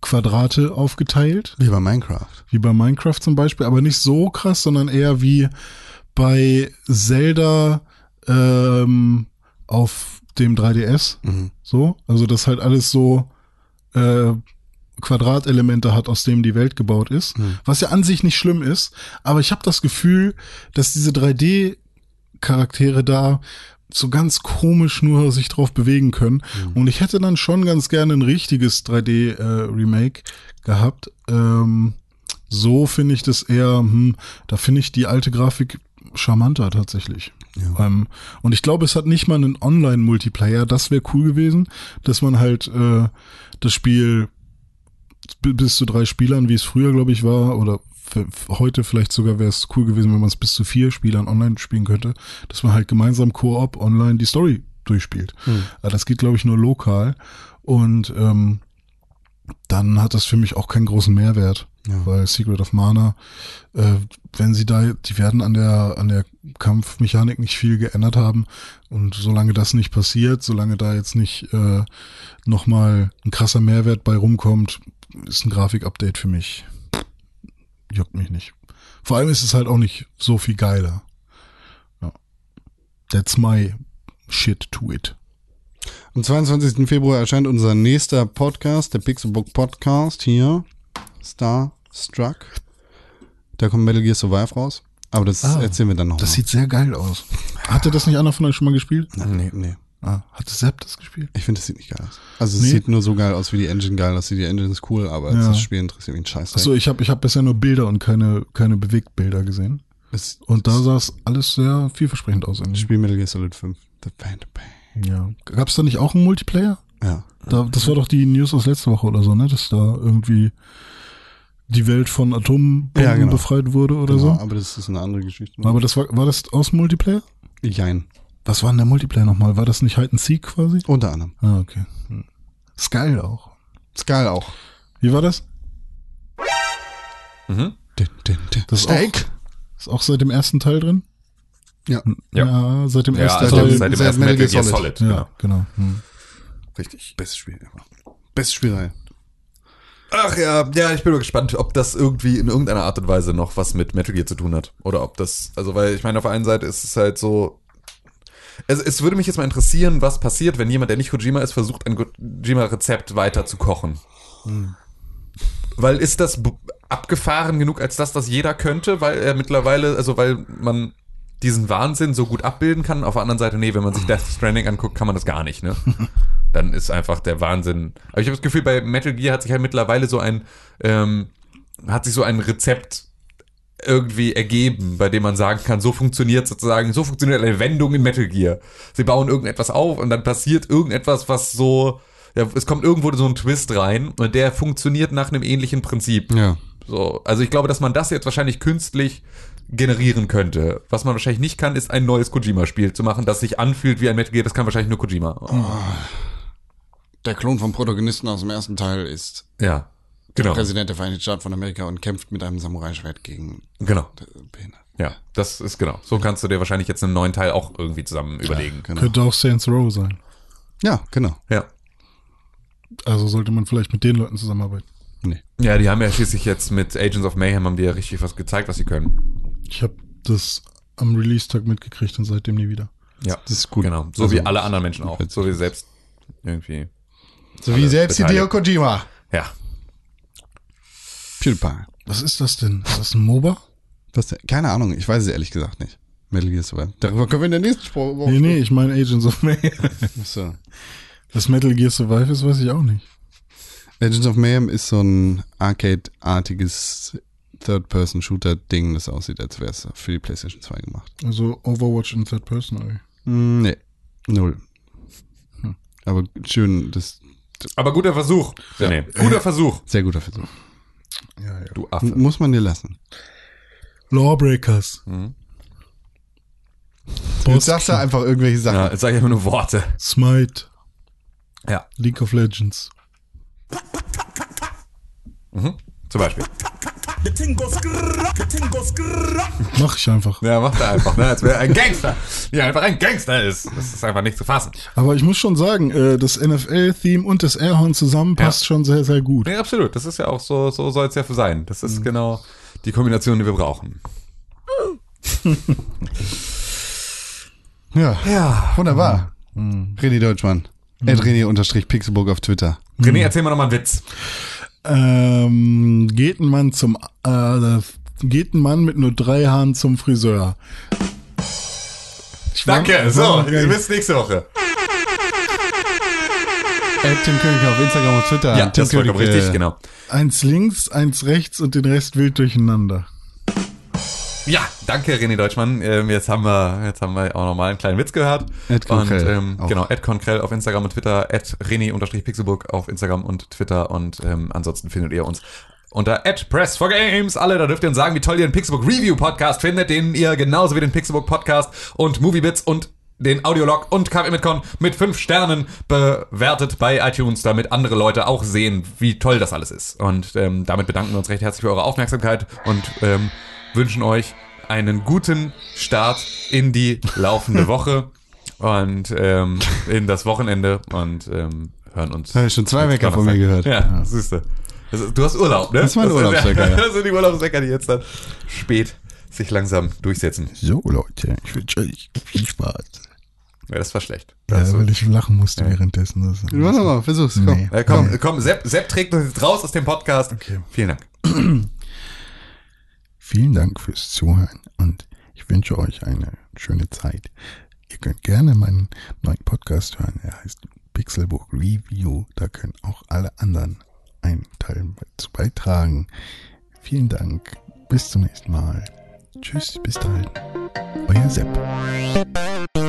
Quadrate aufgeteilt, Wie bei Minecraft. wie bei Minecraft zum Beispiel, aber nicht so krass, sondern eher wie bei Zelda ähm, auf dem 3DS. Mhm. So, also das halt alles so äh, Quadratelemente hat, aus dem die Welt gebaut ist, Mhm. was ja an sich nicht schlimm ist, aber ich habe das Gefühl, dass diese 3D-Charaktere da so ganz komisch nur sich drauf bewegen können. Und ich hätte dann schon ganz gerne ein richtiges 3D-Remake gehabt. Ähm, so finde ich das eher, hm, da finde ich die alte Grafik charmanter tatsächlich. Ähm, und ich glaube, es hat nicht mal einen Online-Multiplayer. Das wäre cool gewesen, dass man halt äh, das Spiel bis zu drei Spielern, wie es früher, glaube ich, war, oder heute vielleicht sogar wäre es cool gewesen, wenn man es bis zu vier Spielern online spielen könnte, dass man halt gemeinsam Koop online die Story durchspielt. Aber das geht, glaube ich, nur lokal. Und ähm, dann hat das für mich auch keinen großen Mehrwert. Ja. Weil Secret of Mana, äh, wenn sie da, die werden an der, an der Kampfmechanik nicht viel geändert haben. Und solange das nicht passiert, solange da jetzt nicht äh, nochmal ein krasser Mehrwert bei rumkommt, ist ein Grafikupdate für mich. Juckt mich nicht. Vor allem ist es halt auch nicht so viel geiler. Ja. That's my shit to it. Am 22. Februar erscheint unser nächster Podcast, der Pixelbook Podcast hier. Starstruck. Da kommt Metal Gear Survive raus. Aber das Ah, erzählen wir dann noch. Das mal. sieht sehr geil aus. Hatte das nicht einer von euch schon mal gespielt? nee, nee. Ah, hat Sepp das gespielt? Ich finde, es sieht nicht geil aus. Also es Nee. sieht nur so geil aus, wie die Engine geil aussieht. Die Engine ist cool, aber Ja. das Spiel interessiert mich ein Scheiß. Achso, ich habe ich hab bisher nur Bilder und keine, keine Bewegtbilder gesehen. Das Und da sah es alles sehr vielversprechend aus. irgendwie. Spiel Metal Gear Solid 5. The Phantom Pain. Ja. Gab es da nicht auch einen Multiplayer? Ja. Da, das war doch die News aus letzter Woche oder so, ne? Dass da irgendwie die Welt von Atombomben Ja, genau. befreit wurde oder Genau, so. aber das ist eine andere Geschichte. Aber das war, war das aus dem Multiplayer? Jein. Was war denn der Multiplayer nochmal? War das nicht Hide and Seek quasi? Unter anderem. Ah, okay. Hm. Geil auch. Geil auch. Wie war das? Mhm. Din, din, din. Das ist Steak. auch, ist auch seit dem ersten Teil drin? Ja. Ja, seit dem Ja, ersten also Teil. seit dem seit ersten Metal Metal Gear Gear Solid. Solid. ja, genau. Hm. Richtig. Bestes Spiel ever. Bestes Spielreihe. Ach ja, ja, ich bin mal gespannt, ob das irgendwie in irgendeiner Art und Weise noch was mit Metal Gear zu tun hat. Oder ob das, also weil ich meine, auf der einen Seite ist es halt so. Es, es würde mich jetzt mal interessieren, was passiert, wenn jemand, der nicht Kojima ist, versucht, ein Kojima-Rezept weiter zu kochen. Weil ist das abgefahren genug, als dass das jeder könnte, weil er mittlerweile, also weil man diesen Wahnsinn so gut abbilden kann. Auf der anderen Seite, nee, wenn man sich Death Stranding anguckt, kann man das gar nicht, ne? Dann ist einfach der Wahnsinn. Aber ich habe das Gefühl, bei Metal Gear hat sich halt mittlerweile so ein, ähm, hat sich so ein Rezept irgendwie ergeben, bei dem man sagen kann, so funktioniert sozusagen, so funktioniert eine Wendung in Metal Gear. Sie bauen irgendetwas auf und dann passiert irgendetwas, was so, ja, es kommt irgendwo so ein Twist rein und der funktioniert nach einem ähnlichen Prinzip. Ja. So, also ich glaube, dass man das jetzt wahrscheinlich künstlich generieren könnte. Was man wahrscheinlich nicht kann, ist ein neues Kojima-Spiel zu machen, das sich anfühlt wie ein Metal Gear. Das kann wahrscheinlich nur Kojima. Der Klon vom Protagonisten aus dem ersten Teil ist Ja, genau, Präsident der Vereinigten Staaten von Amerika und kämpft mit einem Samurai-Schwert gegen genau. Behinderte. Ja, das ist genau. So kannst du dir wahrscheinlich jetzt einen neuen Teil auch irgendwie zusammen überlegen. Genau. Könnte auch Saints Row sein. Ja, genau. Ja. Also sollte man vielleicht mit den Leuten zusammenarbeiten. Nee. Ja, die haben ja schließlich jetzt mit Agents of Mayhem haben die ja richtig was gezeigt, was sie können. Ich habe das am Release-Tag mitgekriegt und seitdem nie wieder. Ja, Das ist gut. Genau. So Also, wie alle anderen Menschen auch. So wie selbst irgendwie. So wie selbst beteiligt. Hideo Kojima. Ja. PewDiePie. Was ist das denn? Ist das ein MOBA? Was denn? Keine Ahnung, ich weiß es ehrlich gesagt nicht. Metal Gear Solid. Darüber können wir in der nächsten Spruch. Nee, nee, ich meine Agents of Mayhem. So. Das Metal Gear Survive ist, weiß ich auch nicht. Agents of Mayhem ist so ein Arcade-artiges Third-Person-Shooter-Ding, das aussieht, als wäre es für die PlayStation 2 gemacht. Also Overwatch in Third Person. ey. Mm, Nee, null. Aber schön, das Aber guter Versuch. René. Guter Versuch. sehr guter Versuch. Ja, ja. Du Affe. Muss man dir lassen. Lawbreakers. Jetzt sagst du einfach irgendwelche Sachen. Ja, jetzt sage ich einfach nur Worte. Smite. Ja. League of Legends. Zum Beispiel. The thing goes grrrr, the thing goes grrrr. Mach ich einfach. Ja, macht er einfach, ne? Als wäre er ein Gangster. Ja, einfach ein Gangster ist. Das ist einfach nicht zu fassen. Aber ich muss schon sagen, äh, das NFL-Theme und das Airhorn zusammen passt Ja. schon sehr, sehr gut. Nee, absolut. Das ist ja auch so, so soll es ja für sein. Das ist genau die Kombination, die wir brauchen. Ja, Ja. wunderbar. René Deutschmann. Ed René unterstrich Pixelburg auf Twitter. René, erzähl mal nochmal einen Witz. Ähm, geht ein Mann zum, äh, geht ein Mann mit nur drei Haaren zum Friseur. Ich Danke. war- So, bis nächste Woche. Ed Tim König auf Instagram und Twitter. Ja, Tim das König, richtig, äh, genau. Eins links, eins rechts und den Rest wild durcheinander. Ja, danke René Deutschmann. Ähm, jetzt haben wir, jetzt haben wir auch nochmal einen kleinen Witz gehört. Ed und ähm, auch. genau, Ed Konkrell auf Instagram und Twitter, Ed René-Pixelburg auf Instagram und Twitter und ähm, ansonsten findet ihr uns unter Press for Games. Alle, da dürft ihr uns sagen, wie toll ihr den Pixelbook Review Podcast findet, den ihr genauso wie den Pixelbook Podcast und Moviebits und den Audiolog und KW mit Con mit fünf Sternen bewertet bei iTunes, damit andere Leute auch sehen, wie toll das alles ist. Und ähm, damit bedanken wir uns recht herzlich für eure Aufmerksamkeit und ähm, wünschen euch einen guten Start in die laufende Woche und ähm, in das Wochenende und ähm, hören uns. Hab ich schon zwei Wecker von mir gehört. Ja, siehst du. Das ist, du hast Urlaub, ne? Das ist mein Urlaubswecker, ja. Das sind die Urlaubswecker, die jetzt dann spät sich langsam durchsetzen. So, Leute, ich wünsche euch viel Spaß. Ja, das war schlecht. Ja, Also, weil ich lachen musste währenddessen. Das noch mal, versuch's. Komm. Nee. äh, komm, komm, Sepp, Sepp trägt uns jetzt raus aus dem Podcast. Okay. Vielen Dank. Vielen Dank fürs Zuhören und ich wünsche euch eine schöne Zeit. Ihr könnt gerne meinen neuen Podcast hören. Er heißt Pixelbook Review. Da können auch alle anderen einen Teil dazu beitragen. Vielen Dank. Bis zum nächsten Mal. Tschüss, bis dahin. Euer Sepp.